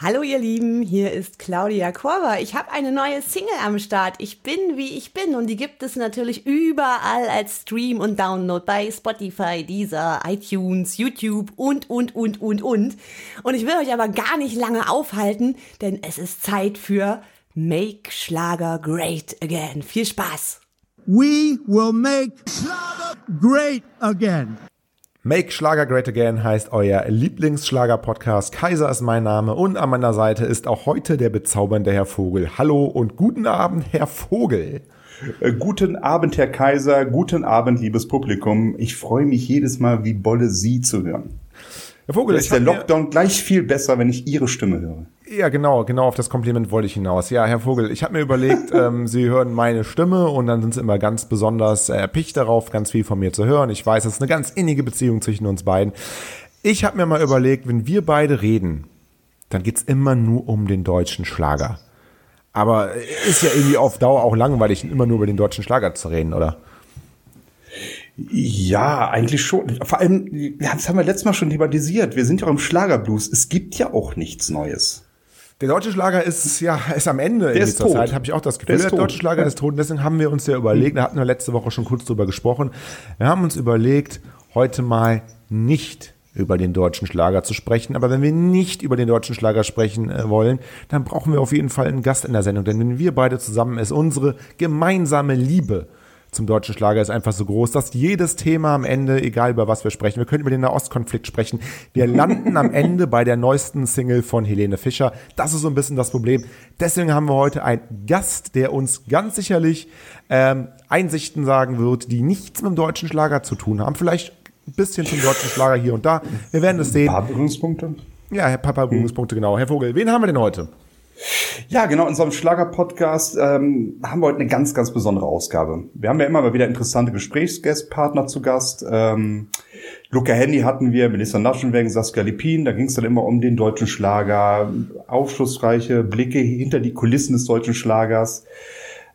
Hallo ihr Lieben, hier ist Claudia Korber. Ich habe eine neue Single am Start. Ich bin wie ich bin und die gibt es natürlich überall als Stream und Download bei Spotify, Deezer, iTunes, YouTube und und und und und. Und ich will euch aber gar nicht lange aufhalten, denn es ist Zeit für Make Schlager Great Again. Viel Spaß. We will make Schlager great again. Make Schlager Great Again heißt euer Lieblingsschlager-Podcast. Kaiser ist mein Name und an meiner Seite ist auch heute der bezaubernde Herr Vogel. Hallo und guten Abend, Herr Vogel. Äh, guten Abend, Herr Kaiser. Guten Abend, liebes Publikum. Ich freue mich jedes Mal, wie Bolle Sie zu hören. Herr Vogel, ist der Lockdown gleich viel besser, wenn ich Ihre Stimme höre. Ja, genau, genau auf das Kompliment wollte ich hinaus. Ja, Herr Vogel, ich habe mir überlegt, ähm, Sie hören meine Stimme und dann sind Sie immer ganz besonders erpicht darauf, ganz viel von mir zu hören. Ich weiß, es ist eine ganz innige Beziehung zwischen uns beiden. Ich habe mir mal überlegt, wenn wir beide reden, dann geht's immer nur um den deutschen Schlager. Aber ist ja irgendwie auf Dauer auch langweilig, immer nur über den deutschen Schlager zu reden, oder? Ja, eigentlich schon. Vor allem, das haben wir letztes Mal schon thematisiert. Wir sind ja auch im Schlagerblues. Es gibt ja auch nichts Neues. Der deutsche Schlager ist ja ist am Ende der ist tot. Zeit, habe ich auch das Gefühl. Der, der deutsche Schlager ist tot. Und deswegen haben wir uns ja überlegt, da hatten wir letzte Woche schon kurz drüber gesprochen. Wir haben uns überlegt, heute mal nicht über den deutschen Schlager zu sprechen. Aber wenn wir nicht über den deutschen Schlager sprechen äh, wollen, dann brauchen wir auf jeden Fall einen Gast in der Sendung. Denn wenn wir beide zusammen ist unsere gemeinsame Liebe zum deutschen Schlager ist einfach so groß, dass jedes Thema am Ende, egal über was wir sprechen, wir können über den Nahostkonflikt sprechen, wir landen am Ende bei der neuesten Single von Helene Fischer. Das ist so ein bisschen das Problem. Deswegen haben wir heute einen Gast, der uns ganz sicherlich ähm, Einsichten sagen wird, die nichts mit dem deutschen Schlager zu tun haben. Vielleicht ein bisschen zum deutschen Schlager hier und da. Wir werden es sehen. Ein paar Berührungspunkte? Ja, Herr Papa Berührungspunkte, genau. Herr Vogel, wen haben wir denn heute? Ja, genau, in unserem Schlager-Podcast ähm, haben wir heute eine ganz, ganz besondere Ausgabe. Wir haben ja immer mal wieder interessante Gesprächsgästpartner zu Gast. Ähm, Luca Handy hatten wir, Melissa Naschenwegen, Saskia Lipin. Da ging es dann immer um den deutschen Schlager, aufschlussreiche Blicke hinter die Kulissen des deutschen Schlagers.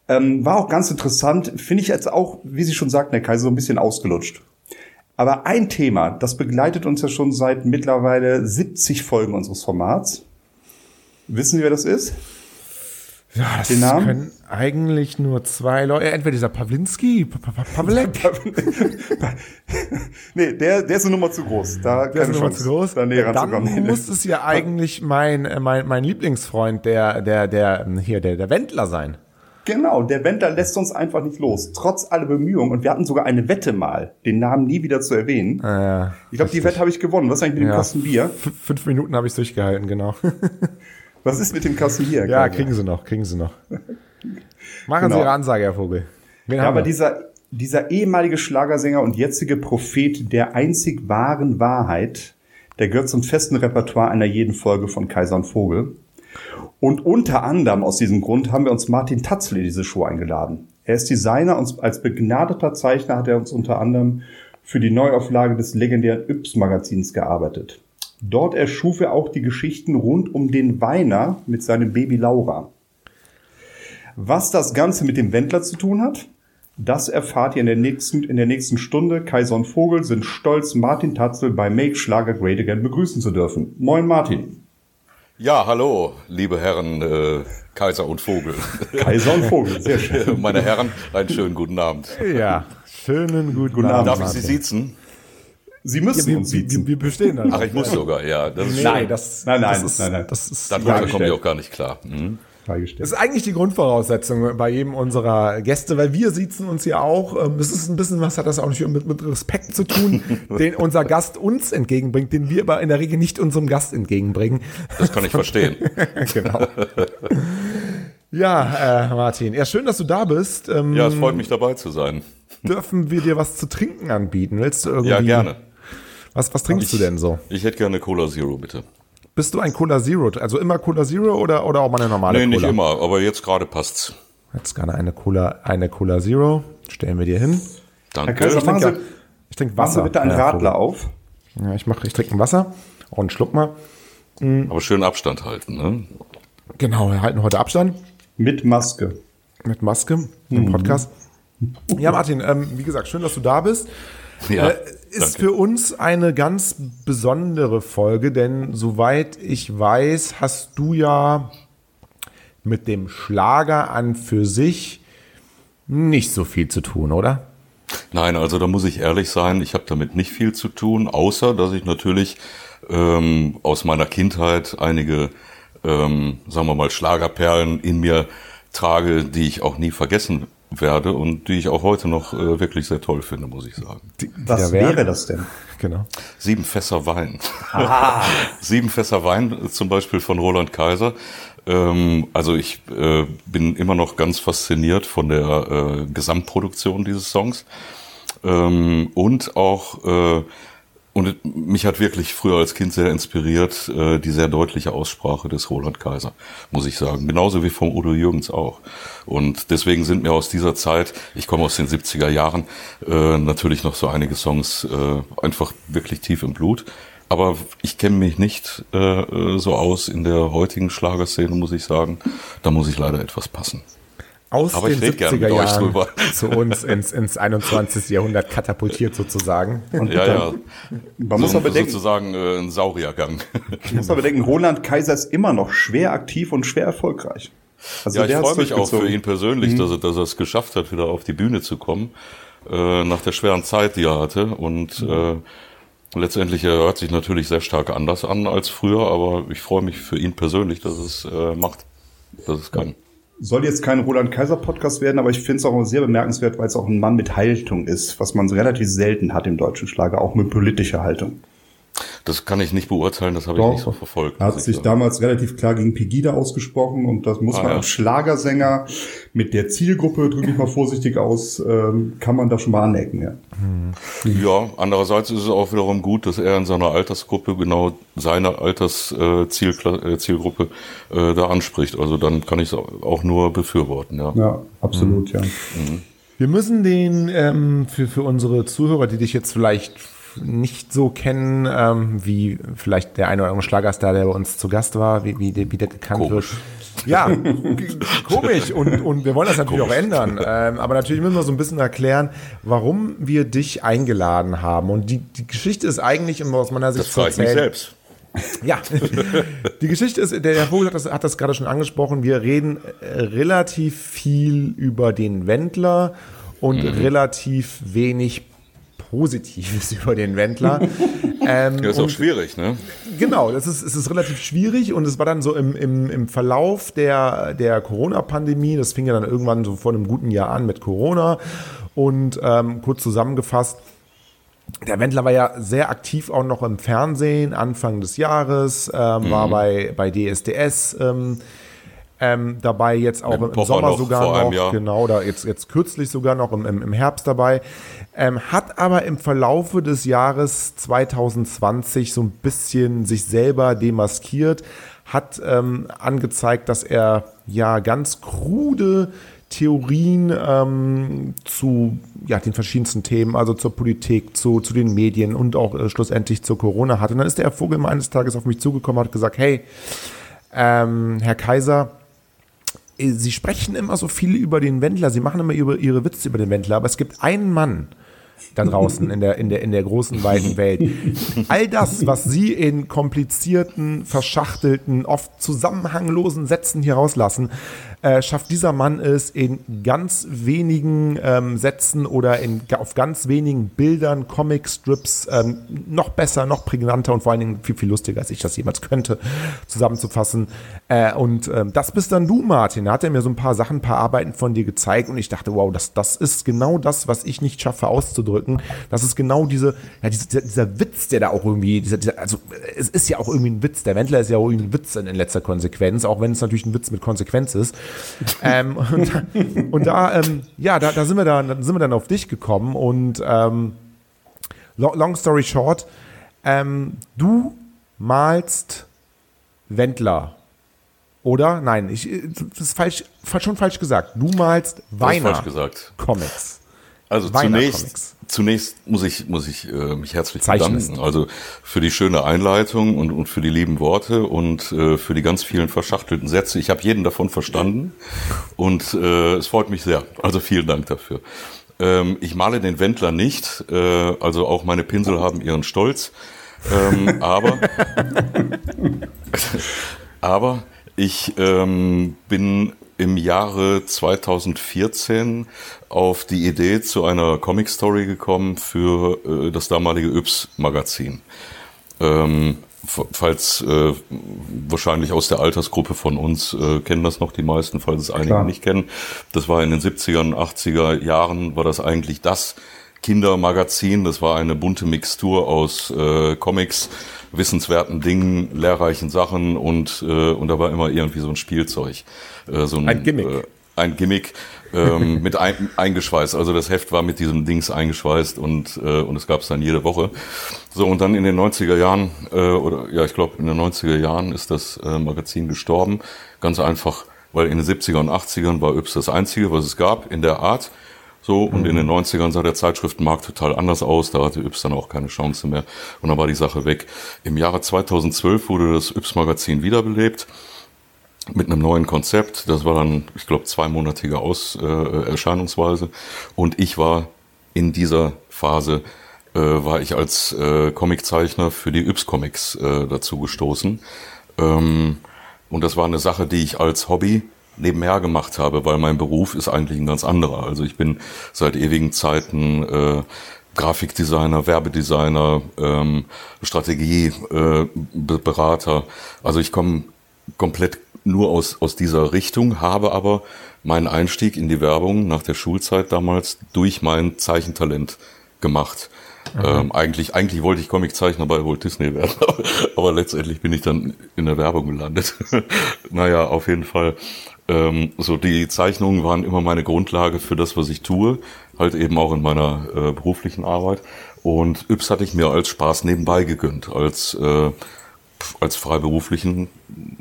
Ähm, war auch ganz interessant, finde ich jetzt auch, wie Sie schon sagten, Herr Kaiser, so ein bisschen ausgelutscht. Aber ein Thema, das begleitet uns ja schon seit mittlerweile 70 Folgen unseres Formats. Wissen Sie, wer das ist? Ja, das Den Namen? können eigentlich nur zwei Leute. Entweder dieser Pawlinski, Pawlek. nee, der, der ist eine Nummer zu groß. Da der ist eine Nummer zu groß. Da näher Dann muss es ja eigentlich mein, äh, mein, mein Lieblingsfreund, der, der, der, hier, der, der Wendler sein. Genau, der Wendler lässt uns einfach nicht los, trotz aller Bemühungen. Und wir hatten sogar eine Wette mal, den Namen nie wieder zu erwähnen. Ah, ja, ich glaube, die Wette habe ich gewonnen. Was ist eigentlich mit dem Kasten Bier? fünf Minuten habe ich durchgehalten, genau. Was ist mit dem Kassier? Ja, kriegen Sie noch, kriegen Sie noch. Machen genau. Sie Ihre Ansage, Herr Vogel. Wen ja, aber dieser, dieser ehemalige Schlagersänger und jetzige Prophet der einzig wahren Wahrheit, der gehört zum festen Repertoire einer jeden Folge von Kaiser und Vogel. Und unter anderem aus diesem Grund haben wir uns Martin Tatzel in diese Show eingeladen. Er ist Designer und als begnadeter Zeichner hat er uns unter anderem für die Neuauflage des legendären Yps-Magazins gearbeitet. Dort erschuf er auch die Geschichten rund um den Weiner mit seinem Baby Laura. Was das Ganze mit dem Wendler zu tun hat, das erfahrt ihr in der nächsten, in der nächsten Stunde. Kaiser und Vogel sind stolz, Martin Tatzel bei Make Schlager Great Again begrüßen zu dürfen. Moin Martin. Ja, hallo, liebe Herren äh, Kaiser und Vogel. Kaiser und Vogel, sehr schön. Meine Herren, einen schönen guten Abend. Ja, schönen guten, guten Abend. Darf ich Sie siezen? Sie müssen ja, wir, uns siezen. Wir, wir bestehen dann. Ach, ich muss sogar, ja. Das ist nein, das, nein, nein, das ist, nein, nein. Das ist Dann kommen wir auch gar nicht klar. Mhm. Das ist eigentlich die Grundvoraussetzung bei jedem unserer Gäste, weil wir sitzen uns ja auch. Das ähm, ist ein bisschen, was hat das auch nicht mit, mit Respekt zu tun, den unser Gast uns entgegenbringt, den wir aber in der Regel nicht unserem Gast entgegenbringen. Das kann ich verstehen. genau. Ja, äh, Martin, ja, schön, dass du da bist. Ähm, ja, es freut mich dabei zu sein. Dürfen wir dir was zu trinken anbieten? Willst du irgendwie? Ja, gerne. Was, was trinkst ich, du denn so? Ich hätte gerne Cola Zero, bitte. Bist du ein Cola Zero? Also immer Cola Zero oder, oder auch mal eine normale nee, Cola? Nee, nicht immer, aber jetzt gerade passt's. Jetzt gerade eine Cola, eine Cola Zero. Stellen wir dir hin. Danke. Herr ich trinke, ich trinke Wasser. Machen bitte einen Radler auf. Ja, ich mache, ich trinke ein Wasser. Auch einen Schluck mal. Mhm. Aber schön Abstand halten, ne? Genau, wir halten heute Abstand. Mit Maske. Mit Maske im mhm. Podcast. Ja, Martin, ähm, wie gesagt, schön, dass du da bist. Ja, äh, ist danke. für uns eine ganz besondere Folge, denn soweit ich weiß, hast du ja mit dem Schlager an für sich nicht so viel zu tun, oder? Nein, also da muss ich ehrlich sein, ich habe damit nicht viel zu tun, außer dass ich natürlich ähm, aus meiner Kindheit einige, ähm, sagen wir mal, Schlagerperlen in mir trage, die ich auch nie vergessen werde und die ich auch heute noch äh, wirklich sehr toll finde, muss ich sagen. Was Ja, wer? wäre das denn? Genau. Sieben Fässer Wein. Sieben Fässer Wein äh, zum Beispiel von Roland Kaiser. Ähm, also ich äh, bin immer noch ganz fasziniert von der äh, Gesamtproduktion dieses Songs. Ähm, und auch, äh, und mich hat wirklich früher als Kind sehr inspiriert, äh, die sehr deutliche Aussprache des Roland Kaiser, muss ich sagen. Genauso wie vom Udo Jürgens auch. Und deswegen sind mir aus dieser Zeit, ich komme aus den 70er Jahren, äh, natürlich noch so einige Songs äh, einfach wirklich tief im Blut. Aber ich kenne mich nicht äh, äh, so aus in der heutigen Schlagerszene, muss ich sagen. Da muss ich leider etwas passen. Aus Aber den ich red gern 70er mit euch Jahren drüber. zu uns ins, ins 21. Jahrhundert katapultiert sozusagen. Ja, ja. Man muss so, aber bedenken, sozusagen äh, ein Sauriergang. man muss aber bedenken, Roland Kaiser ist immer noch schwer aktiv und schwer erfolgreich. Also Ja, ich freue mich auch für ihn persönlich, dass, er, dass er es geschafft hat, wieder auf die Bühne zu kommen, äh, nach der schweren Zeit, die er hatte. Und äh, letztendlich er hört sich natürlich sehr stark anders an als früher, aber ich freue mich für ihn persönlich, dass es äh, macht, dass es kann. Soll jetzt kein Roland Kaiser Podcast werden, aber ich finde es auch sehr bemerkenswert, weil es auch ein Mann mit Haltung ist, was man relativ selten hat im deutschen Schlager, auch mit politischer Haltung. Das kann ich nicht beurteilen, das habe ich nicht so verfolgt. Er hat sich sagen. damals relativ klar gegen Pegida ausgesprochen und das muss Ah, man ja. als Schlagersänger mit der Zielgruppe, drücke ich mal vorsichtig aus, ähm, kann man da schon mal anecken. Ja. Ja, andererseits ist es auch wiederum gut, dass er in seiner Altersgruppe genau seine Alterszielgruppe äh, äh, da anspricht. Also dann kann ich es auch nur befürworten. Ja. ja, absolut, ja. Wir müssen den ähm, für, für unsere Zuhörer, die dich jetzt vielleicht nicht so kennen, ähm, wie vielleicht der eine oder andere Schlagerstar, der bei uns zu Gast war, wie, wie, der, wie der gekannt Komisch. wird. Ja, komisch und, und wir wollen das natürlich auch ändern. Ähm, aber natürlich müssen wir so ein bisschen erklären, warum wir dich eingeladen haben. Und die, die Geschichte ist eigentlich, aus meiner Sicht Das frage ich mich selbst. ja, die Geschichte ist, der Herr Vogel hat das, hat das gerade schon angesprochen, wir reden äh, relativ viel über den Wendler und relativ wenig Positives über den Wendler. ähm, Ja, ist auch schwierig, ne? Genau, das ist, es ist relativ schwierig und es war dann so im, im, im Verlauf der, der Corona-Pandemie, das fing ja dann irgendwann so vor einem guten Jahr an mit Corona und ähm, kurz zusammengefasst, der Wendler war ja sehr aktiv auch noch im Fernsehen Anfang des Jahres, ähm, war bei, bei DSDS ähm, ähm, dabei, jetzt auch im Sommer noch sogar vor einem noch, Jahr. genau, oder jetzt, jetzt kürzlich sogar noch im, im, im Herbst dabei, ähm, hat aber im Verlaufe des Jahres 2020 so ein bisschen sich selber demaskiert, hat ähm, angezeigt, dass er ja ganz krude Theorien ähm, zu ja, den verschiedensten Themen, also zur Politik, zu, zu den Medien und auch äh, schlussendlich zur Corona hat. Und dann ist der Herr Vogel mal eines Tages auf mich zugekommen und hat gesagt, hey, ähm, Herr Kaiser, Sie sprechen immer so viel über den Wendler, Sie machen immer über, Ihre Witze über den Wendler, aber es gibt einen Mann da draußen in der, in der, in der großen, weiten Welt. All das, was Sie in komplizierten, verschachtelten, oft zusammenhanglosen Sätzen hier rauslassen, äh, schafft dieser Mann es in ganz wenigen ähm, Sätzen oder in, auf ganz wenigen Bildern, Comicstrips ähm, noch besser, noch prägnanter und vor allen Dingen viel, viel lustiger, als ich das jemals könnte, zusammenzufassen. Äh, und ähm, das bist dann du, Martin. Da hat er mir so ein paar Sachen, ein paar Arbeiten von dir gezeigt und ich dachte, wow, das, das ist genau das, was ich nicht schaffe auszudrücken. Das ist genau diese, ja, diese, dieser, dieser Witz, der da auch irgendwie, dieser, dieser, also es ist ja auch irgendwie ein Witz. Der Wendler ist ja auch irgendwie ein Witz in, in letzter Konsequenz, auch wenn es natürlich ein Witz mit Konsequenz ist. ähm, und, da- und da, ähm, ja, da, da sind wir dann, sind wir dann auf dich gekommen und ähm, long, story short, ähm, du malst Wendler. Oder? Nein, ich, das ist falsch, schon falsch gesagt. Du malst gesagt. Comics. Also zunächst, zunächst muss ich, muss ich äh, mich herzlich Zeichnest. bedanken. Also für die schöne Einleitung und, und für die lieben Worte und äh, für die ganz vielen verschachtelten Sätze. Ich habe jeden davon verstanden und äh, es freut mich sehr. Also vielen Dank dafür. Ähm, ich male den Wendler nicht, äh, also auch meine Pinsel haben ihren Stolz. Ähm, aber, aber ich ähm, bin im Jahre 2014 auf die Idee zu einer Comic Story gekommen für äh, das damalige Yps Magazin. Ähm, falls äh, wahrscheinlich aus der Altersgruppe von uns äh, kennen das noch die meisten, falls es einige Klar. nicht kennen. Das war in den 70er 80er Jahren war das eigentlich das Kindermagazin. Das war eine bunte Mixtur aus äh, Comics, wissenswerten Dingen, lehrreichen Sachen und äh, und da war immer irgendwie so ein Spielzeug, äh, so ein, ein Gimmick. Äh, ein Gimmick ähm, mit ein, eingeschweißt. Also das Heft war mit diesem Dings eingeschweißt und, äh, und es gab es dann jede Woche. So, und dann in den 90er Jahren, äh, oder ja, ich glaube in den 90er Jahren ist das äh, Magazin gestorben. Ganz einfach, weil in den 70er und 80ern war Yps das Einzige, was es gab in der Art. So, und in den 90ern sah der Zeitschriftenmarkt total anders aus. Da hatte Yps dann auch keine Chance mehr. Und dann war die Sache weg. Im Jahre 2012 wurde das Yps-Magazin wiederbelebt mit einem neuen Konzept. Das war dann, ich glaube, zweimonatige Aus, äh, Erscheinungsweise. Und ich war in dieser Phase, äh, war ich als äh, Comiczeichner für die Yps-Comics äh, dazu gestoßen. Ähm, und das war eine Sache, die ich als Hobby nebenher gemacht habe, weil mein Beruf ist eigentlich ein ganz anderer. Also ich bin seit ewigen Zeiten äh, Grafikdesigner, Werbedesigner, ähm, Strategieberater. Äh, also ich komme komplett nur aus, aus dieser Richtung, habe aber meinen Einstieg in die Werbung nach der Schulzeit damals durch mein Zeichentalent gemacht. Ähm, eigentlich, eigentlich wollte ich Comiczeichner bei Walt Disney werden, aber letztendlich bin ich dann in der Werbung gelandet. naja, auf jeden Fall. Ähm, so die Zeichnungen waren immer meine Grundlage für das, was ich tue, halt eben auch in meiner äh, beruflichen Arbeit. Und Yps hatte ich mir als Spaß nebenbei gegönnt, als äh, als freiberuflichen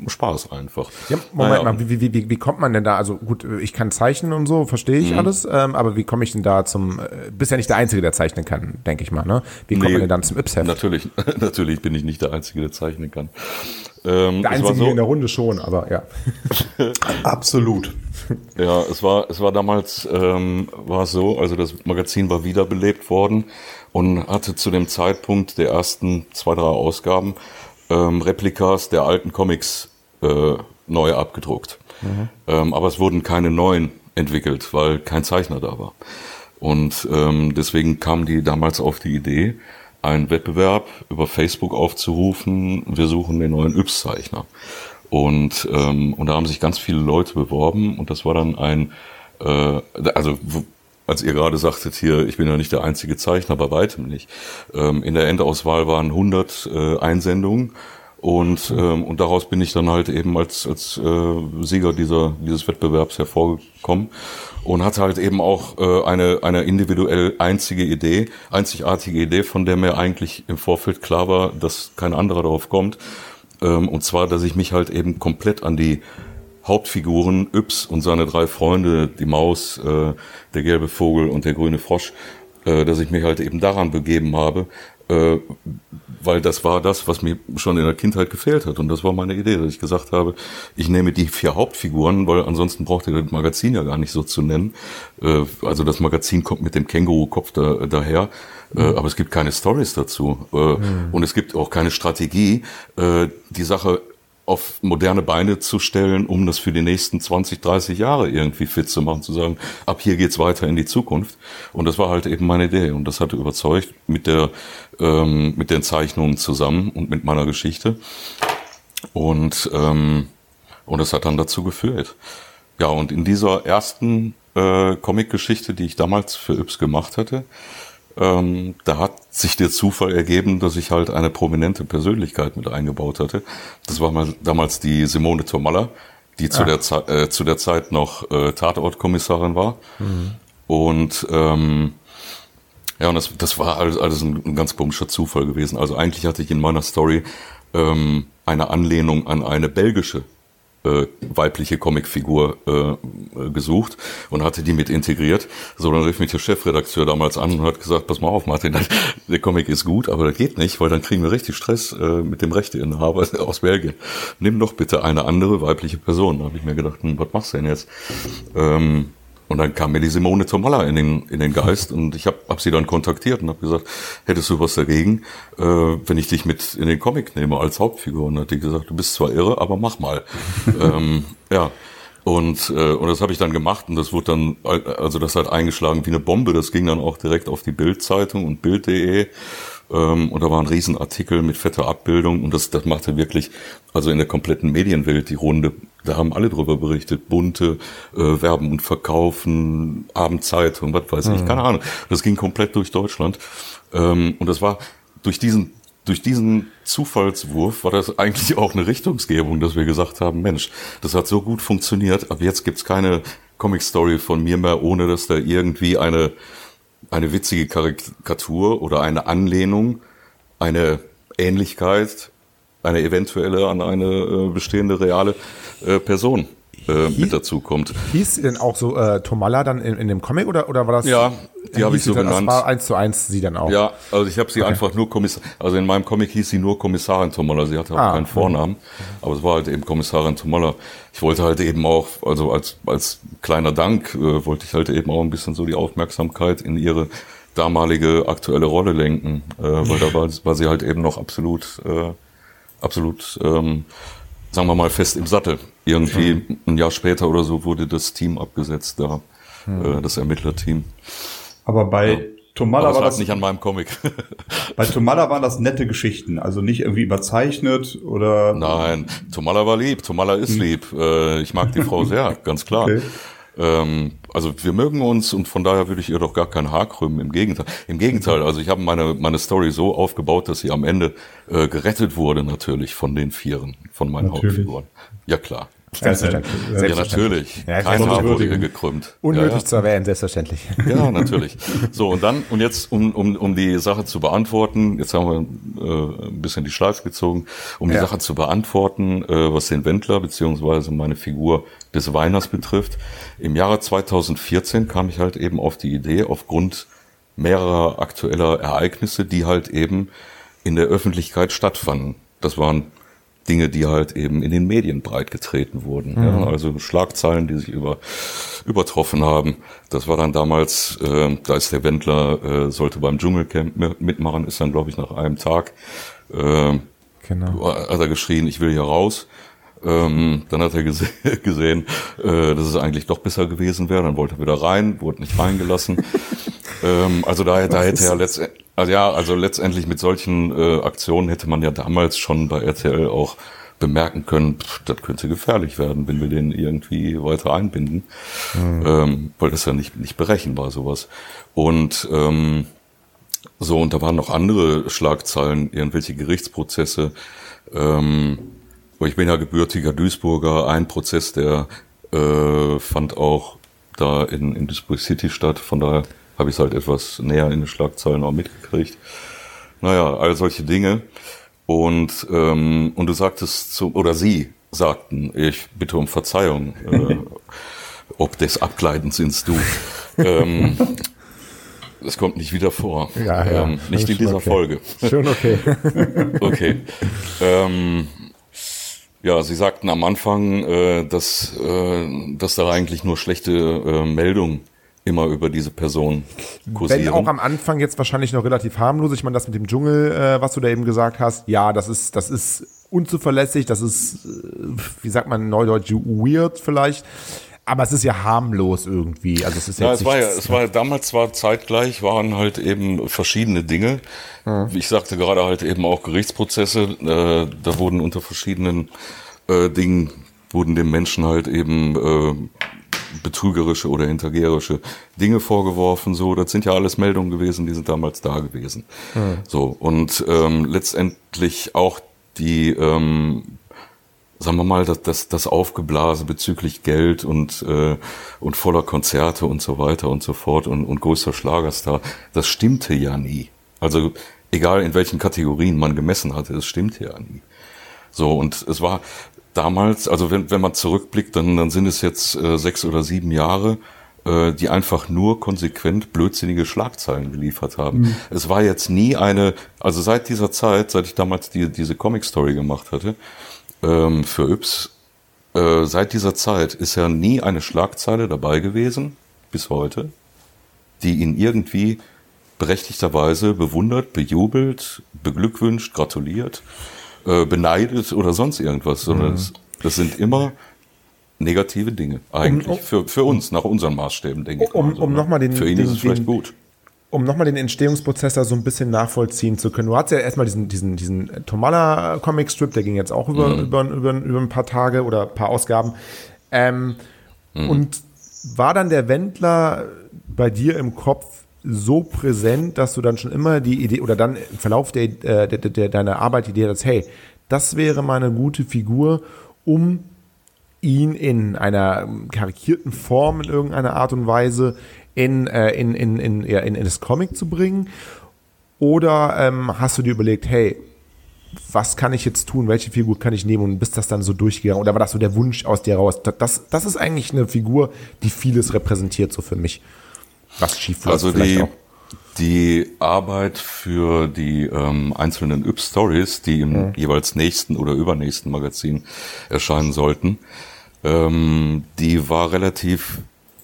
Spaß einfach. Ja, Moment naja. mal, wie, wie, wie, wie kommt man denn da? Also gut, ich kann zeichnen und so, verstehe ich mhm. alles, ähm, aber wie komme ich denn da zum, äh, bist ja nicht der Einzige, der zeichnen kann, denke ich mal, ne? Wie kommt nee, man denn dann zum Yps-Heft? Natürlich, natürlich bin ich nicht der Einzige, der zeichnen kann. Ähm, der Einzige so, in der Runde schon, aber ja. Absolut. Ja, es war, es war damals, ähm, war es so, also das Magazin war wiederbelebt worden und hatte zu dem Zeitpunkt der ersten zwei, drei Ausgaben ähm, Replikas der alten Comics äh, neu abgedruckt. Mhm. Ähm, aber es wurden keine neuen entwickelt, weil kein Zeichner da war. Und ähm, deswegen kamen die damals auf die Idee, einen Wettbewerb über Facebook aufzurufen. Wir suchen den neuen Yps-Zeichner. Und, ähm, und da haben sich ganz viele Leute beworben und das war dann ein, äh, also als ihr gerade sagtet hier, ich bin ja nicht der einzige Zeichner, bei weitem nicht. Ähm, in der Endauswahl waren 100 äh, Einsendungen und, ähm, und daraus bin ich dann halt eben als, als äh, Sieger dieser, dieses Wettbewerbs hervorgekommen und hatte halt eben auch äh, eine, eine individuell einzige Idee, einzigartige Idee, von der mir eigentlich im Vorfeld klar war, dass kein anderer darauf kommt. Ähm, und zwar, dass ich mich halt eben komplett an die Hauptfiguren Yps und seine drei Freunde, die Maus, äh, der gelbe Vogel und der grüne Frosch, äh, dass ich mich halt eben daran begeben habe, äh, weil das war das, was mir schon in der Kindheit gefehlt hat. Und das war meine Idee, dass ich gesagt habe, ich nehme die vier Hauptfiguren, weil ansonsten braucht ihr das Magazin ja gar nicht so zu nennen. Äh, also das Magazin kommt mit dem Känguru-Kopf da, daher. Äh, mhm. aber es gibt keine Stories dazu. Äh, mhm. Und es gibt auch keine Strategie, äh, die Sache auf moderne Beine zu stellen, um das für die nächsten 20, 30 Jahre irgendwie fit zu machen, zu sagen, ab hier geht's weiter in die Zukunft. Und das war halt eben meine Idee. Und das hatte überzeugt mit der, ähm, mit den Zeichnungen zusammen und mit meiner Geschichte. Und, ähm, und das hat dann dazu geführt. Ja, und in dieser ersten äh, Comic-Geschichte, die ich damals für Yps gemacht hatte, ähm, da hat sich der Zufall ergeben, dass ich halt eine prominente Persönlichkeit mit eingebaut hatte. Das war mal damals die Simone Tomalla, die zu, der, Ze äh, zu der Zeit noch äh, Tatortkommissarin war. Mhm. Und ähm, ja, und das, das war alles, alles ein, ein ganz komischer Zufall gewesen. Also eigentlich hatte ich in meiner Story ähm, eine Anlehnung an eine belgische äh, weibliche Comicfigur äh, gesucht und hatte die mit integriert. So, dann rief mich der Chefredakteur damals an und hat gesagt, pass mal auf, Martin, der Comic ist gut, aber das geht nicht, weil dann kriegen wir richtig Stress äh, mit dem Rechteinhaber aus Belgien. Nimm doch bitte eine andere weibliche Person. Da habe ich mir gedacht, hm, was machst du denn jetzt? Ähm, Und dann kam mir die Simone Tomalla in den, in den Geist und ich habe hab sie dann kontaktiert und habe gesagt, hättest du was dagegen, äh, wenn ich dich mit in den Comic nehme als Hauptfigur? Und hat die gesagt, du bist zwar irre, aber mach mal. ähm, ja. Und, äh, und das habe ich dann gemacht und das wurde dann, also das hat eingeschlagen wie eine Bombe. Das ging dann auch direkt auf die Bild-Zeitung und Bild.de. Ähm, und da war ein Riesenartikel mit fetter Abbildung und das, das machte wirklich, also in der kompletten Medienwelt die Runde. Da haben alle drüber berichtet. Bunte, äh, Werben und Verkaufen, Abendzeitung, was weiß ich, mhm. keine Ahnung. Das ging komplett durch Deutschland. Ähm, und das war durch diesen durch diesen Zufallswurf war das eigentlich auch eine Richtungsgebung, dass wir gesagt haben, Mensch, das hat so gut funktioniert, aber jetzt gibt's keine Comic-Story von mir mehr, ohne dass da irgendwie eine, eine witzige Karikatur oder eine Anlehnung, eine Ähnlichkeit, eine eventuelle an eine äh, bestehende reale äh, Person äh, mit dazu kommt. Hieß sie denn auch so äh, Tomala dann in, in dem Comic oder, oder war das? Ja, die habe ich so dann, genannt. Das war eins zu eins sie dann auch. Ja, also ich habe sie okay. einfach nur Kommissar, also in meinem Comic hieß sie nur Kommissarin Tomala, sie hatte auch ah, keinen Vornamen, aber es war halt eben Kommissarin Tomala. Ich wollte halt eben auch, also als, als kleiner Dank, äh, wollte ich halt eben auch ein bisschen so die Aufmerksamkeit in ihre damalige aktuelle Rolle lenken, äh, weil da war, war sie halt eben noch absolut, äh, absolut ähm, sagen wir mal, fest im Sattel. Irgendwie mhm. ein Jahr später oder so wurde das Team abgesetzt da, äh, das Ermittlerteam. Aber bei ja. Tomala war das nicht an meinem Comic. bei Tomala waren das nette Geschichten, also nicht irgendwie überzeichnet oder. Nein, Tomala war lieb, Tomala ist hm. lieb. Äh, ich mag die Frau sehr, ganz klar. Okay. Ähm, also wir mögen uns und von daher würde ich ihr doch gar kein Haar krümmen. Im Gegenteil. Im Gegenteil, also ich habe meine, meine Story so aufgebaut, dass sie am Ende äh, gerettet wurde natürlich von den Vieren, von meinen natürlich. Hauptfiguren. Ja klar. Selbstverständlich. Ja, natürlich. Ja, Kein Haar wurde gekrümmt. Unnötig ja, zu erwähnen, selbstverständlich. Ja, natürlich. So, und dann, und jetzt, um, um, um die Sache zu beantworten, jetzt haben wir äh, ein bisschen die Schleife gezogen, um die Sache zu beantworten, äh, was den Wendler beziehungsweise meine Figur des Weiners betrifft. Im Jahre 2014 kam ich halt eben auf die Idee, aufgrund mehrerer aktueller Ereignisse, die halt eben in der Öffentlichkeit stattfanden. Das waren Dinge, die halt eben in den Medien breit getreten wurden. Mhm. Ja, also Schlagzeilen, die sich über, übertroffen haben. Das war dann damals, äh, da ist der Wendler, äh, sollte beim Dschungelcamp mitmachen, ist dann, glaube ich, nach einem Tag, äh, genau. hat er geschrien, ich will hier raus. Ähm, dann hat er gese gesehen, äh, dass es eigentlich doch besser gewesen wäre. Dann wollte er wieder rein, wurde nicht reingelassen. ähm, also da, da hätte er letztendlich, also ja, also letztendlich mit solchen äh, Aktionen hätte man ja damals schon bei RTL auch bemerken können, pff, das könnte gefährlich werden, wenn wir den irgendwie weiter einbinden, mhm. ähm, weil das ja nicht, nicht berechenbar sowas. Und ähm, so, und da waren noch andere Schlagzeilen, irgendwelche Gerichtsprozesse. Ähm, ich bin ja gebürtiger Duisburger. Ein Prozess, der äh, fand auch da in, in Duisburg City statt. Von daher habe ich es halt etwas näher in den Schlagzeilen auch mitgekriegt. Naja, all solche Dinge. Und, ähm, und du sagtest zu, oder sie sagten, ich bitte um Verzeihung, äh, ob des Abkleidens ins Du. ähm, das kommt nicht wieder vor. Ja, ja. Ähm, nicht in dieser okay. Folge. Schon okay. okay. Ähm, ja, Sie sagten am Anfang, äh, dass, äh, dass da eigentlich nur schlechte äh, Meldungen immer über diese Person kursieren. Wenn auch am Anfang jetzt wahrscheinlich noch relativ harmlos. Ich meine, das mit dem Dschungel, äh, was du da eben gesagt hast, ja, das ist, das ist unzuverlässig, das ist, äh, wie sagt man neudeutsch, weird vielleicht. Aber es ist ja harmlos irgendwie. Also es ist ja, es war ja, es war ja damals zwar zeitgleich, waren halt eben verschiedene Dinge. Mhm. Ich sagte gerade halt eben auch Gerichtsprozesse. Äh, da wurden unter verschiedenen äh, Dingen wurden dem Menschen halt eben äh, betrügerische oder hintergeherische Dinge vorgeworfen. So, das sind ja alles Meldungen gewesen, die sind damals da gewesen. Mhm. So und ähm, letztendlich auch die ähm, sagen wir mal, das, das, das Aufgeblase bezüglich Geld und, äh, und voller Konzerte und so weiter und so fort und, und größter Schlagerstar, das stimmte ja nie. Also egal in welchen Kategorien man gemessen hatte, es stimmte ja nie. So, und es war damals, also wenn, wenn man zurückblickt, dann, dann sind es jetzt äh, sechs oder sieben Jahre, äh, die einfach nur konsequent blödsinnige Schlagzeilen geliefert haben. Mhm. Es war jetzt nie eine, also seit dieser Zeit, seit ich damals die, diese Comic-Story gemacht hatte, ähm, für Yps. Äh, seit dieser Zeit ist ja nie eine Schlagzeile dabei gewesen, bis heute, die ihn irgendwie berechtigterweise bewundert, bejubelt, beglückwünscht, gratuliert, äh, beneidet oder sonst irgendwas, sondern mhm. das, das sind immer negative Dinge eigentlich um, um, für, für uns nach unseren Maßstäben denke ich. Um, also, um ne? nochmal den für ihn den, ist es vielleicht gut. Um nochmal den Entstehungsprozess da so ein bisschen nachvollziehen zu können. Du hattest ja erstmal diesen, diesen, diesen Tomala Comic Strip, der ging jetzt auch über, mhm. über, über, über ein paar Tage oder ein paar Ausgaben. Ähm, mhm. Und war dann der Wendler bei dir im Kopf so präsent, dass du dann schon immer die Idee oder dann im Verlauf der, äh, der, der, deiner Arbeit die Idee hast, hey, das wäre mal eine gute Figur, um ihn in einer karikierten Form in irgendeiner Art und Weise in, äh, in, in, in, ja, in, in das Comic zu bringen? Oder ähm, hast du dir überlegt, hey, was kann ich jetzt tun, welche Figur kann ich nehmen und bist das dann so durchgegangen? Oder war das so der Wunsch aus dir raus? Das, das ist eigentlich eine Figur, die vieles repräsentiert, so für mich. Was schief Also die, auch. die Arbeit für die ähm, einzelnen Yp-Stories, die im mhm. jeweils nächsten oder übernächsten Magazin erscheinen sollten, ähm, die war relativ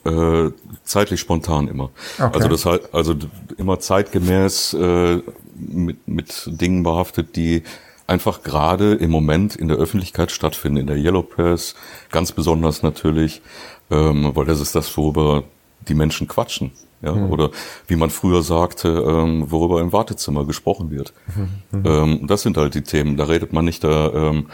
äh, zeitlich spontan immer. Okay. Also das halt, also immer zeitgemäß äh, mit, mit Dingen behaftet, die einfach gerade im Moment in der Öffentlichkeit stattfinden, in der Yellow Press, ganz besonders natürlich, ähm, weil das ist das, worüber die Menschen quatschen. Ja, mhm. Oder wie man früher sagte, ähm, worüber im Wartezimmer gesprochen wird. Mhm. Ähm, das sind halt die Themen. Da redet man nicht da ähm,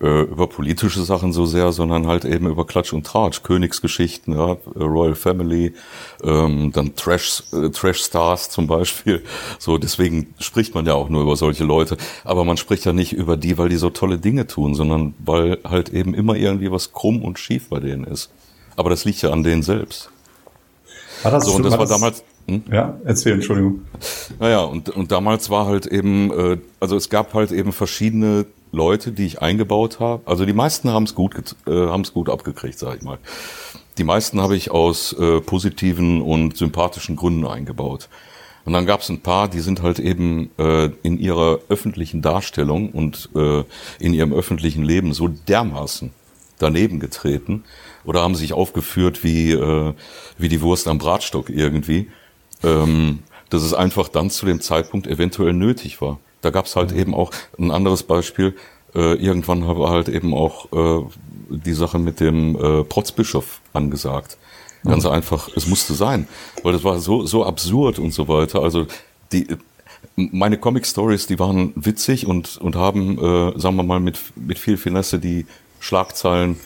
äh, über politische Sachen so sehr, sondern halt eben über Klatsch und Tratsch, Königsgeschichten, ja, Royal Family, ähm, dann Trash, äh, Trash Stars zum Beispiel. So, deswegen spricht man ja auch nur über solche Leute. Aber man spricht ja nicht über die, weil die so tolle Dinge tun, sondern weil halt eben immer irgendwie was krumm und schief bei denen ist. Aber das liegt ja an denen selbst. War das so, und das war, das, damals. Hm? Ja, erzähl, Entschuldigung. Naja, und, und damals war halt eben, äh, also es gab halt eben verschiedene Leute, die ich eingebaut habe. Also die meisten haben es gut, äh, haben es gut abgekriegt, sag ich mal. Die meisten habe ich aus äh, positiven und sympathischen Gründen eingebaut. Und dann gab es ein paar, die sind halt eben äh, in ihrer öffentlichen Darstellung und äh, in ihrem öffentlichen Leben so dermaßen daneben getreten oder haben sich aufgeführt wie, äh, wie die Wurst am Bratstock irgendwie, ähm, dass es einfach dann zu dem Zeitpunkt eventuell nötig war. Da gab es halt mhm. eben auch ein anderes Beispiel. Äh, irgendwann habe halt eben auch äh, die Sache mit dem äh, Protzbischof angesagt. Mhm. Ganz einfach, es musste sein, weil das war so so absurd und so weiter. Also die meine Comic Stories, die waren witzig und und haben, äh, sagen wir mal, mit mit viel Finesse die Schlagzeilen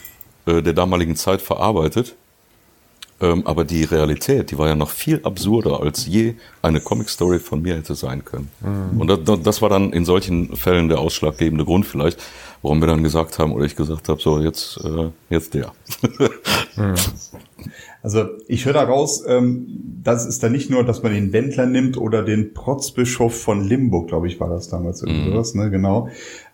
äh, der damaligen Zeit verarbeitet. Ähm, aber die Realität, die war ja noch viel absurder, als je eine Comic-Story von mir hätte sein können. Mhm. Und das, das, war dann in solchen Fällen der ausschlaggebende Grund vielleicht, warum wir dann gesagt haben, oder ich gesagt habe, so jetzt, äh, jetzt der. mhm. Also ich höre daraus, ähm, das ist dann nicht nur, dass man den Wendler nimmt oder den Protzbischof von Limburg, glaube ich, war das damals mhm. ne, genau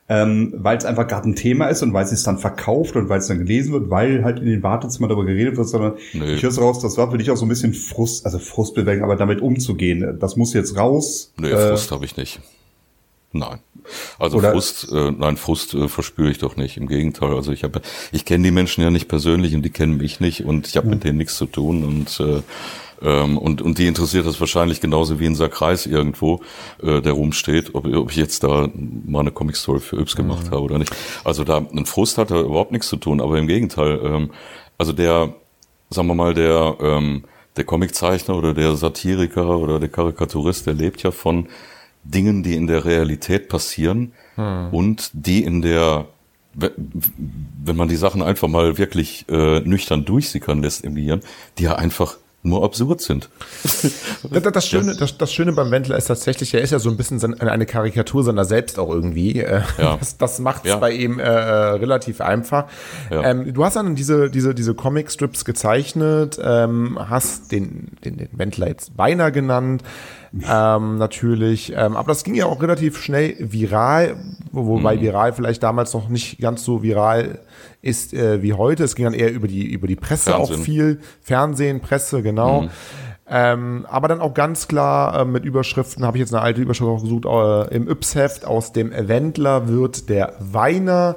ähm, weil es einfach gerade ein Thema ist und weil es sich dann verkauft und weil es dann gelesen wird, weil halt in den Wartezimmern darüber geredet wird, sondern nee. ich höre raus, das war für dich auch so ein bisschen Frust, also Frustbewältigung, aber damit umzugehen. Das muss jetzt raus. Nee, äh, Frust habe ich nicht. Nein. Also Oder Frust, äh, nein, Frust äh, verspüre ich doch nicht. Im Gegenteil. Also ich habe, ich kenne die Menschen ja nicht persönlich und die kennen mich nicht und ich habe mhm. mit denen nichts zu tun und äh, ähm, und, und die interessiert das wahrscheinlich genauso wie ein Kreis irgendwo, äh, der rumsteht, ob, ob ich jetzt da mal eine Comic-Story für Yps gemacht mhm. habe oder nicht. Also da ein Frust hat da überhaupt nichts zu tun, aber im Gegenteil. Ähm, also der, sagen wir mal, der, ähm, der Comiczeichner oder der Satiriker oder der Karikaturist, der lebt ja von Dingen, die in der Realität passieren hm. und die in der, wenn man die Sachen einfach mal wirklich äh, nüchtern durchsickern lässt im Gehirn, die ja einfach nur absurd sind. Das, das, Schöne, das, das, Schöne beim Wendler ist tatsächlich, er ist ja so ein bisschen eine Karikatur seiner selbst auch irgendwie. Äh, ja. Das, das macht es ja. bei ihm äh, relativ einfach. Ja. Ähm, du hast dann diese, diese, diese Comic-Strips gezeichnet, ähm, hast den, den, den Wendler jetzt Weiner genannt, ähm, natürlich. Ähm, aber das ging ja auch relativ schnell viral, wobei mhm. viral vielleicht damals noch nicht ganz so viral ist äh, wie heute. Es ging dann eher über die, über die Presse Fernsehen. auch viel. Fernsehen, Presse, genau. Mhm. Ähm, aber dann auch ganz klar äh, mit Überschriften, habe ich jetzt eine alte Überschrift auch gesucht, äh, im Yps-Heft aus dem Wendler wird der Weiner.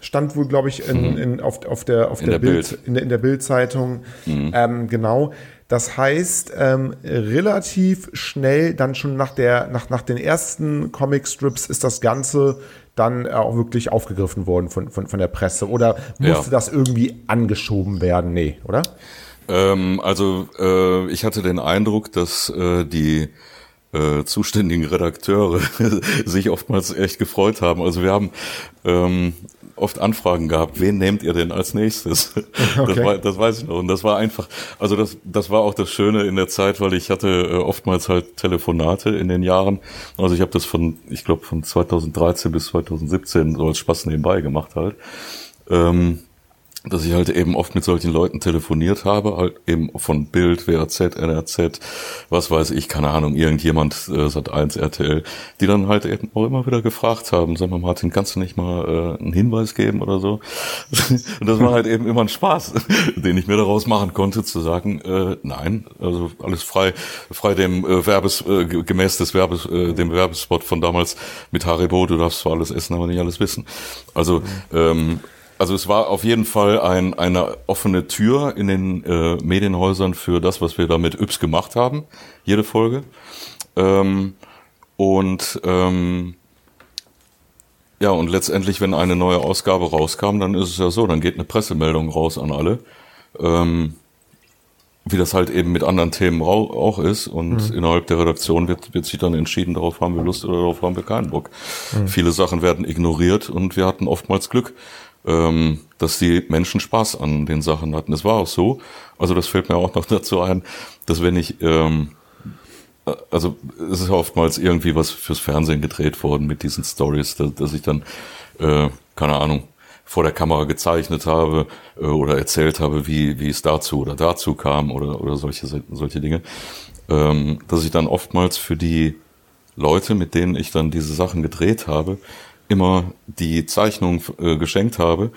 stand wohl, glaube ich, in, in, auf, auf der, auf In der, der Bild, Bild. in der, in der Bildzeitung. Ähm, genau. Das heißt, ähm, relativ schnell, dann schon nach, der, nach, nach den ersten Comicstrips ist das Ganze dann auch wirklich aufgegriffen worden von, von, von der Presse. Oder musste Ja. das irgendwie angeschoben werden? Nee, oder? Ähm, also äh, ich hatte den Eindruck, dass äh, die äh, zuständigen Redakteure sich oftmals echt gefreut haben. Also wir haben ähm, oft Anfragen gehabt, wen nehmt ihr denn als nächstes? Okay. Das, war, das weiß ich noch. Und das war einfach, also das, das war auch das Schöne in der Zeit, weil ich hatte äh, oftmals halt Telefonate in den Jahren. Also ich habe das von, ich glaube, von 2013 bis 2017 so als Spaß nebenbei gemacht halt. Ähm, dass ich halt eben oft mit solchen Leuten telefoniert habe, halt eben von Bild, WAZ, NRZ, was weiß ich, keine Ahnung, irgendjemand, äh, Sat 1, RTL, die dann halt eben auch immer wieder gefragt haben, sag mal Martin, kannst du nicht mal äh, einen Hinweis geben oder so? Und das war halt eben immer ein Spaß, den ich mir daraus machen konnte, zu sagen, äh, nein, also alles frei, frei dem äh, Werbes, äh, ge- gemäß des Werbes, äh, dem Werbespot von damals mit Haribo, du darfst zwar alles essen, aber nicht alles wissen. Also, ähm, also es war auf jeden Fall ein, eine offene Tür in den äh, Medienhäusern für das, was wir da mit Yps gemacht haben, jede Folge. Ähm, und ähm, ja, und letztendlich, wenn eine neue Ausgabe rauskam, dann ist es ja so, dann geht eine Pressemeldung raus an alle. Ähm, wie das halt eben mit anderen Themen auch ist. Und innerhalb der Redaktion wird, wird sich dann entschieden, darauf haben wir Lust oder darauf haben wir keinen Bock. Viele Sachen werden ignoriert und wir hatten oftmals Glück, ähm, dass die Menschen Spaß an den Sachen hatten. Es war auch so, also das fällt mir auch noch dazu ein, dass wenn ich, ähm, also es ist oftmals irgendwie was fürs Fernsehen gedreht worden mit diesen Stories, dass, dass ich dann, äh, keine Ahnung, vor der Kamera gezeichnet habe äh, oder erzählt habe, wie, wie es dazu oder dazu kam oder, oder solche, solche Dinge, ähm, dass ich dann oftmals für die Leute, mit denen ich dann diese Sachen gedreht habe, immer die Zeichnung äh, geschenkt habe,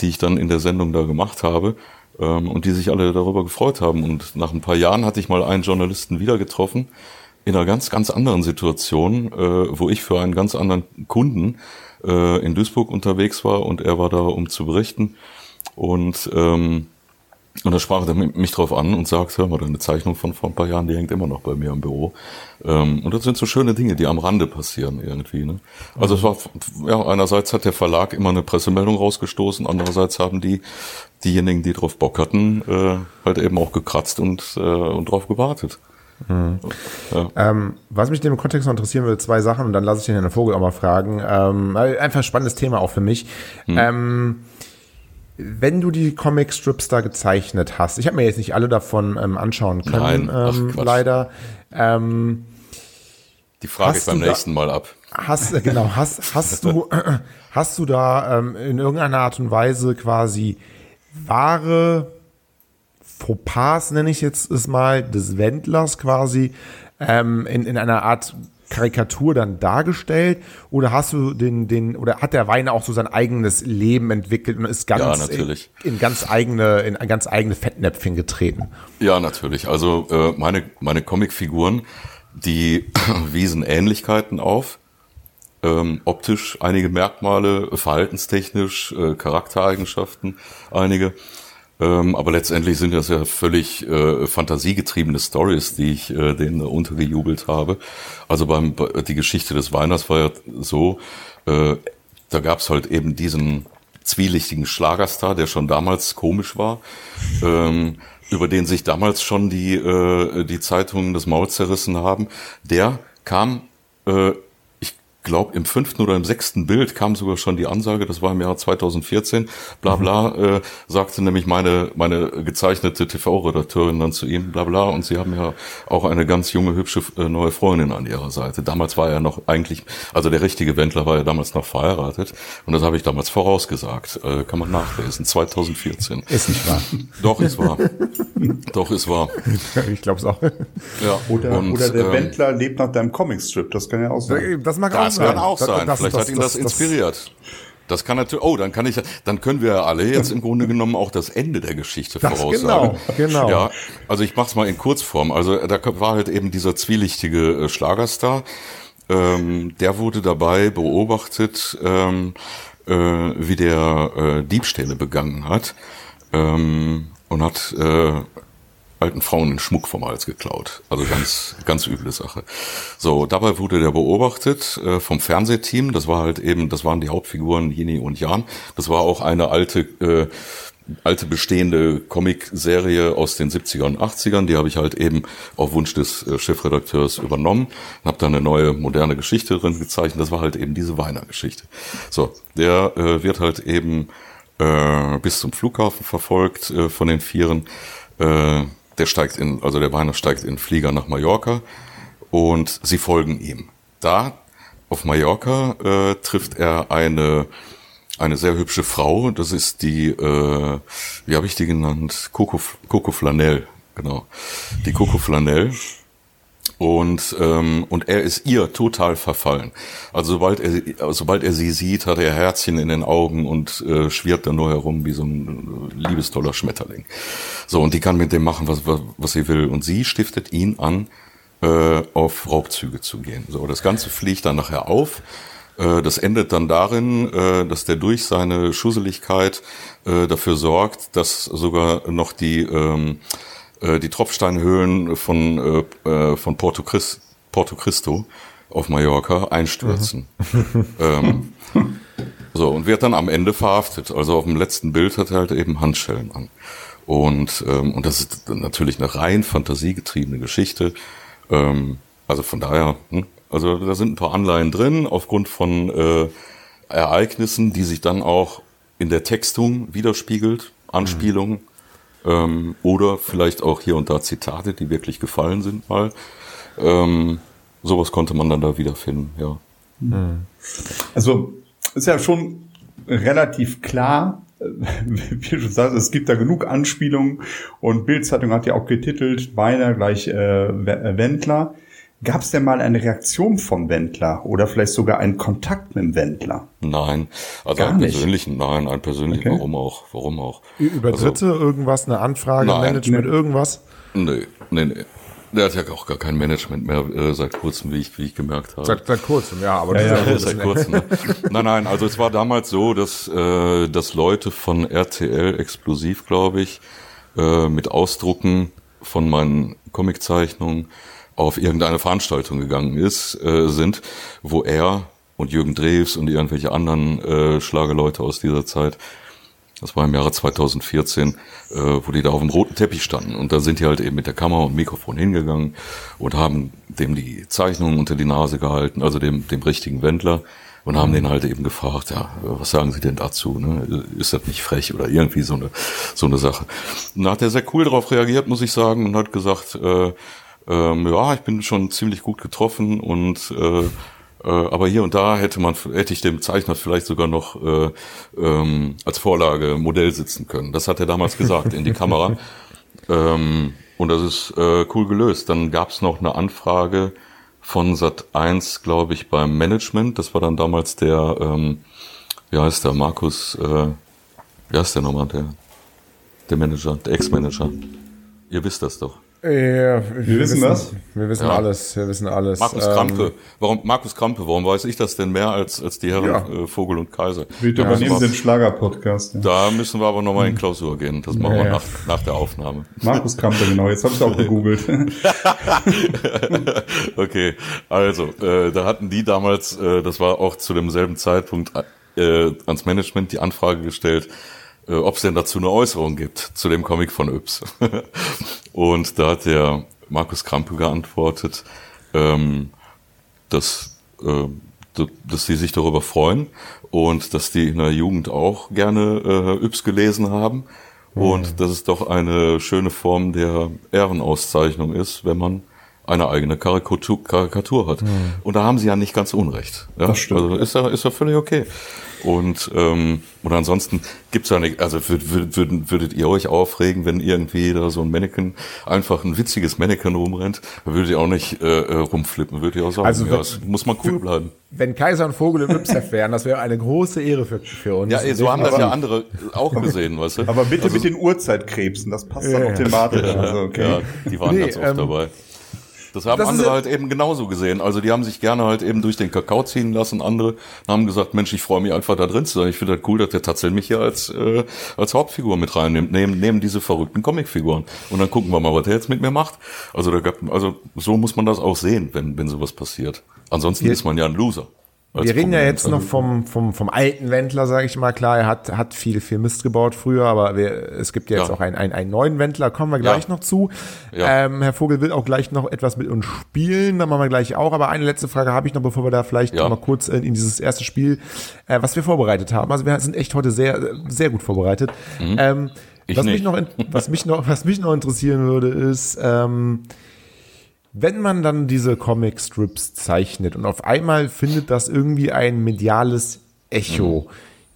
die ich dann in der Sendung da gemacht habe ähm, und die sich alle darüber gefreut haben. Und nach ein paar Jahren hatte ich mal einen Journalisten wieder getroffen, in einer ganz, ganz anderen Situation, äh, wo ich für einen ganz anderen Kunden äh, in Duisburg unterwegs war und er war da, um zu berichten. Und ähm, und da sprach er mi- mich drauf an und sagte, hör mal, deine Zeichnung von vor ein paar Jahren, die hängt immer noch bei mir im Büro. Ähm, und das sind so schöne Dinge, die am Rande passieren irgendwie. Ne? Also es war, ja, einerseits hat der Verlag immer eine Pressemeldung rausgestoßen, andererseits haben die diejenigen, die drauf Bock hatten, äh, halt eben auch gekratzt und, äh, und drauf gewartet. Ja. Ähm, was mich in dem Kontext noch interessieren würde, zwei Sachen und dann lasse ich den Herrn Vogel auch mal fragen. Ähm, einfach ein spannendes Thema auch für mich. Ähm, wenn du die Comic-Strips da gezeichnet hast, ich habe mir jetzt nicht alle davon ähm, anschauen können, Nein, ach, ähm, leider. Ähm, Die frage ich beim du da- nächsten Mal ab. Hast äh, genau, hast, hast du hast du da ähm, in irgendeiner Art und Weise quasi wahre Fauxpas, nenne ich jetzt es mal, des Wendlers quasi ähm, in, in einer Art Karikatur dann dargestellt oder hast du den den oder hat der Wein auch so sein eigenes Leben entwickelt und ist ganz Ja, natürlich. In, in ganz eigene in ganz eigene Fettnäpfchen getreten? Ja, natürlich. Also äh, meine, meine Comicfiguren, die wiesen Ähnlichkeiten auf. Ähm, optisch einige Merkmale, verhaltenstechnisch, äh, Charaktereigenschaften einige. Ähm, aber letztendlich sind das ja völlig äh, fantasiegetriebene Stories, die ich äh, denen untergejubelt habe. Also beim bei- die Geschichte des Weiners war ja so, äh, da gab's halt eben diesen zwielichtigen Schlagerstar, der schon damals komisch war, ähm, über den sich damals schon die, äh, die Zeitungen das Maul zerrissen haben. Der kam, äh, glaube, im fünften oder im sechsten Bild kam sogar schon die Ansage, das war im Jahr 2014, bla bla, äh, sagte nämlich meine, meine gezeichnete TV-Redakteurin dann zu ihm, bla bla, und sie haben ja auch eine ganz junge, hübsche äh, neue Freundin an ihrer Seite. Damals war er noch eigentlich, also der richtige Wendler war ja damals noch verheiratet, und das habe ich damals vorausgesagt, äh, kann man nachlesen, 2014. Ist nicht wahr. Doch, es war. Doch, es war. ich glaube es auch. Ja. Oder, Und, oder der ähm, Wendler lebt nach deinem Comicstrip, das kann ja auch sein. Das mag Das auch sein. kann auch sein. Das- Vielleicht das- hat ihn das, das- inspiriert. Das kann natürlich. Oh, dann kann ich. Dann können wir ja alle jetzt im Grunde genommen auch das Ende der Geschichte Das- voraussagen. genau, genau. Ja, also ich mach's mal in Kurzform. Also da war halt eben dieser zwielichtige äh, Schlagerstar. Ähm, der wurde dabei beobachtet. Ähm, äh, wie der äh, Diebstähle begangen hat ähm, und hat äh, alten Frauen den Schmuck vom Hals geklaut. Also ganz, ganz üble Sache. So, dabei wurde der beobachtet äh, vom Fernsehteam. Das war halt eben, das waren die Hauptfiguren Yini und Jan. Das war auch eine alte, äh, alte bestehende Comic-Serie aus den 70er und 80ern. Die habe ich halt eben auf Wunsch des äh, Chefredakteurs übernommen. Habe da eine neue, moderne Geschichte drin gezeichnet. Das war halt eben diese Weiner-Geschichte. So, der äh, wird halt eben äh, bis zum Flughafen verfolgt äh, von den Vieren. Äh, der steigt in, also der Weiner steigt in Flieger nach Mallorca und sie folgen ihm. Da auf Mallorca äh, trifft er eine eine sehr hübsche Frau. Das ist die, äh, wie habe ich die genannt? Coco, Coco Flanell, genau. Die Coco Flanell und ähm, und er ist ihr total verfallen. Also sobald er sobald er sie sieht, hat er Herzchen in den Augen und äh, schwirrt dann nur herum wie so ein äh, liebestoller Schmetterling. So und die kann mit dem machen, was was, was sie will und sie stiftet ihn an, äh, auf Raubzüge zu gehen. So das Ganze fliegt dann nachher auf. Äh, das endet dann darin, äh, dass der durch seine Schusseligkeit äh, dafür sorgt, dass sogar noch die ähm, äh, die Tropfsteinhöhlen von, äh, äh, von Porto, Christ, Porto Cristo auf Mallorca einstürzen. Mhm. ähm, so, und wird dann am Ende verhaftet. Also auf dem letzten Bild hat er halt eben Handschellen an. Und, ähm, und das ist natürlich eine rein fantasiegetriebene Geschichte. Ähm, also von daher, hm, also da sind ein paar Anleihen drin, aufgrund von äh, Ereignissen, die sich dann auch in der Textung widerspiegelt, Anspielungen. Ähm, oder vielleicht auch hier und da Zitate, die wirklich gefallen sind mal. Ähm, sowas konnte man dann da wiederfinden, ja. Mhm. Also ist ja schon relativ klar, wie du schon sagst, es gibt da genug Anspielungen und Bildzeitung hat ja auch getitelt, beinahe gleich äh, Wendler. Gab es denn mal eine Reaktion vom Wendler oder vielleicht sogar einen Kontakt mit dem Wendler? Nein, also Gar einen persönlichen, nein, einen persönlichen, okay. warum auch, warum auch. Über also, Dritte irgendwas, eine Anfrage, nein, Management, nee. irgendwas? Nee, nee, nee. Der hat ja auch gar kein Management mehr äh, seit kurzem, wie ich, wie ich gemerkt habe. Seit, seit kurzem, ja, aber ja, ja, ja seit kurzem. Ne? nein, nein, also es war damals so, dass, äh, dass Leute von RTL Explosiv, glaube ich, äh, mit Ausdrucken von meinen Comiczeichnungen auf irgendeine Veranstaltung gegangen ist, äh, sind, wo er und Jürgen Drews und irgendwelche anderen äh, Schlagerleute aus dieser Zeit, das war im Jahre 2014, äh, wo die da auf dem roten Teppich standen. Und da sind die halt eben mit der Kamera und Mikrofon hingegangen und haben dem die Zeichnungen unter die Nase gehalten, also dem, dem richtigen Wendler, und haben den halt eben gefragt, ja, was sagen Sie denn dazu? Ne? Ist das nicht frech oder irgendwie so eine, so eine Sache? Und da hat er sehr cool darauf reagiert, muss ich sagen, und hat gesagt, äh, ähm, ja, ich bin schon ziemlich gut getroffen und äh, äh, aber hier und da hätte man hätte ich dem Zeichner vielleicht sogar noch äh, ähm, als Vorlage Modell sitzen können. Das hat er damals gesagt in die Kamera. Ähm, und das ist äh, cool gelöst. Dann gab es noch eine Anfrage von Sat 1, glaube ich, beim Management. Das war dann damals der, ähm, wie heißt der, Markus, äh, wie heißt der nochmal, der, der Manager, der Ex-Manager. Ihr wisst das doch. Ja, wir, wir, wissen das. Wir wissen ja. alles. Wir wissen alles. Markus ähm, Krampe. Warum Markus Krampe? Warum weiß ich das denn mehr als als die Herren ja. äh, Vogel und Kaiser? Wir übernehmen den Schlager-Podcast. Ja. Da müssen wir aber nochmal in Klausur gehen. Das machen wir nach, nach der Aufnahme. Markus Krampe, genau. Jetzt habe ich auch gegoogelt. okay, also äh, da hatten die damals, äh, das war auch zu demselben Zeitpunkt äh, ans Management die Anfrage gestellt äh, ob es denn dazu eine Äußerung gibt zu dem Comic von Yps. und da hat der Markus Krampe geantwortet, ähm, dass, äh, dass sie sich darüber freuen und dass die in der Jugend auch gerne äh, Yps gelesen haben mhm. und dass es doch eine schöne Form der Ehrenauszeichnung ist, wenn man eine eigene Karikatur, Karikatur hat. Mhm. Und da haben sie ja nicht ganz Unrecht. Ja? Das stimmt. Also ist ja, ist ja völlig okay. Und, ähm, und ansonsten gibt's ja nicht, also würd, würd, würdet ihr euch aufregen, wenn irgendwie da so ein Mannequin, einfach ein witziges Mannequin rumrennt, dann würdet ihr auch nicht äh, äh rumflippen, würdet ihr auch sagen, also ja, muss man cool bleiben. Wenn Kaiser und Vogel im Ypsef wären, das wäre eine große Ehre für, für uns. Ja, so haben das ja andere auch gesehen, weißt du. Aber bitte also, mit den Uhrzeitkrebsen, das passt ja, dann auch thematisch. Ja, also, okay. ja, die waren nee, ganz oft ähm, dabei. Das haben Das andere ja- halt eben genauso gesehen. Also die haben sich gerne halt eben durch den Kakao ziehen lassen. Andere haben gesagt, Mensch, ich freue mich einfach da drin zu sein. Ich finde das cool, dass der tatsächlich mich hier als, äh, als Hauptfigur mit reinnimmt. Nehmen, nehmen diese verrückten Comicfiguren. Und dann gucken wir mal, was der jetzt mit mir macht. Also da gab, also so muss man das auch sehen, wenn, wenn sowas passiert. Ansonsten ist man ja ein Loser. Wir reden ja Prominent. jetzt noch vom, vom, vom alten Wendler, sage ich mal. Klar, er hat, hat viel, viel Mist gebaut früher, aber wir, es gibt ja jetzt Ja. auch einen, einen, einen neuen Wendler, kommen wir gleich Ja. noch zu. Ja. Ähm, Herr Vogel will auch gleich noch etwas mit uns spielen, da machen wir gleich auch. Aber eine letzte Frage habe ich noch, bevor wir da vielleicht Ja. mal kurz in, in dieses erste Spiel, äh, was wir vorbereitet haben. Also wir sind echt heute sehr, sehr gut vorbereitet. Ähm, Mhm. Ich was, mich noch, was, mich noch, was mich noch interessieren würde, ist, ähm, wenn man dann diese Comic-Strips zeichnet und auf einmal findet das irgendwie ein mediales Echo, Mhm.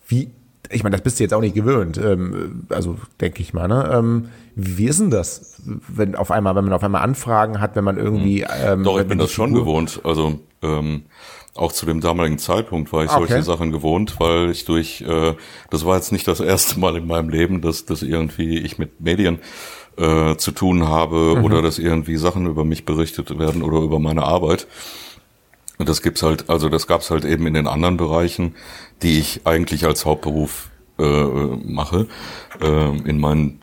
wie, ich meine, das bist du jetzt auch nicht gewöhnt, ähm, also denke ich mal, ne? Ähm, wie ist denn das, wenn auf einmal, wenn man auf einmal Anfragen hat, wenn man irgendwie, ähm, Mhm. Doch, ich bin das schon gewohnt. Also ähm, auch zu dem damaligen Zeitpunkt war ich Ah, Okay. solche Sachen gewohnt, weil ich durch, äh, das war jetzt nicht das erste Mal in meinem Leben, dass, dass irgendwie ich mit Medien äh, zu tun habe Mhm. oder dass irgendwie Sachen über mich berichtet werden oder über meine Arbeit. Und das gibt's halt, also das gab's halt eben in den anderen Bereichen, die ich eigentlich als Hauptberuf äh, mache. Äh, in meinen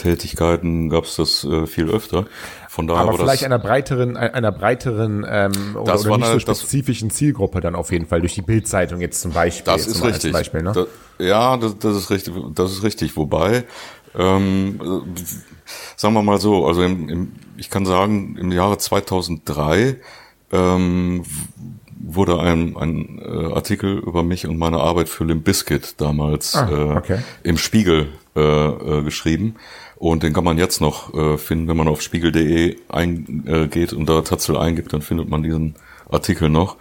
Designer-Tätigkeiten gab's das äh, viel öfter. Von daher aber war vielleicht das, einer breiteren, einer breiteren ähm, oder, Das oder nicht so eine- das- spezifischen Zielgruppe dann auf jeden Fall durch die Bildzeitung jetzt zum Beispiel. Das ist richtig. Beispiel, ne? Da, ja, das, das ist richtig. Das ist richtig. Wobei, ähm, äh, sagen wir mal so, also im, im, ich kann sagen, im Jahre 2003 ähm, wurde ein, ein äh, Artikel über mich und meine Arbeit für Limp Bizkit damals Ah, äh, okay. im Spiegel äh, äh, geschrieben. Und den kann man jetzt noch äh, finden, wenn man auf spiegel.de eingeht äh, und da Tatzel eingibt, dann findet man diesen Artikel noch.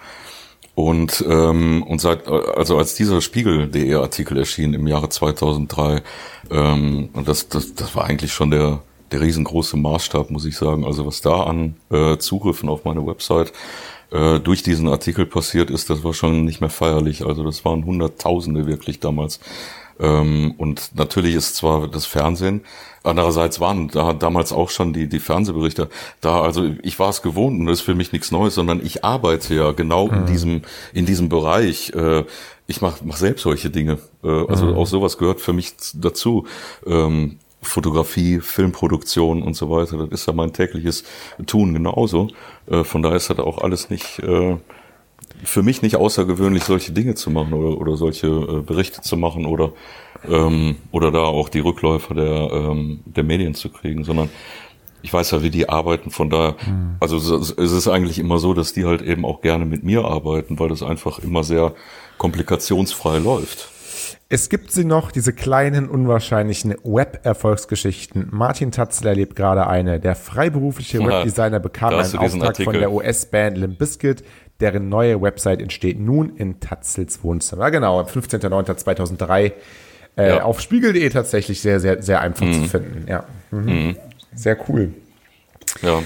Und, ähm, und seit, also als dieser Spiegel.de Artikel erschien im Jahre 2003, ähm, und das, das, das war eigentlich schon der, der riesengroße Maßstab, muss ich sagen. Also was da an äh, Zugriffen auf meine Website äh, durch diesen Artikel passiert ist, das war schon nicht mehr feierlich. Also das waren Hunderttausende wirklich damals. Ähm, und natürlich ist zwar das Fernsehen, andererseits waren da damals auch schon die, die Fernsehberichte da. Also ich war es gewohnt und das ist für mich nichts Neues, sondern ich arbeite ja genau in diesem, in diesem Bereich. Äh, ich mache mach selbst solche Dinge. Äh, also auch sowas gehört für mich dazu. Ähm, Fotografie, Filmproduktion und so weiter, das ist ja mein tägliches Tun genauso. Äh, von daher ist das auch alles nicht, für mich nicht außergewöhnlich, solche Dinge zu machen oder, oder solche äh, Berichte zu machen oder, ähm, oder da auch die Rückläufer der, ähm, der Medien zu kriegen, sondern ich weiß ja, wie die arbeiten, von daher, also es ist eigentlich immer so, dass die halt eben auch gerne mit mir arbeiten, weil das einfach immer sehr komplikationsfrei läuft. Es gibt sie noch, diese kleinen, unwahrscheinlichen Web-Erfolgsgeschichten. Martin Tatzel erlebt gerade eine. Der freiberufliche Webdesigner bekam einen Auftrag von der US-Band Limp Bizkit. Deren neue Website entsteht nun in Tatzels Wohnzimmer. Ja, genau, am 15.09.2003 äh, Ja. auf spiegel.de tatsächlich sehr, sehr, sehr einfach zu finden. Ja. Mhm. Sehr cool. Ja.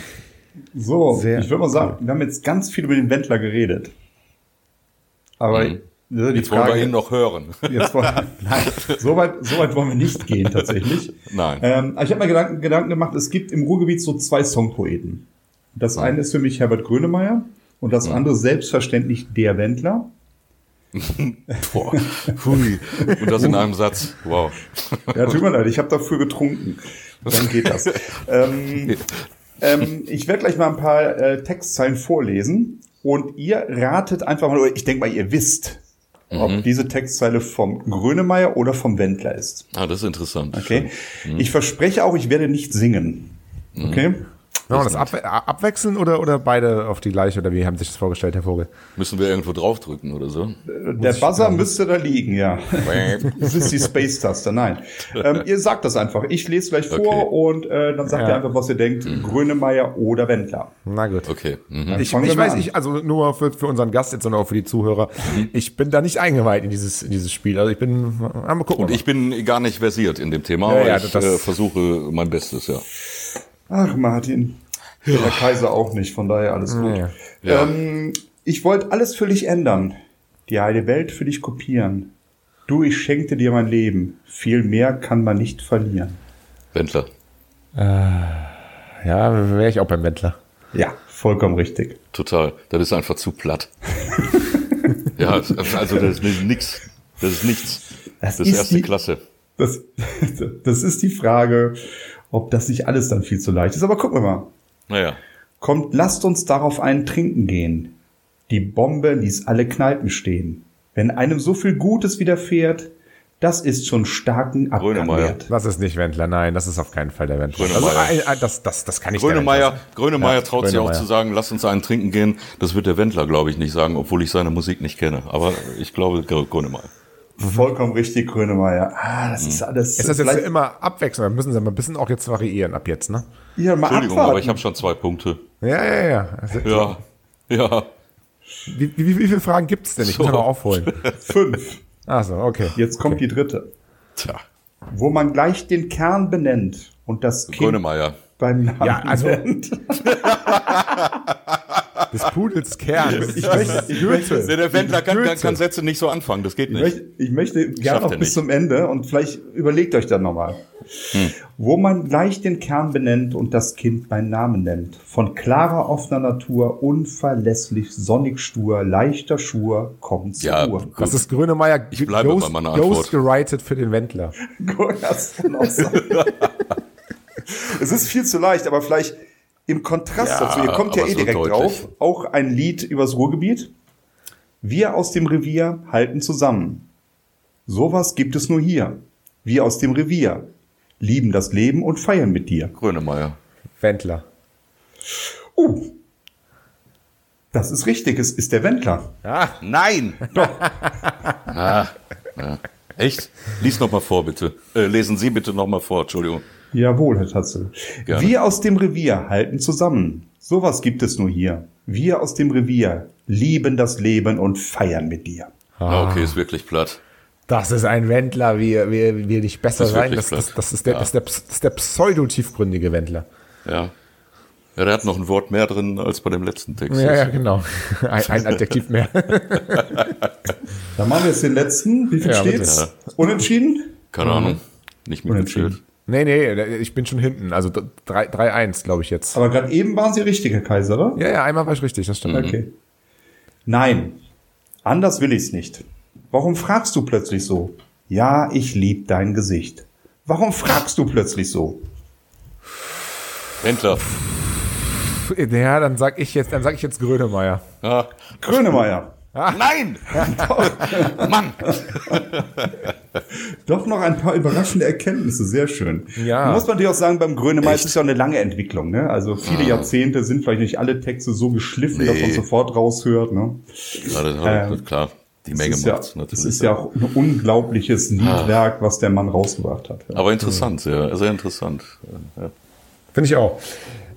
So, Sehr ich würde mal sagen, wir haben jetzt ganz viel über den Wendler geredet. Aber Mhm. die Jetzt wollen wir Frage, ihn noch hören. Jetzt wollen, nein, so weit, so weit wollen wir nicht gehen tatsächlich. Nein. Ähm, aber ich habe mir Gedanken, Gedanken gemacht, es gibt im Ruhrgebiet so zwei Songpoeten. Das eine ist für mich Herbert Grönemeyer und das andere selbstverständlich der Wendler. Boah. Hui. Und das in einem Satz. Wow. Ja, tut mir leid, ich habe dafür getrunken. Dann geht das. ähm, ähm, ich werde gleich mal ein paar äh, Textzeilen vorlesen und ihr ratet einfach mal, ich denke mal, ihr wisst, ob diese Textzeile vom Grönemeyer oder vom Wendler ist. Ah, das ist interessant. Okay. Ich verspreche auch, ich werde nicht singen. Okay. Wollen wir das abwe abwechseln oder, oder beide auf die gleiche? Oder wie haben Sie sich das vorgestellt, Herr Vogel? Müssen wir irgendwo draufdrücken oder so? Der Buzzer müsste da liegen, ja. Das ist die Space-Taste, nein. Ähm, ihr sagt das einfach. Ich lese gleich vor Okay. und äh, dann sagt Ja. ihr einfach, was ihr denkt. Grönemeyer oder Wendler. Na gut. Okay. Mhm. Ich, ich weiß, an. ich, also nur für, für unseren Gast jetzt, sondern auch für die Zuhörer. Ich bin da nicht eingeweiht in dieses, in dieses Spiel. Also ich bin, mal gucken. Und ich bin gar nicht versiert in dem Thema, Ja, aber ja, ich das- äh, versuche mein Bestes, ja. Ach, Martin. Der Kaiser auch nicht, von daher alles gut. Ja. Ja. Ähm, ich wollte alles für dich ändern. Die heile Welt für dich kopieren. Du, ich schenkte dir mein Leben. Viel mehr kann man nicht verlieren. Wendler. mal. Ja, wäre ich auch beim Wendler. Ja, vollkommen richtig. Total. Das ist einfach zu platt. ja, also das ist nichts. Das ist nichts. Das, das ist erste die, Klasse. Das, das ist die Frage, ob das nicht alles dann viel zu leicht ist. Aber gucken wir mal. Naja. Kommt, lasst uns darauf einen trinken gehen. Die Bombe ließ alle Kneipen stehen. Wenn einem so viel Gutes widerfährt, das ist schon starken Abgang wert. Das ist nicht Wendler, nein, das ist auf keinen Fall der Wendler. Also, das, das, das kann ich Grönemeyer, Grönemeyer ja, traut sich auch zu sagen, lass uns einen trinken gehen. Das wird der Wendler, glaube ich, nicht sagen, obwohl ich seine Musik nicht kenne. Aber ich glaube, Grönemeyer. Vollkommen richtig, Grönemeyer. Ah, das ist alles. Ist das jetzt immer abwechselnd? müssen sie mal ein bisschen auch jetzt variieren ab jetzt, ne? Ja, mal Entschuldigung, abwarten. aber ich habe schon zwei Punkte. Ja, ja, ja. Also, ja, ja. Wie, wie, wie viele Fragen gibt es denn? Ich so. muss noch aufholen. Fünf. Ach so, okay. Jetzt kommt okay. die dritte. Tja. Wo man gleich den Kern benennt und das Kind Grönemeyer. beim Namen ja, also, nennt. des Pudels Kern. Ich möchte, ich möchte, der Wendler kann, kann, kann, Sätze nicht so anfangen, das geht nicht. Ich möchte, ich möchte gerne noch bis nicht. zum Ende und vielleicht überlegt euch dann nochmal. Hm. Wo man gleich den Kern benennt und das Kind beim Namen nennt. Von klarer, offener Natur, unverlässlich, sonnig stur, leichter Schur, kommt zur ja, Uhr. Das ist Grönemeyer ich bleibe Ghost, bei meiner Ghost gerighted für den Wendler. es ist viel zu leicht, aber vielleicht im Kontrast ja, dazu, ihr kommt ja eh direkt deutlich. drauf, auch ein Lied übers Ruhrgebiet. Wir aus dem Revier halten zusammen. Sowas gibt es nur hier. Wir aus dem Revier lieben das Leben und feiern mit dir. Grönemeyer. Wendler. Uh. Das ist richtig, es ist der Wendler. Ah, nein! Doch. ah, ja. Echt? Lies noch mal vor, bitte. Äh, lesen Sie bitte noch mal vor, Entschuldigung. Jawohl, Herr Tatzel. Gerne. Wir aus dem Revier halten zusammen. Sowas gibt es nur hier. Wir aus dem Revier lieben das Leben und feiern mit dir. Ah, okay, ist wirklich platt. Das ist ein Wendler, wie, wie, wie nicht besser das sein. Das, das, das, ist der, ja. das, ist der, das ist der pseudo-tiefgründige Wendler. Ja. Ja, der hat noch ein Wort mehr drin als bei dem letzten Text. Ja, ja, genau. Ein, ein Adjektiv mehr. Dann machen wir jetzt den letzten. Wie viel ja, steht's? Ja. Unentschieden? Keine Ahnung. Nicht mit dem Schild. Nee, nee, ich bin schon hinten. Also 3-1, glaube ich jetzt. Aber gerade eben waren Sie richtig, Herr Kaiser, oder? Ja, ja, einmal war ich richtig, das stimmt. Okay. Nein, anders will ich's nicht. Warum fragst du plötzlich so? Ja, ich lieb dein Gesicht. Warum fragst du plötzlich so? Wendler. Ja, dann sag ich jetzt, dann sag ich jetzt Grönemeyer. Ja. Grönemeyer. Ah. Nein! Mann! Doch noch ein paar überraschende Erkenntnisse, sehr schön. Ja. Muss man natürlich auch sagen, beim Grönemeyer ist es ja eine lange Entwicklung. Ne? Also viele ah. Jahrzehnte sind vielleicht nicht alle Texte so geschliffen, nee. dass man sofort raushört. Ne? Ja, das, ähm, klar. Die Menge macht ja, natürlich. Das ist ja auch ein unglaubliches Liedwerk, ah. was der Mann rausgebracht hat. Ja. Aber interessant, sehr, sehr interessant. Ja. Finde ich auch.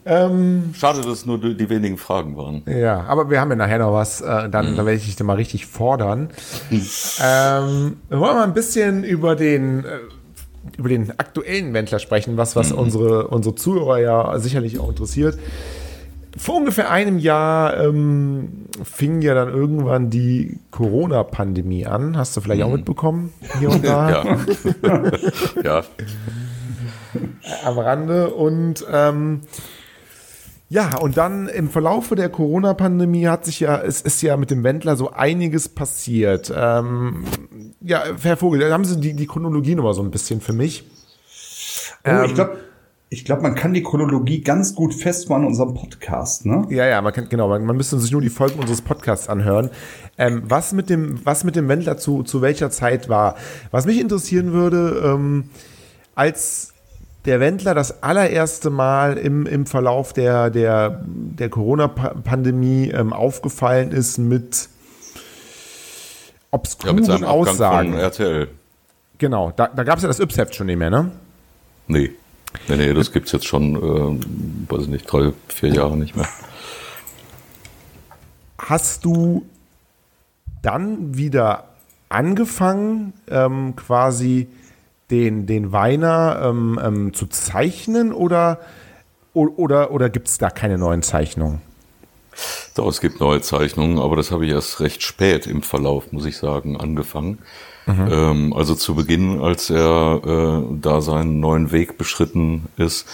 Ähm, Schade, dass es nur die wenigen Fragen waren. Ja, aber wir haben ja nachher noch was. Äh, dann, mhm. dann werde ich dich dann mal richtig fordern. Mhm. Ähm, wir wollen mal ein bisschen über den, äh, über den aktuellen Wendler sprechen, was, was mhm. unsere, unsere Zuhörer ja sicherlich auch interessiert. Vor ungefähr einem Jahr ähm, fing ja dann irgendwann die Corona-Pandemie an. Hast du vielleicht auch mhm. mitbekommen? Hier und da. ja. ja. Am Rande. Und ähm, ja, und dann im Verlaufe der Corona-Pandemie hat sich ja, es ist ja mit dem Wendler so einiges passiert. Ähm, ja, Herr Vogel, da haben Sie die, die Chronologie nochmal so ein bisschen für mich. Oh, ähm, ich glaube, ich glaube, man kann die Chronologie ganz gut festmachen in unserem Podcast, ne? Ja, ja, man kann, genau, man, man müsste sich nur die Folgen unseres Podcasts anhören. Ähm, was mit dem, was mit dem Wendler zu, zu welcher Zeit war? Was mich interessieren würde, ähm, als der Wendler das allererste Mal im, im Verlauf der, der, der Corona-Pandemie ähm, aufgefallen ist mit obskuren ja, mit Aussagen. RTL. Genau, da, da gab es ja das Yps-Heft schon nicht mehr, ne? Nee. Nee, nee, das gibt es jetzt schon, äh, weiß ich nicht, drei, vier Jahre nicht mehr. Hast du dann wieder angefangen, ähm, quasi den, den Weiner ähm, ähm, zu zeichnen oder, oder, oder gibt es da keine neuen Zeichnungen? Doch, es gibt neue Zeichnungen, aber das habe ich erst recht spät im Verlauf, muss ich sagen, angefangen. Mhm. Ähm, also zu Beginn, als er äh, da seinen neuen Weg beschritten ist,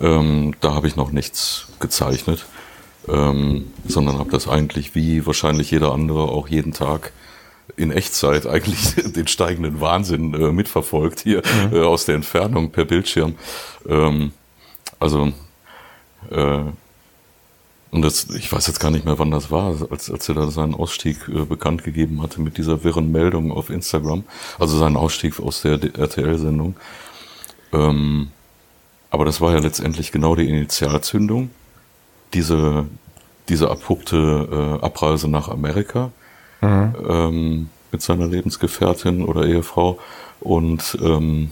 ähm, da habe ich noch nichts gezeichnet. ähm, sondern habe das eigentlich wie wahrscheinlich jeder andere auch jeden Tag in Echtzeit eigentlich den steigenden Wahnsinn äh, mitverfolgt hier mhm. äh, aus der Entfernung per Bildschirm. Ähm, also äh, und das, ich weiß jetzt gar nicht mehr, wann das war, als, als er da seinen Ausstieg äh, bekannt gegeben hatte mit dieser wirren Meldung auf Instagram. Also seinen Ausstieg aus der RTL-Sendung. Ähm, aber das war ja letztendlich genau die Initialzündung. Diese, diese abhuckte äh, Abreise nach Amerika mhm. ähm, mit seiner Lebensgefährtin oder Ehefrau. Und ähm,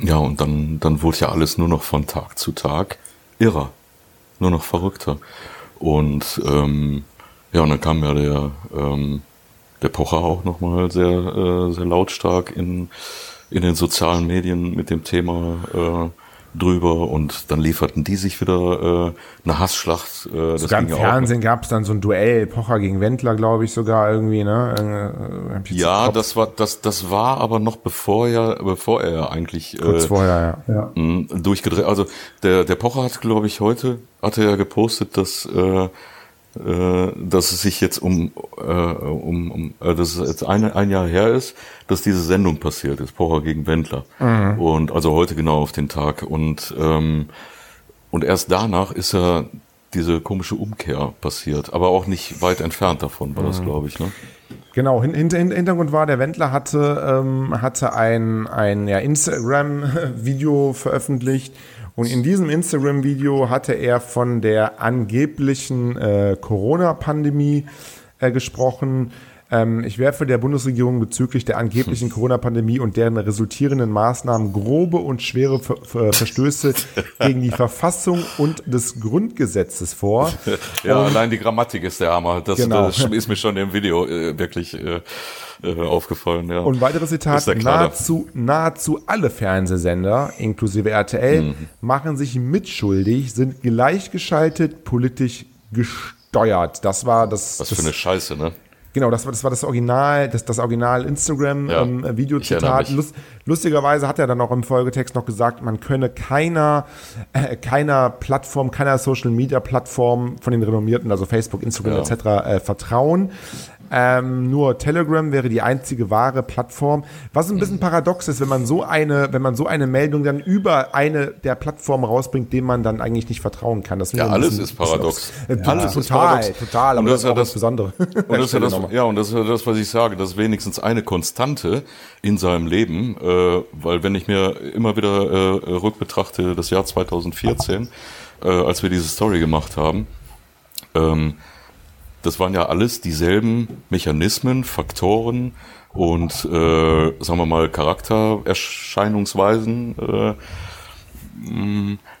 ja, und dann, dann wurde ja alles nur noch von Tag zu Tag irrer nur noch verrückter. Und ähm, ja, und dann kam ja der, ähm, der Pocher auch nochmal sehr, äh, sehr lautstark in, in den sozialen Medien mit dem Thema äh, drüber und dann lieferten die sich wieder äh, eine Hassschlacht. Äh, das sogar im Fernsehen gab es dann so ein Duell, Pocher gegen Wendler, glaube ich sogar irgendwie. Ne? Äh, ja, das war das das war aber noch bevor er bevor er eigentlich kurz äh, vorher ja. ja. durchgedreht. Also der der Pocher hat glaube ich heute hatte ja gepostet, dass äh, äh, dass es sich jetzt um, äh, um, um äh, dass es jetzt ein, ein Jahr her ist, dass diese Sendung passiert ist, Pocher gegen Wendler. Mhm. Und also heute genau auf den Tag. Und, ähm, und erst danach ist ja diese komische Umkehr passiert, aber auch nicht weit entfernt davon war das, mhm. glaube ich. Ne? Genau, hinter Hintergrund war, der Wendler hatte, ähm, hatte ein, ein ja, Instagram-Video veröffentlicht, und in diesem Instagram-Video hatte er von der angeblichen äh, Corona-Pandemie äh, gesprochen. Ähm, ich werfe der Bundesregierung bezüglich der angeblichen Corona-Pandemie und deren resultierenden Maßnahmen grobe und schwere Ver Ver Verstöße gegen die Verfassung und des Grundgesetzes vor. ja, und, allein die Grammatik ist der Hammer. Das, genau. das ist mir schon im Video äh, wirklich äh, äh, aufgefallen. Ja. Und weiteres Zitat, nahezu, nahezu alle Fernsehsender, inklusive RTL, mhm. machen sich mitschuldig, sind gleichgeschaltet, politisch gesteuert. Das war das. Was das, für eine Scheiße, ne? Genau, das war das, war das Original, das, das Original Instagram-Video-Zitat. Ja, ähm, Lust, lustigerweise hat er dann auch im Folgetext noch gesagt, man könne keiner, äh, keiner Plattform, keiner Social-Media-Plattform von den renommierten, also Facebook, Instagram ja. etc. Äh, vertrauen. Ähm, nur Telegram wäre die einzige wahre Plattform. Was ein bisschen paradox ist, wenn man so eine, wenn man so eine Meldung dann über eine der Plattformen rausbringt, dem man dann eigentlich nicht vertrauen kann. Das ja, alles bisschen, ist paradox. Äh, ja, alles total, ist paradox. total. Aber das ist ja das Besondere. Und das ist ja das, ja, und das ist ja das, was ich sage. Das ist wenigstens eine Konstante in seinem Leben, äh, weil wenn ich mir immer wieder äh, rückbetrachte, das Jahr 2014, äh, als wir diese Story gemacht haben. Ähm, das waren ja alles dieselben Mechanismen, Faktoren und, äh, sagen wir mal, Charaktererscheinungsweisen, äh,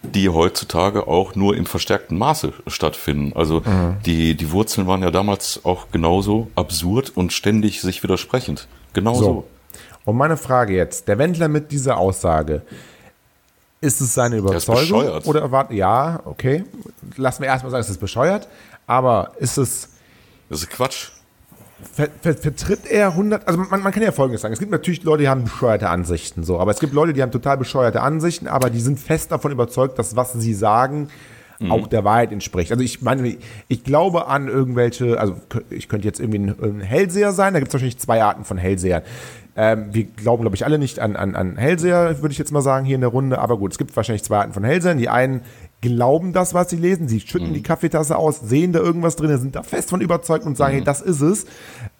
die heutzutage auch nur im verstärkten Maße stattfinden. Also mhm. die, die Wurzeln waren ja damals auch genauso absurd und ständig sich widersprechend. Genauso. So. Und meine Frage jetzt, der Wendler mit dieser Aussage, ist es seine Überzeugung? Oder erwarten, ja, okay. Lassen wir erstmal sagen, es ist bescheuert. Aber ist es das ist Quatsch. Ver, ver, vertritt er 100, also man, man kann ja Folgendes sagen, es gibt natürlich Leute, die haben bescheuerte Ansichten, so, aber es gibt Leute, die haben total bescheuerte Ansichten, aber die sind fest davon überzeugt, dass was sie sagen, mhm. auch der Wahrheit entspricht. Also ich meine, ich glaube an irgendwelche, also ich könnte jetzt irgendwie ein, ein Hellseher sein, da gibt es wahrscheinlich zwei Arten von Hellsehern. Ähm, wir glauben, glaube ich, alle nicht an, an, an Hellseher, würde ich jetzt mal sagen, hier in der Runde. Aber gut, es gibt wahrscheinlich zwei Arten von Hellsehern. Die einen glauben das, was sie lesen. Sie schütten mhm. die Kaffeetasse aus, sehen da irgendwas drin, sind da fest von überzeugt und sagen, mhm. hey, das ist es.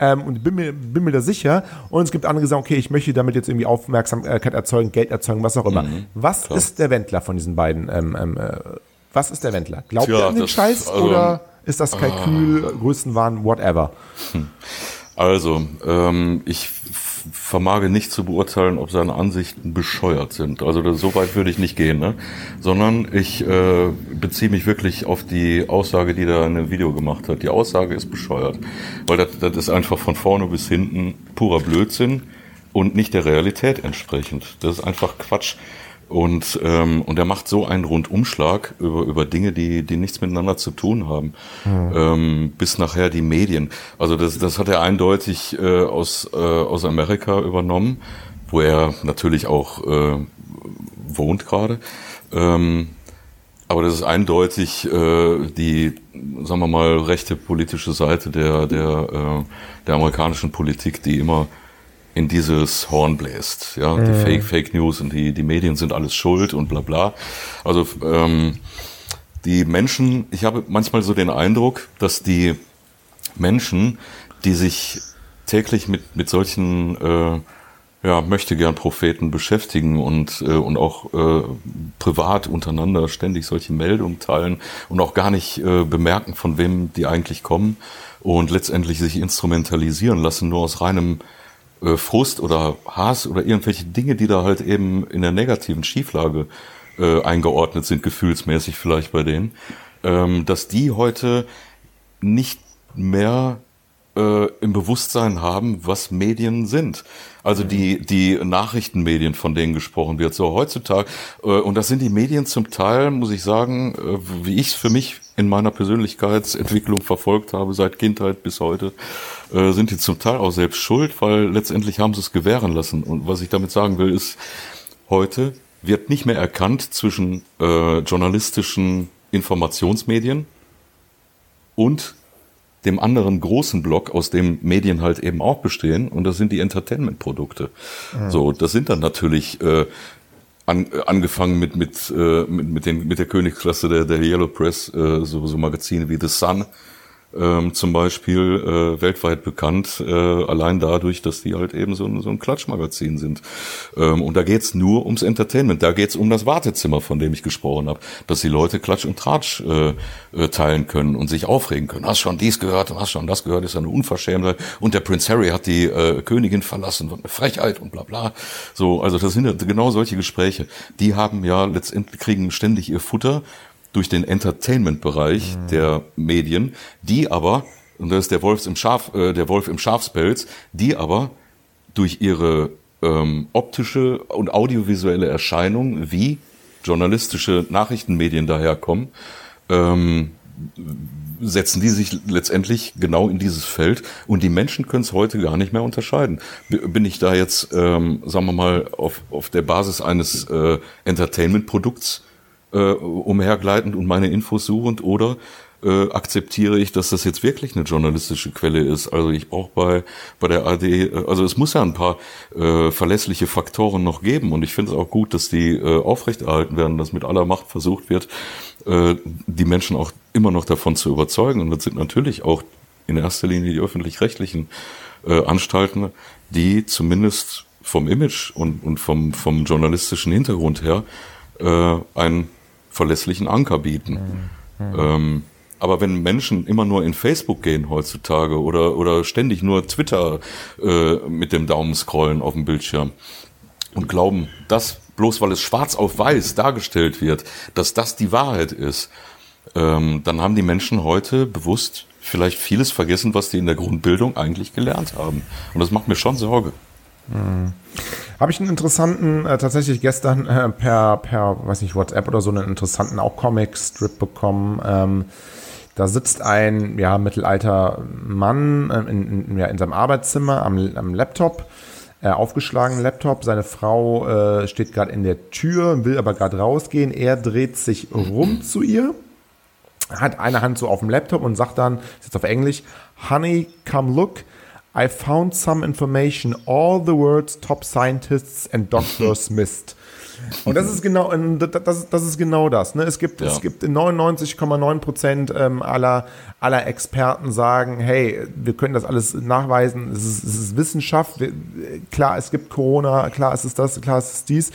Ähm, und bin mir, bin mir da sicher. Und es gibt andere, die sagen, okay, ich möchte damit jetzt irgendwie Aufmerksamkeit erzeugen, Geld erzeugen, was auch immer. Mhm. Was Klar. ist der Wendler von diesen beiden? Ähm, ähm, äh, was ist der Wendler? Glaubt Tja, er an den Scheiß also, oder ist das Kalkül, äh, Größenwahn, whatever? Hm. Also, ähm, ich vermage nicht zu beurteilen, ob seine Ansichten bescheuert sind. Also das, so weit würde ich nicht gehen, ne? sondern ich äh, beziehe mich wirklich auf die Aussage, die er in dem Video gemacht hat. Die Aussage ist bescheuert, weil das, das ist einfach von vorne bis hinten purer Blödsinn und nicht der Realität entsprechend. Das ist einfach Quatsch. Und, ähm, und er macht so einen Rundumschlag über, über Dinge, die, die nichts miteinander zu tun haben. Mhm. Ähm, bis nachher die Medien. Also das, das hat er eindeutig äh, aus, äh, aus Amerika übernommen, wo er natürlich auch äh, wohnt gerade. Ähm, aber das ist eindeutig äh, die, sagen wir mal, rechte politische Seite der, der, äh, der amerikanischen Politik, die immer in dieses Horn bläst. Ja, die Fake, Fake News und die, die Medien sind alles schuld und bla bla. Also ähm, die Menschen, ich habe manchmal so den Eindruck, dass die Menschen, die sich täglich mit, mit solchen äh, ja, möchte gern Propheten beschäftigen und, äh, und auch äh, privat untereinander ständig solche Meldungen teilen und auch gar nicht äh, bemerken, von wem die eigentlich kommen und letztendlich sich instrumentalisieren lassen, nur aus reinem äh, Frust oder Hass oder irgendwelche Dinge, die da halt eben in der negativen Schieflage äh, eingeordnet sind, gefühlsmäßig vielleicht bei denen, ähm, dass die heute nicht mehr äh, im Bewusstsein haben, was Medien sind. Also die, die Nachrichtenmedien, von denen gesprochen wird, so heutzutage. Äh, und das sind die Medien zum Teil, muss ich sagen, äh, wie ich es für mich in meiner Persönlichkeitsentwicklung verfolgt habe, seit Kindheit bis heute, äh, sind die zum Teil auch selbst schuld, weil letztendlich haben sie es gewähren lassen. Und was ich damit sagen will, ist, heute wird nicht mehr erkannt zwischen äh, journalistischen Informationsmedien und dem anderen großen Block, aus dem Medien halt eben auch bestehen, und das sind die Entertainment-Produkte. Mhm. So, das sind dann natürlich äh, an, angefangen mit mit, äh, mit mit den mit der Königsklasse der der Yellow Press, äh, so, so Magazine wie The Sun, ähm, zum Beispiel äh, weltweit bekannt, äh, allein dadurch, dass die halt eben so ein, so ein Klatschmagazin sind. Ähm, und da geht's nur ums Entertainment, da geht's um das Wartezimmer, von dem ich gesprochen habe, dass die Leute Klatsch und Tratsch äh, äh, teilen können und sich aufregen können. Hast schon dies gehört und hast schon das gehört, ist eine Unverschämtheit. Und der Prince Harry hat die äh, Königin verlassen, eine Frechheit und bla bla. So, also das sind ja genau solche Gespräche. Die haben ja letztendlich kriegen ständig ihr Futter durch den Entertainment-Bereich mhm. der Medien, die aber, und das ist der Wolf im Schaf, äh, der Wolf im Schafspelz, die aber durch ihre ähm, optische und audiovisuelle Erscheinung, wie journalistische Nachrichtenmedien daherkommen, ähm, setzen die sich letztendlich genau in dieses Feld und die Menschen können es heute gar nicht mehr unterscheiden. Bin ich da jetzt, ähm, sagen wir mal, auf, auf der Basis eines äh, Entertainment-Produkts äh, umhergleitend und meine Infos suchend oder äh, akzeptiere ich, dass das jetzt wirklich eine journalistische Quelle ist. Also ich brauche bei, bei der AD, äh, also es muss ja ein paar äh, verlässliche Faktoren noch geben und ich finde es auch gut, dass die äh, aufrechterhalten werden, dass mit aller Macht versucht wird, äh, die Menschen auch immer noch davon zu überzeugen. Und das sind natürlich auch in erster Linie die öffentlich-rechtlichen äh, Anstalten, die zumindest vom Image und, und vom, vom journalistischen Hintergrund her äh, ein verlässlichen Anker bieten. Mhm. Ähm, aber wenn Menschen immer nur in Facebook gehen heutzutage oder, oder ständig nur Twitter äh, mit dem Daumen scrollen auf dem Bildschirm und glauben, dass bloß weil es schwarz auf weiß dargestellt wird, dass das die Wahrheit ist, ähm, dann haben die Menschen heute bewusst vielleicht vieles vergessen, was die in der Grundbildung eigentlich gelernt haben. Und das macht mir schon Sorge. Mhm. Habe ich einen interessanten, äh, tatsächlich gestern äh, per, per, weiß nicht, WhatsApp oder so, einen interessanten auch Comic-Strip bekommen. Ähm, da sitzt ein ja, mittelalter Mann äh, in, in, ja, in seinem Arbeitszimmer am, am Laptop, äh, aufgeschlagenen Laptop. Seine Frau äh, steht gerade in der Tür, will aber gerade rausgehen. Er dreht sich rum zu ihr, hat eine Hand so auf dem Laptop und sagt dann, ist jetzt auf Englisch, Honey, come look. I found some information all the world's top scientists and doctors missed. Und das ist genau, das, das ist genau das. Ne? Es gibt, ja. es gibt 99,9 Prozent ähm, aller, aller Experten sagen, hey, wir können das alles nachweisen. Es ist, es ist Wissenschaft. Wir, klar, es gibt Corona. Klar, es ist das. Klar, es ist dies.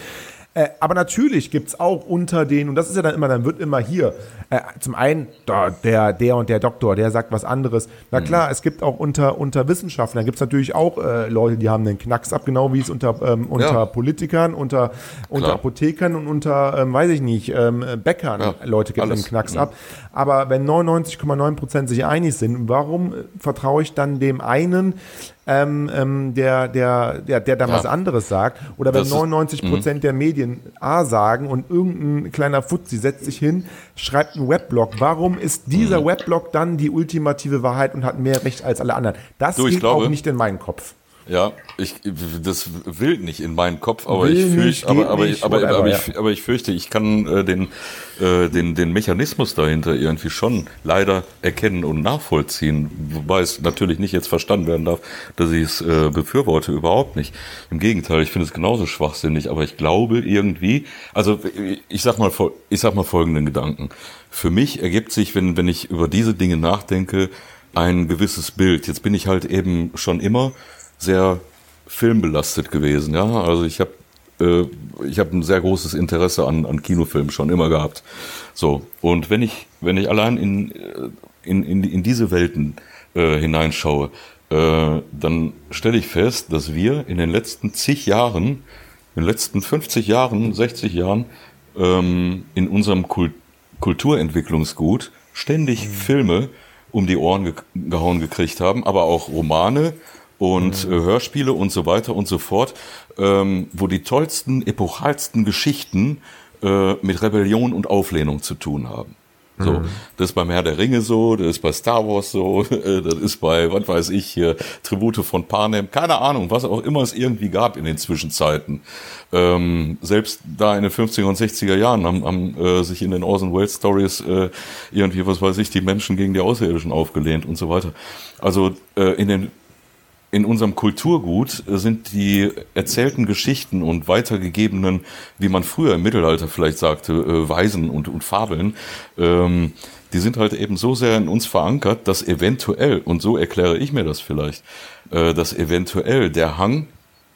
Äh, aber natürlich gibt es auch unter den, und das ist ja dann immer, dann wird immer hier, äh, zum einen da, der, der und der Doktor, der sagt was anderes. Na mhm. klar, mhm. es gibt auch unter, unter Wissenschaftlern, gibt es natürlich auch äh, Leute, die haben den Knacks ab, genau wie es unter, ähm, unter ja. Politikern, unter, unter Apothekern und unter, ähm, weiß ich nicht, ähm, Bäckern ja, Leute gibt den Knacks mhm. ab. Aber wenn 99,9 Prozent sich einig sind, warum vertraue ich dann dem einen, ähm, ähm, der, der, der, der dann ja. was anderes sagt. Oder wenn 99 Prozent mhm. der Medien A sagen und irgendein kleiner Fuzzi setzt sich hin, schreibt einen Weblog. Warum ist dieser mhm. Weblog dann die ultimative Wahrheit und hat mehr Recht als alle anderen? Das du, geht glaube, auch nicht in meinen Kopf. Ja, ich, das will nicht in meinen Kopf, aber will ich fürchte, aber, aber, nicht, aber, aber, aber, ich, aber ich fürchte, ich kann äh, den, äh, den, den Mechanismus dahinter irgendwie schon leider erkennen und nachvollziehen, wobei es natürlich nicht jetzt verstanden werden darf, dass ich es äh, befürworte, überhaupt nicht. Im Gegenteil, ich finde es genauso schwachsinnig, aber ich glaube irgendwie, also ich sag mal, ich sag mal folgenden Gedanken. Für mich ergibt sich, wenn, wenn ich über diese Dinge nachdenke, ein gewisses Bild. Jetzt bin ich halt eben schon immer sehr filmbelastet gewesen. Ja, also ich habe äh, ich habe ein sehr großes Interesse an, an Kinofilmen schon immer gehabt. So und wenn ich wenn ich allein in äh, in, in, in diese Welten äh, hineinschaue, äh, dann stelle ich fest, dass wir in den letzten zig Jahren, in den letzten 50 Jahren, 60 Jahren ähm, in unserem Kult Kulturentwicklungsgut ständig mhm. Filme um die Ohren ge gehauen gekriegt haben, aber auch Romane, und mhm. äh, Hörspiele und so weiter und so fort, ähm, wo die tollsten, epochalsten Geschichten äh, mit Rebellion und Auflehnung zu tun haben. So, mhm. das ist beim Herr der Ringe so, das ist bei Star Wars so, das ist bei, was weiß ich, hier, Tribute von Panem, keine Ahnung, was auch immer es irgendwie gab in den Zwischenzeiten. Ähm, selbst da in den 50er und 60er Jahren haben, haben äh, sich in den Orson Welles Stories äh, irgendwie, was weiß ich, die Menschen gegen die Außerirdischen aufgelehnt und so weiter. Also äh, in den in unserem Kulturgut sind die erzählten Geschichten und weitergegebenen, wie man früher im Mittelalter vielleicht sagte, äh, Weisen und, und Fabeln, ähm, die sind halt eben so sehr in uns verankert, dass eventuell, und so erkläre ich mir das vielleicht, äh, dass eventuell der Hang,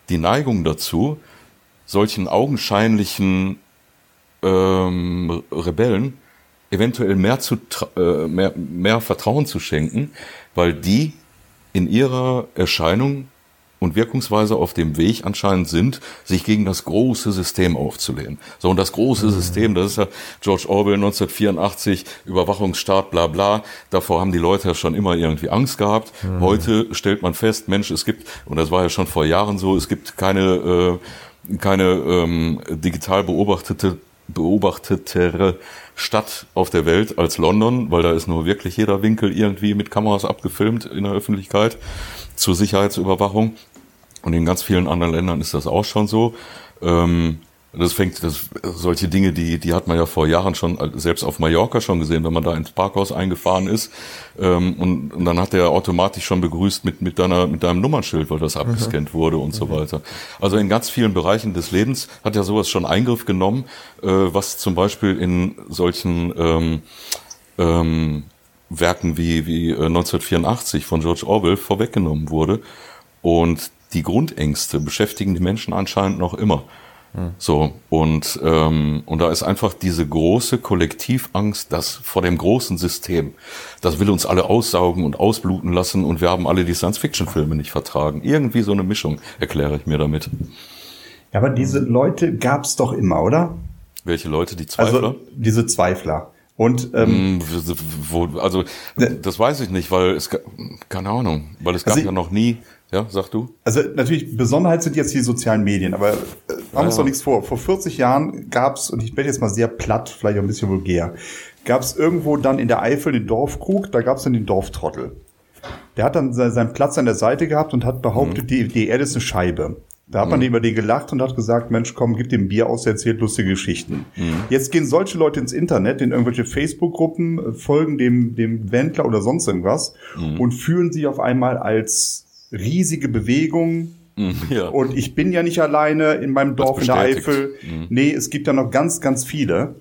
die Neigung dazu, solchen augenscheinlichen ähm, Rebellen eventuell mehr, zu, äh, mehr, mehr Vertrauen zu schenken, weil die in ihrer Erscheinung und Wirkungsweise auf dem Weg anscheinend sind, sich gegen das große System aufzulehnen. So, und das große mhm. System, das ist ja George Orwell 1984, Überwachungsstaat, bla bla. Davor haben die Leute ja schon immer irgendwie Angst gehabt. Mhm. Heute stellt man fest, Mensch, es gibt, und das war ja schon vor Jahren so, es gibt keine, äh, keine ähm, digital beobachtete beobachtetere Stadt auf der Welt als London, weil da ist nur wirklich jeder Winkel irgendwie mit Kameras abgefilmt in der Öffentlichkeit zur Sicherheitsüberwachung. Und in ganz vielen anderen Ländern ist das auch schon so. Ähm, das fängt, das, solche Dinge, die, die hat man ja vor Jahren schon, selbst auf Mallorca schon gesehen, wenn man da ins Parkhaus eingefahren ist. Ähm, und, und dann hat der automatisch schon begrüßt mit, mit, deiner, mit deinem Nummernschild, weil das abgescannt mhm. wurde und mhm. so weiter. Also in ganz vielen Bereichen des Lebens hat ja sowas schon Eingriff genommen, äh, was zum Beispiel in solchen ähm, ähm, Werken wie, wie äh, 1984 von George Orwell vorweggenommen wurde. Und die Grundängste beschäftigen die Menschen anscheinend noch immer. So, und, ähm, und da ist einfach diese große Kollektivangst, das vor dem großen System, das will uns alle aussaugen und ausbluten lassen und wir haben alle die Science-Fiction-Filme nicht vertragen. Irgendwie so eine Mischung erkläre ich mir damit. Ja, aber diese Leute gab's doch immer, oder? Welche Leute, die Zweifler? Also diese Zweifler. Und ähm, hm, wo, also ne. das weiß ich nicht, weil es keine Ahnung, weil es gab also ja noch nie ja, sag du. Also natürlich, Besonderheit sind jetzt die sozialen Medien, aber äh, machen uns doch nichts vor. Vor 40 Jahren gab's und ich bin jetzt mal sehr platt, vielleicht auch ein bisschen vulgär, gab's irgendwo dann in der Eifel den Dorfkrug, da gab's dann den Dorftrottel. Der hat dann seinen Platz an der Seite gehabt und hat behauptet, mhm. die, die Erde ist eine Scheibe. Da hat man mhm. über die gelacht und hat gesagt, Mensch, komm, gib dem Bier aus, der erzählt lustige Geschichten. Mhm. Jetzt gehen solche Leute ins Internet, in irgendwelche Facebook-Gruppen, folgen dem, dem Wendler oder sonst irgendwas mhm. und fühlen sich auf einmal als riesige Bewegung. Mhm, ja. Und ich bin ja nicht alleine in meinem Dorf in der Eifel. Mhm. Nee, es gibt ja noch ganz, ganz viele.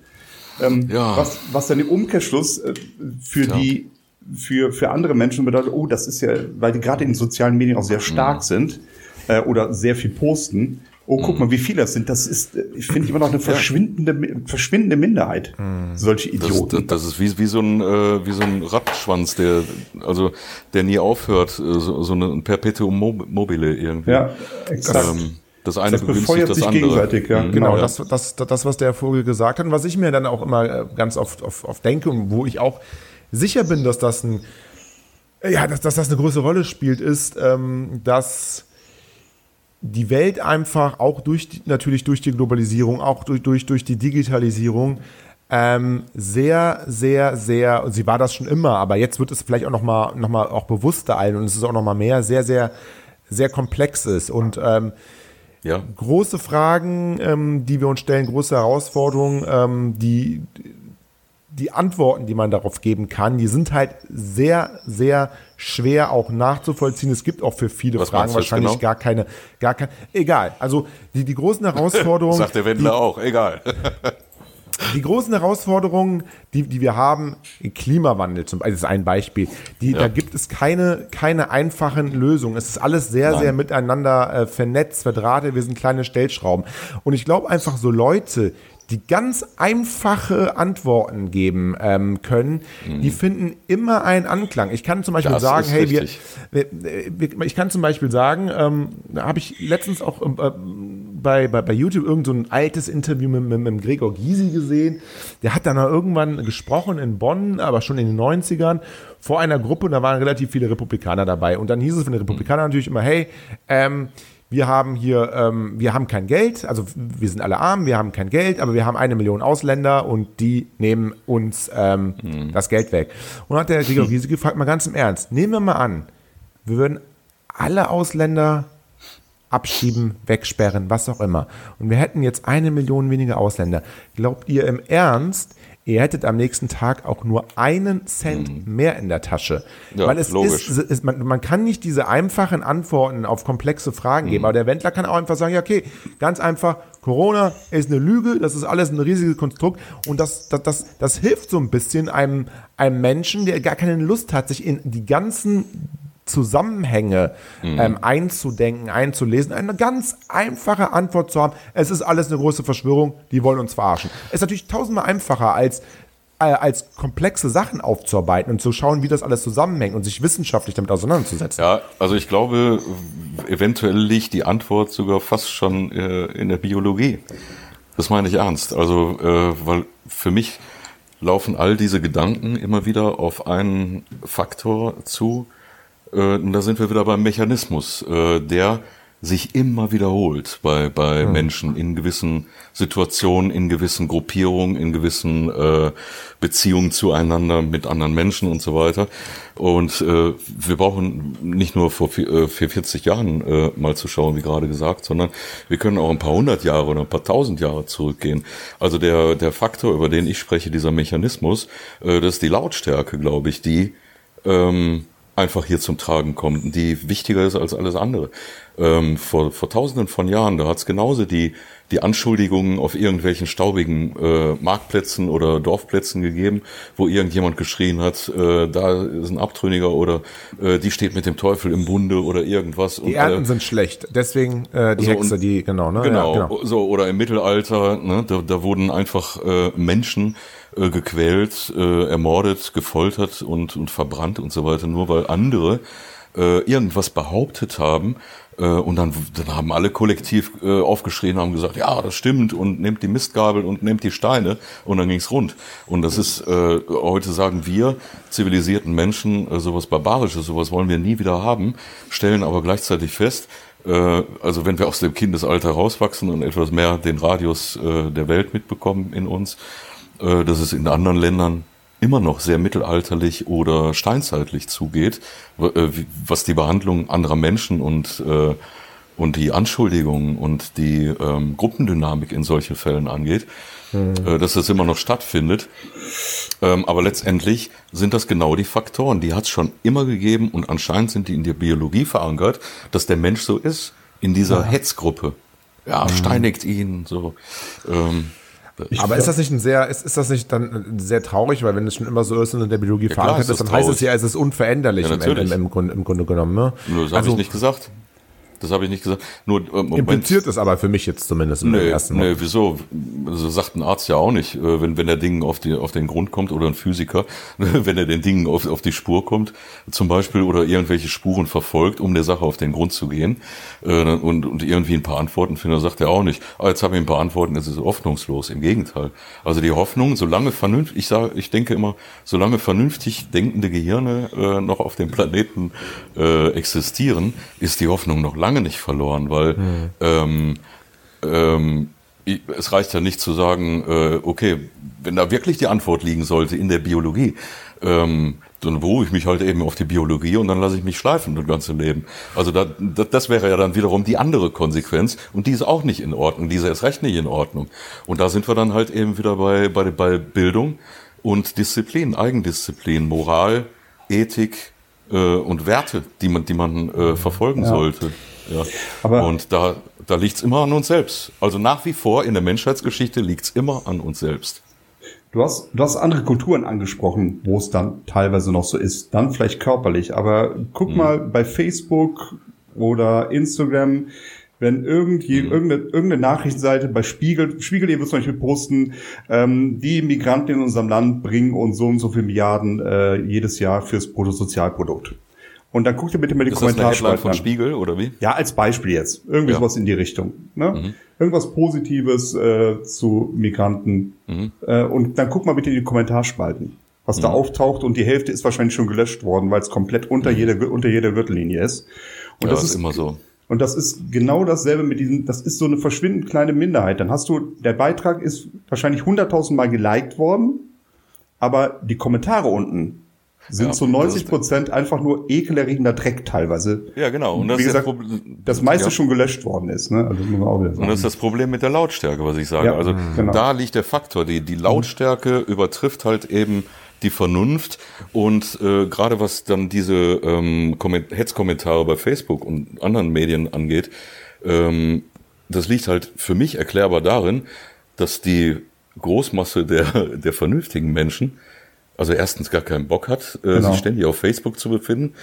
Ähm, ja. was, was dann im Umkehrschluss äh, für ja. die, für, für andere Menschen bedeutet, oh, das ist ja, weil die gerade in den sozialen Medien auch sehr stark mhm. sind äh, oder sehr viel posten, Oh, guck mal, wie viele das sind. Das ist, ich finde immer noch eine verschwindende, verschwindende Minderheit. Mhm. Solche Idioten. Das, das, ist wie, wie so ein, äh, wie so ein Rattenschwanz, der, also, der nie aufhört, äh, so, so ein Perpetuum mobile irgendwie. Ja, exakt. Ähm, das eine das begünstigt das andere. Gegenseitig, ja. Mhm. Genau, ja. Das, das, das, was der Vogel gesagt hat, und was ich mir dann auch immer äh, ganz oft, oft, oft denke und wo ich auch sicher bin, dass das ein, ja, dass, dass das eine große Rolle spielt, ist, ähm, dass die Welt einfach auch durch natürlich durch die Globalisierung, auch durch, durch, durch die Digitalisierung ähm, sehr, sehr, sehr, sie war das schon immer, aber jetzt wird es vielleicht auch nochmal noch mal auch bewusster allen und es ist auch nochmal mehr, sehr, sehr sehr komplex ist und ähm, ja. große Fragen, ähm, die wir uns stellen, große Herausforderungen, ähm, die die Antworten, die man darauf geben kann, die sind halt sehr, sehr schwer auch nachzuvollziehen. Es gibt auch für viele Was Fragen wahrscheinlich genau? gar keine, gar kein, egal. Also die, die großen Herausforderungen. Sagt der Wendler die, auch, egal. die großen Herausforderungen, die, die wir haben, Klimawandel zum Beispiel, ist ein Beispiel. Die, ja. Da gibt es keine, keine einfachen Lösungen. Es ist alles sehr, Nein. sehr miteinander äh, vernetzt, verdrahtet. Wir sind kleine Stellschrauben. Und ich glaube einfach so Leute, die ganz einfache Antworten geben ähm, können, mhm. die finden immer einen Anklang. Ich kann zum Beispiel das sagen, hey, wir, wir, ich kann zum Beispiel sagen, ähm, da habe ich letztens auch äh, bei, bei, bei YouTube irgend so ein altes Interview mit, mit, mit Gregor Gysi gesehen. Der hat dann irgendwann gesprochen in Bonn, aber schon in den 90ern, vor einer Gruppe und da waren relativ viele Republikaner dabei. Und dann hieß es von den Republikanern natürlich immer, hey, ähm, wir haben hier, ähm, wir haben kein Geld, also wir sind alle arm, wir haben kein Geld, aber wir haben eine Million Ausländer und die nehmen uns ähm, mhm. das Geld weg. Und hat der Gregor Riese gefragt, mal ganz im Ernst, nehmen wir mal an, wir würden alle Ausländer abschieben, wegsperren, was auch immer. Und wir hätten jetzt eine Million weniger Ausländer. Glaubt ihr im Ernst, ihr hättet am nächsten Tag auch nur einen Cent mhm. mehr in der Tasche. Ja, Weil es logisch. ist, ist man, man, kann nicht diese einfachen Antworten auf komplexe Fragen geben. Mhm. Aber der Wendler kann auch einfach sagen, ja, okay, ganz einfach, Corona ist eine Lüge, das ist alles ein riesiges Konstrukt. Und das, das, das, das hilft so ein bisschen einem, einem Menschen, der gar keine Lust hat, sich in die ganzen Zusammenhänge mhm. ähm, einzudenken, einzulesen, eine ganz einfache Antwort zu haben. Es ist alles eine große Verschwörung, die wollen uns verarschen. Es ist natürlich tausendmal einfacher als äh, als komplexe Sachen aufzuarbeiten und zu schauen, wie das alles zusammenhängt und sich wissenschaftlich damit auseinanderzusetzen. Ja, also ich glaube, eventuell liegt die Antwort sogar fast schon äh, in der Biologie. Das meine ich ernst. Also, äh, weil für mich laufen all diese Gedanken immer wieder auf einen Faktor zu, äh, da sind wir wieder beim Mechanismus, äh, der sich immer wiederholt bei, bei mhm. Menschen in gewissen Situationen, in gewissen Gruppierungen, in gewissen äh, Beziehungen zueinander mit anderen Menschen und so weiter. Und äh, wir brauchen nicht nur vor, äh, vor 40 Jahren äh, mal zu schauen, wie gerade gesagt, sondern wir können auch ein paar hundert Jahre oder ein paar tausend Jahre zurückgehen. Also der, der Faktor, über den ich spreche, dieser Mechanismus, äh, das ist die Lautstärke, glaube ich, die ähm, einfach hier zum Tragen kommt, die wichtiger ist als alles andere. Ähm, vor, vor tausenden von Jahren, da hat es genauso die, die Anschuldigungen auf irgendwelchen staubigen äh, Marktplätzen oder Dorfplätzen gegeben, wo irgendjemand geschrien hat, äh, da ist ein Abtrünniger oder äh, die steht mit dem Teufel im Bunde oder irgendwas. Die Ernten sind schlecht, deswegen äh, die so, Hexe, die, genau, ne? Genau, ja, genau, so, oder im Mittelalter, ne, da, da wurden einfach äh, Menschen äh, gequält, äh, ermordet, gefoltert und, und verbrannt und so weiter, nur weil andere äh, irgendwas behauptet haben. Äh, und dann, dann haben alle kollektiv äh, aufgeschrien, haben gesagt, ja, das stimmt und nehmt die Mistgabel und nehmt die Steine und dann ging's rund. Und das ist, äh, heute sagen wir, zivilisierten Menschen, äh, sowas Barbarisches, sowas wollen wir nie wieder haben, stellen aber gleichzeitig fest, äh, also wenn wir aus dem Kindesalter rauswachsen und etwas mehr den Radius äh, der Welt mitbekommen in uns, dass es in anderen Ländern immer noch sehr mittelalterlich oder steinzeitlich zugeht, äh, was die Behandlung anderer Menschen und, äh, und die Anschuldigungen und die ähm, Gruppendynamik in solchen Fällen angeht, mhm. dass das immer noch stattfindet. Ähm, aber letztendlich sind das genau die Faktoren, die hat es schon immer gegeben und anscheinend sind die in der Biologie verankert, dass der Mensch so ist, in dieser ja. Hetzgruppe. Ja, mhm. steinigt ihn, so. Ähm, ich aber ist das nicht ein sehr, ist, ist das nicht dann sehr traurig, weil wenn es schon immer so ist und in der Biologie ja, verankert ist, dann traurig. heißt es ja, es ist unveränderlich ja, im, im, im, Grunde, im Grunde genommen. Ne? Das habe also, ich nicht gesagt. Das habe ich nicht gesagt. Nur äh, impliziert es aber für mich jetzt zumindest im nee, ersten Mal. Nee, wieso? Also sagt ein Arzt ja auch nicht, äh, wenn wenn der Ding auf die auf den Grund kommt oder ein Physiker, wenn er den Dingen auf auf die Spur kommt, zum Beispiel oder irgendwelche Spuren verfolgt, um der Sache auf den Grund zu gehen äh, und und irgendwie ein paar Antworten findet, sagt er auch nicht. Ah, jetzt habe ich ein paar Antworten, es ist hoffnungslos. Im Gegenteil. Also die Hoffnung, solange vernünftig, ich sage, ich denke immer, solange vernünftig denkende Gehirne äh, noch auf dem Planeten äh, existieren, ist die Hoffnung noch lange lange nicht verloren, weil mhm. ähm, ähm, es reicht ja nicht zu sagen, äh, okay, wenn da wirklich die Antwort liegen sollte in der Biologie, ähm, dann beruhe ich mich halt eben auf die Biologie und dann lasse ich mich schleifen das ganze Leben. Also da, das, das wäre ja dann wiederum die andere Konsequenz und die ist auch nicht in Ordnung, diese ist recht nicht in Ordnung. Und da sind wir dann halt eben wieder bei, bei, bei Bildung und Disziplin, Eigendisziplin, Moral, Ethik äh, und Werte, die man, die man äh, verfolgen ja. sollte. Ja. Aber und da, da liegt's immer an uns selbst. Also nach wie vor in der Menschheitsgeschichte liegt's immer an uns selbst. Du hast, du hast andere Kulturen angesprochen, wo es dann teilweise noch so ist. Dann vielleicht körperlich. Aber guck mhm. mal bei Facebook oder Instagram, wenn irgendwie mhm. irgendeine, irgendeine Nachrichtenseite bei Spiegel, Spiegel wird zum Beispiel posten, ähm, die Migranten in unserem Land bringen uns so und so viele Milliarden äh, jedes Jahr fürs Bruttosozialprodukt. Und dann guckt ihr bitte mal die ist Kommentarspalten von Spiegel oder wie? Ja, als Beispiel jetzt. Irgendwie ja. sowas in die Richtung. Ne? Mhm. Irgendwas Positives äh, zu Migranten. Mhm. Äh, und dann guck mal bitte in die Kommentarspalten, was mhm. da auftaucht. Und die Hälfte ist wahrscheinlich schon gelöscht worden, weil es komplett unter mhm. jeder unter jeder Gürtellinie ist. Und ja, das ist immer so. Und das ist genau dasselbe mit diesen, das ist so eine verschwindend kleine Minderheit. Dann hast du, der Beitrag ist wahrscheinlich 100.000 Mal geliked worden, aber die Kommentare unten sind ja, zu 90 Prozent einfach nur ekelerregender Dreck teilweise. Ja, genau. Und das Wie gesagt, das meiste ja. schon gelöscht worden ist. Ne? Also muss man auch sagen. Und das ist das Problem mit der Lautstärke, was ich sage. Ja, also genau. da liegt der Faktor. Die, die Lautstärke mhm. übertrifft halt eben die Vernunft. Und äh, gerade was dann diese ähm, Hetzkommentare bei Facebook und anderen Medien angeht, ähm, das liegt halt für mich erklärbar darin, dass die Großmasse der, der vernünftigen Menschen also erstens gar keinen Bock hat, äh, genau. sich ständig auf Facebook zu befinden.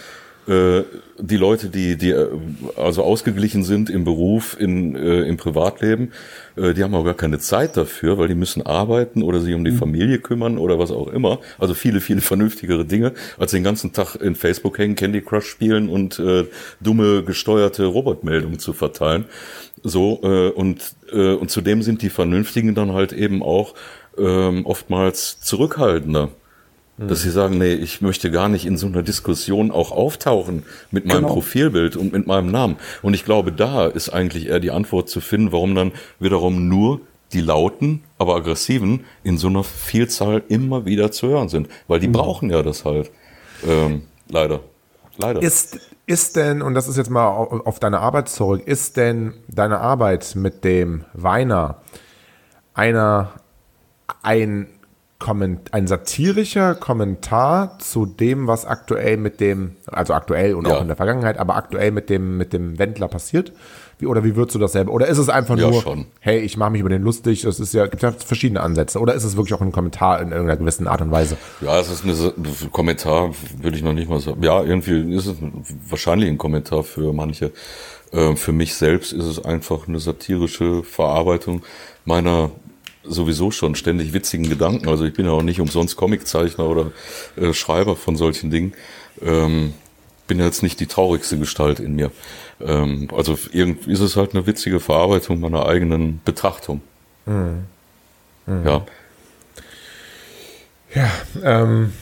Äh, die Leute, die, die äh, also ausgeglichen sind im Beruf, in, äh, im Privatleben, äh, die haben auch gar keine Zeit dafür, weil die müssen arbeiten oder sich um die mhm. Familie kümmern oder was auch immer. Also viele, viele vernünftigere Dinge, als den ganzen Tag in Facebook hängen, Candy Crush spielen und äh, dumme gesteuerte Robotmeldungen zu verteilen. So, äh, und, äh, und zudem sind die Vernünftigen dann halt eben auch ähm, oftmals zurückhaltender dass sie sagen, nee, ich möchte gar nicht in so einer Diskussion auch auftauchen mit meinem genau. Profilbild und mit meinem Namen. Und ich glaube, da ist eigentlich eher die Antwort zu finden, warum dann wiederum nur die lauten, aber aggressiven in so einer Vielzahl immer wieder zu hören sind. Weil die mhm. brauchen ja das halt. Ähm, leider. Leider. Ist, ist denn, und das ist jetzt mal auf deine Arbeit zurück, ist denn deine Arbeit mit dem Weiner einer ein ein satirischer Kommentar zu dem, was aktuell mit dem, also aktuell und ja. auch in der Vergangenheit, aber aktuell mit dem, mit dem Wendler passiert? Wie, oder wie würdest du das selber? Oder ist es einfach ja, nur, schon. hey, ich mache mich über den lustig, das ist ja, gibt ja verschiedene Ansätze. Oder ist es wirklich auch ein Kommentar in irgendeiner gewissen Art und Weise? Ja, es ist ein Kommentar, würde ich noch nicht mal sagen. Ja, irgendwie ist es wahrscheinlich ein Kommentar für manche. Ähm, für mich selbst ist es einfach eine satirische Verarbeitung meiner sowieso schon ständig witzigen Gedanken. Also ich bin ja auch nicht umsonst Comiczeichner oder äh, Schreiber von solchen Dingen. Ähm, bin ja jetzt nicht die traurigste Gestalt in mir. Ähm, also irgendwie ist es halt eine witzige Verarbeitung meiner eigenen Betrachtung. Mhm. Mhm. Ja. Ja, ähm,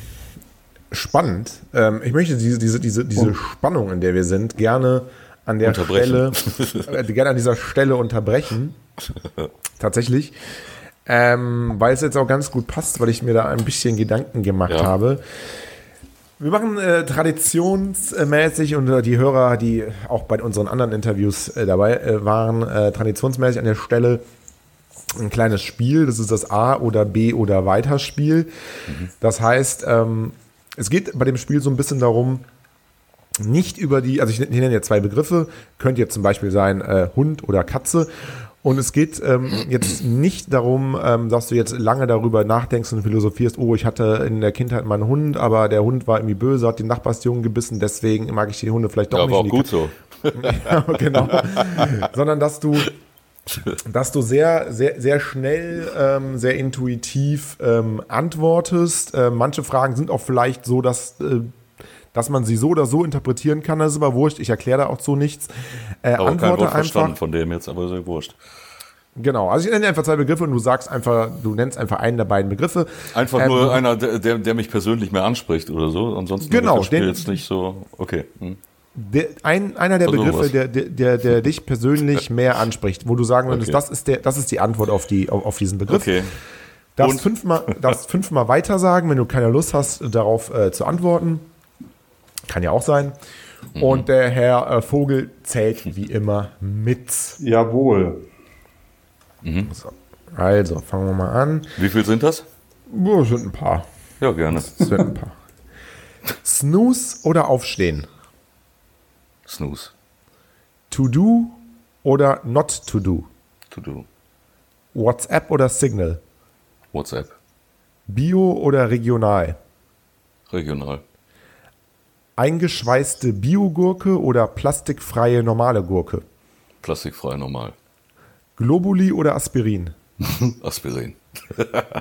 spannend. Ähm, ich möchte diese, diese, diese, diese Spannung, in der wir sind, gerne an der Stelle, äh, gerne an dieser Stelle unterbrechen. Tatsächlich ähm, weil es jetzt auch ganz gut passt, weil ich mir da ein bisschen Gedanken gemacht ja. habe. Wir machen äh, traditionsmäßig und äh, die Hörer, die auch bei unseren anderen Interviews äh, dabei äh, waren, äh, traditionsmäßig an der Stelle ein kleines Spiel. Das ist das A oder B oder Weiterspiel. Mhm. Das heißt, ähm, es geht bei dem Spiel so ein bisschen darum, nicht über die, also ich, ich nenne jetzt zwei Begriffe, könnte jetzt zum Beispiel sein äh, Hund oder Katze. Und es geht ähm, jetzt nicht darum, ähm, dass du jetzt lange darüber nachdenkst und philosophierst, oh, ich hatte in der Kindheit meinen Hund, aber der Hund war irgendwie böse, hat den Nachbarsjungen gebissen, deswegen mag ich die Hunde vielleicht doch ja, nicht. Aber auch gut so. ja, genau. Sondern dass du dass du sehr, sehr, sehr schnell, ähm, sehr intuitiv ähm, antwortest. Äh, manche Fragen sind auch vielleicht so, dass äh, dass man sie so oder so interpretieren kann, das ist aber wurscht. Ich erkläre da auch so nichts. Äh, aber antworte kein Wort einfach. von dem jetzt, aber so wurscht. Genau, also ich nenne einfach zwei Begriffe und du sagst einfach, du nennst einfach einen der beiden Begriffe. Einfach ähm, nur einer, der, der mich persönlich mehr anspricht oder so. Ansonsten genau, das Spiel den, jetzt nicht so. Okay. Hm. Der, ein, einer der Begriffe, der, der, der, dich persönlich mehr anspricht, wo du sagen würdest, okay. das ist der, das ist die Antwort auf die, auf, auf diesen Begriff. Okay. Darfst fünfmal, darfst fünfmal weiter sagen, wenn du keine Lust hast, darauf äh, zu antworten. Kann ja auch sein. Und der Herr äh, Vogel zählt wie immer mit. Jawohl. So. Also, fangen wir mal an. Wie viel sind das? Es sind ein paar. Ja, gerne. Es sind ein paar. Snooze oder Aufstehen? Snooze. To do oder not to do? To do. WhatsApp oder Signal? WhatsApp. Bio oder regional? Regional. Eingeschweißte Biogurke oder plastikfreie normale Gurke? Plastikfrei normal. Globuli oder Aspirin? Aspirin.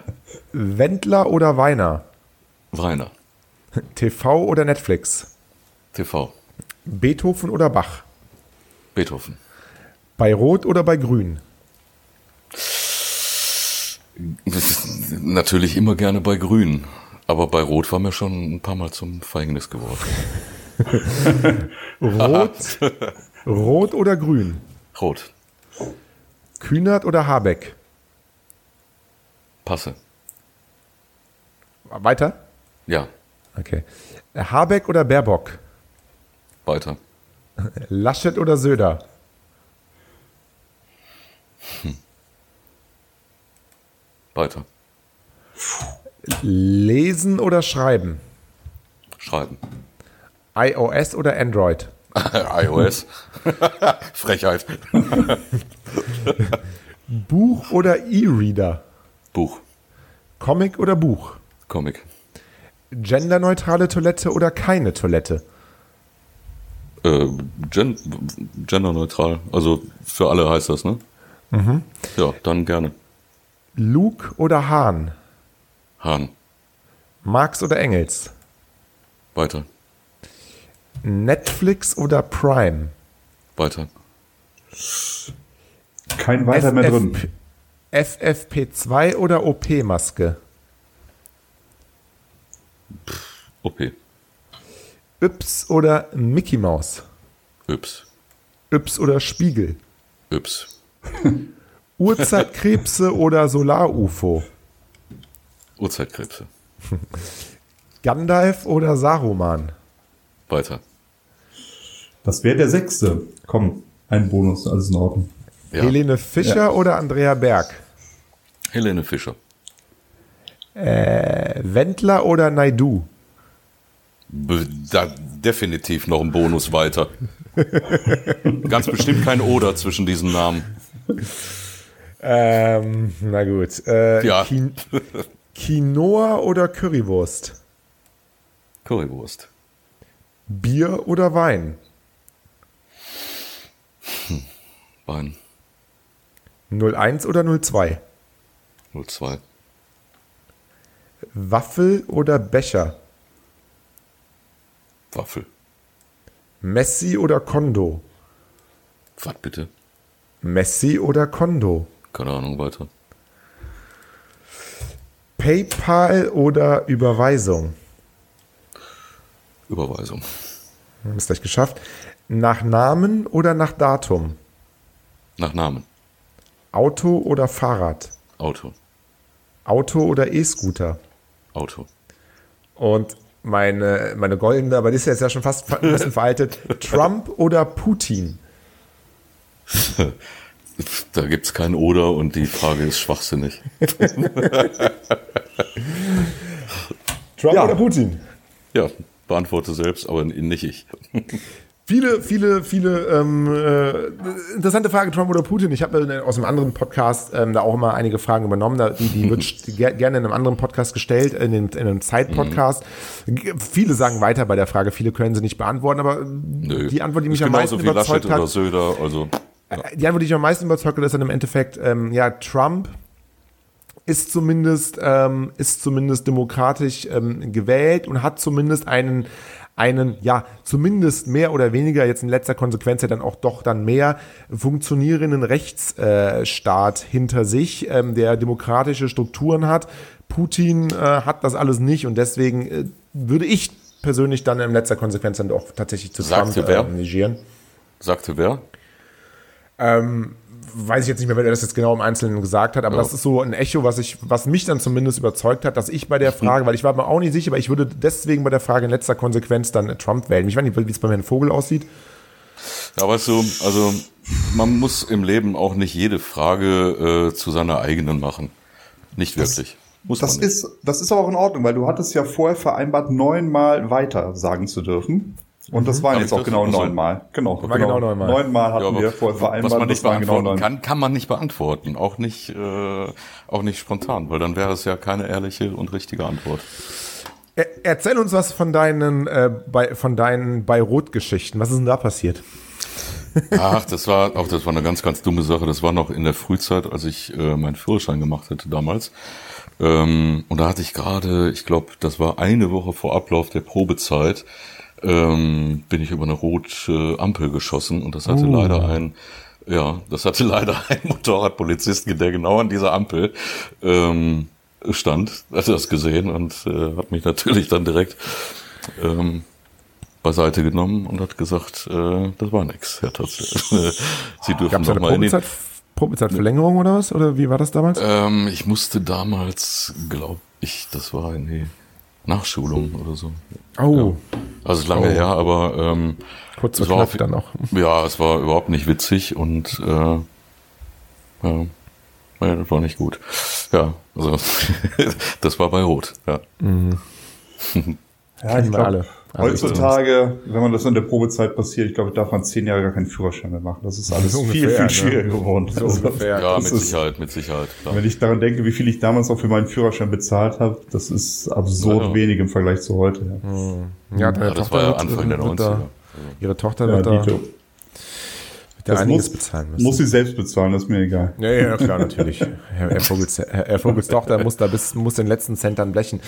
Wendler oder Weiner? Weiner. TV oder Netflix? TV. Beethoven oder Bach? Beethoven. Bei Rot oder bei Grün? Natürlich immer gerne bei Grün. Aber bei Rot war mir schon ein paar Mal zum Verhängnis geworden. Rot, Rot oder Grün? Rot. Kühnert oder Habeck? Passe. Weiter? Ja. Okay. Habeck oder Baerbock? Weiter. Laschet oder Söder? Weiter. Lesen oder schreiben? Schreiben. iOS oder Android? iOS. Frechheit. Buch oder E-Reader? Buch. Comic oder Buch? Comic. Genderneutrale Toilette oder keine Toilette? Äh, gen genderneutral. Also für alle heißt das, ne? Ja, dann gerne. Luke oder Hahn? Hahn. Marx oder Engels? Weiter. Netflix oder Prime? Weiter. Kein weiter mehr drin. FFP2 oder OP-Maske? OP. Yps oder Mickey Maus? Yps. Yps oder Spiegel? Yps. Urzeitkrebse oder Solar-UFO? Urzeitkrebse. Gandalf oder Saruman? Weiter. Das wäre der sechste. Komm, ein Bonus, alles in Ordnung. Ja. Helene Fischer oder Andrea Berg? Helene Fischer. Äh, Wendler oder Naidu? Da definitiv noch ein Bonus weiter. Ganz bestimmt kein Oder zwischen diesen Namen. Ähm, na gut. Äh, Ja. Quinoa oder Currywurst? Currywurst. Bier oder Wein? Wein. 01 oder 02? 02. Waffel oder Becher? Waffel. Messi oder Kondo? Was bitte? Messi oder Kondo? Keine Ahnung, weiter. PayPal oder Überweisung? Überweisung. Haben wir es gleich geschafft. Nach Namen oder nach Datum? Nach Namen. Auto oder Fahrrad? Auto. Auto oder E-Scooter? Auto. Und meine, meine goldene, aber die ist jetzt ja schon fast ein bisschen veraltet. Trump oder Putin? Da gibt's kein Oder und die Frage ist schwachsinnig. Trump Ja. oder Putin? Ja, beantworte selbst, aber nicht ich. Viele, viele, viele ähm, äh, interessante Frage, Trump oder Putin. Ich habe aus einem anderen Podcast ähm, da auch immer einige Fragen übernommen. Da, die die wird ger gerne in einem anderen Podcast gestellt, in, den, in einem Zeit-Podcast. G- Viele sagen weiter bei der Frage, viele können sie nicht beantworten, aber Nö. die Antwort, die mich am meisten genauso wie überzeugt Laschet oder hat, Söder, also die Antwort, die mich am meisten überzeugt hat, ist dann im Endeffekt, ähm, ja, Trump ist zumindest, ähm, ist zumindest demokratisch ähm, gewählt und hat zumindest einen, einen, ja, zumindest mehr oder weniger, jetzt in letzter Konsequenz ja dann auch doch dann mehr funktionierenden Rechtsstaat äh, hinter sich, ähm, der demokratische Strukturen hat. Putin äh, hat das alles nicht und deswegen äh, würde ich persönlich dann in letzter Konsequenz dann doch tatsächlich zu Sagte Trump wer? äh, negieren. sagte wer? Weiß ich jetzt nicht mehr, wer das jetzt genau im Einzelnen gesagt hat, aber Ja. das ist so ein Echo, was ich, was mich dann zumindest überzeugt hat, dass ich bei der Frage, weil ich war mir auch nicht sicher, aber ich würde deswegen bei der Frage in letzter Konsequenz dann Trump wählen. Ich weiß nicht, wie es bei Herrn Vogel aussieht. Ja, weißt du, also man muss im Leben auch nicht jede Frage äh, zu seiner eigenen machen. Nicht wirklich. muss Das man nicht. ist, das ist aber auch in Ordnung, weil du hattest ja vorher vereinbart, neunmal weiter sagen zu dürfen. Und das waren Hab jetzt auch genau neunmal. Genau, War genau neunmal. Neunmal hatten Ja, wir vorher vereinbart. was man nicht waren beantworten genau kann, kann man nicht beantworten. Auch nicht, äh, auch nicht spontan, weil dann wäre es ja keine ehrliche und richtige Antwort. Er, erzähl uns was von deinen, äh, bei, von deinen Beirut-Geschichten. Was ist denn da passiert? Ach, das war auch das war eine ganz, ganz dumme Sache. Das war noch in der Frühzeit, als ich äh, meinen Führerschein gemacht hatte damals. Ähm, und da hatte ich gerade, ich glaube, das war eine Woche vor Ablauf der Probezeit, ähm, bin ich über eine rote Ampel geschossen und das hatte leider ein, ja, das hatte leider ein Motorradpolizist, der genau an dieser Ampel ähm, stand, hatte das gesehen und äh, hat mich natürlich dann direkt ähm, beiseite genommen und hat gesagt, äh, das war nix, Herr Tatze. Sie dürfen eine mal in Probezeit, Probezeitverlängerung oder was? Oder wie war das damals? ähm, Ich musste damals, glaube ich, das war die Nachschulung oder so. oh, Also ist lange Oh. her, aber ähm, kurz es vor war auf- dann noch. ja, es war überhaupt nicht witzig und äh, ja, ja, das war nicht gut. Ja, also das war bei Rot. Ja. Ja, ich glaube. Also heutzutage, wenn man das in der Probezeit passiert, ich glaube, darf man zehn Jahre gar keinen Führerschein mehr machen. Das ist alles So viel, ungefähr, viel ne? schwieriger geworden. So Also. Ja, mit ist- Sicherheit, mit Sicherheit. Klar. Wenn ich daran denke, wie viel ich damals auch für meinen Führerschein bezahlt habe, das ist absurd Ja, ja. wenig im Vergleich zu heute. Ja. Ja, deine Ja, das Tochter war ja wird, Anfang der wird da, 90er. Ihre Tochter Ja, wird da, Da Das einiges muss, bezahlen müssen. muss sie selbst bezahlen, das ist mir egal. ja, ja, klar, natürlich. Herr, Herr, Vogels, Herr, Herr Vogels Tochter muss da bis, muss den letzten Cent dann blechen.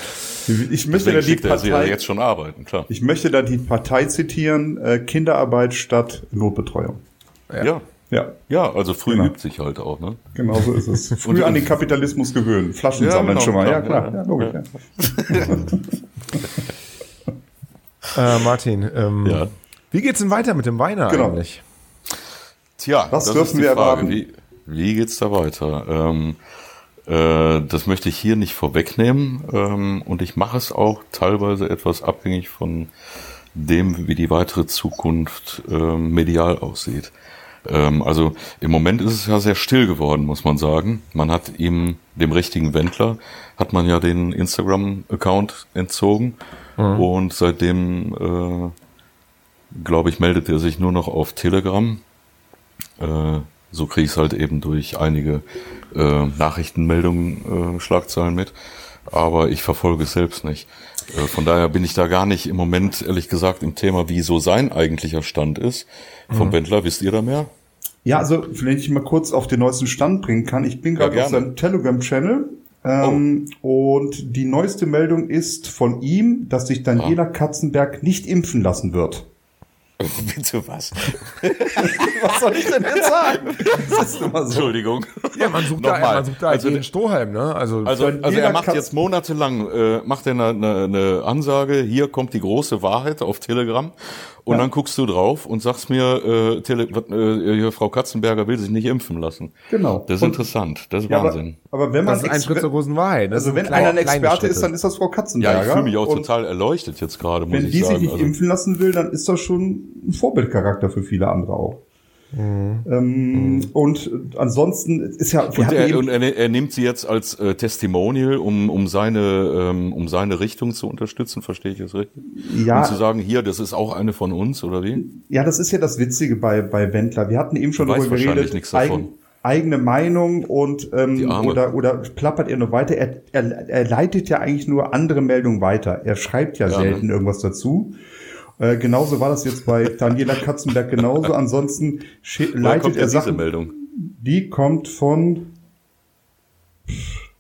Ich möchte da die ja Partei, jetzt schon arbeiten, klar. ich möchte da die Partei zitieren, äh, Kinderarbeit statt Notbetreuung. Ja. Ja, Ja, also früh Genau. übt sich halt auch, ne? genau so ist es. Früh an den Kapitalismus gewöhnen. Flaschen Ja, sammeln genau, schon mal. klar, ja, klar. ja. Ja, logisch. Ja. Äh, Martin, ähm, Ja. wie geht's denn weiter mit dem Weiner Genau. eigentlich? Tja, Was das dürfen ist die wir Frage. erwarten? Wie, wie geht's da weiter? Ähm, äh, das möchte ich hier nicht vorwegnehmen ähm, und ich mache es auch teilweise etwas abhängig von dem, wie die weitere Zukunft ähm, medial aussieht. Ähm, also im Moment ist es ja sehr still geworden, muss man sagen. Man hat ihm, dem richtigen Wendler, hat man ja den Instagram-Account entzogen und seitdem, äh, glaube ich, meldet er sich nur noch auf Telegram. Äh, so kriege ich es halt eben durch einige äh, Nachrichtenmeldungen, äh, Schlagzeilen mit. Aber ich verfolge es selbst nicht. Äh, von daher bin ich da gar nicht im Moment, ehrlich gesagt, im Thema, wie so sein eigentlicher Stand ist. Vom Wendler, wisst ihr da mehr? Ja, also, wenn ich mal kurz auf den neuesten Stand bringen kann. Ich bin gerade Ja, auf seinem Telegram-Channel. Ähm, Und die neueste Meldung ist von ihm, dass sich Daniela Katzenberg nicht impfen lassen wird. Bitte was? Was soll ich denn jetzt sagen? Das ist immer so. Entschuldigung. Ja, man sucht da, Nochmal. man sucht da Also- jeden Strohhalm, ne? Also, Also, also er macht Katz- jetzt monatelang, äh, macht er eine, eine, eine Ansage, hier kommt die große Wahrheit auf Telegram und dann guckst du drauf und sagst mir, äh, Tele, äh, Frau Katzenberger will sich nicht impfen lassen. Genau. Das ist Und- interessant, das ist Ja, aber, Wahnsinn. aber wenn man das ist ein Schritt zur großen Wahrheit. Das also wenn einer ein Experte ist, dann ist das Frau Ja, Katzenberger. ich fühle mich auch Und total erleuchtet jetzt gerade, muss Wenn ich die sich sagen. nicht Also, impfen lassen will, dann ist das schon ein Vorbildcharakter für viele andere auch. Ähm, Und und ist ja, und er, und er, er nimmt sie jetzt als äh, Testimonial, um, um, seine, ähm, um seine Richtung zu unterstützen, verstehe ich das richtig? ja, Und zu sagen, hier, das ist auch eine von uns, oder wie? Ja, das ist ja das Witzige bei, bei Wendler. Wir hatten eben schon darüber geredet, nichts davon. eigene Meinung und ähm, oder, oder plappert er nur weiter. Er, er, er leitet ja eigentlich nur andere Meldungen weiter. Er schreibt ja, Ja, selten ne? irgendwas dazu. Äh, genauso war das jetzt bei Daniela Katzenberg genauso. Ansonsten leitet kommt er Sachen. Meldung? Die kommt von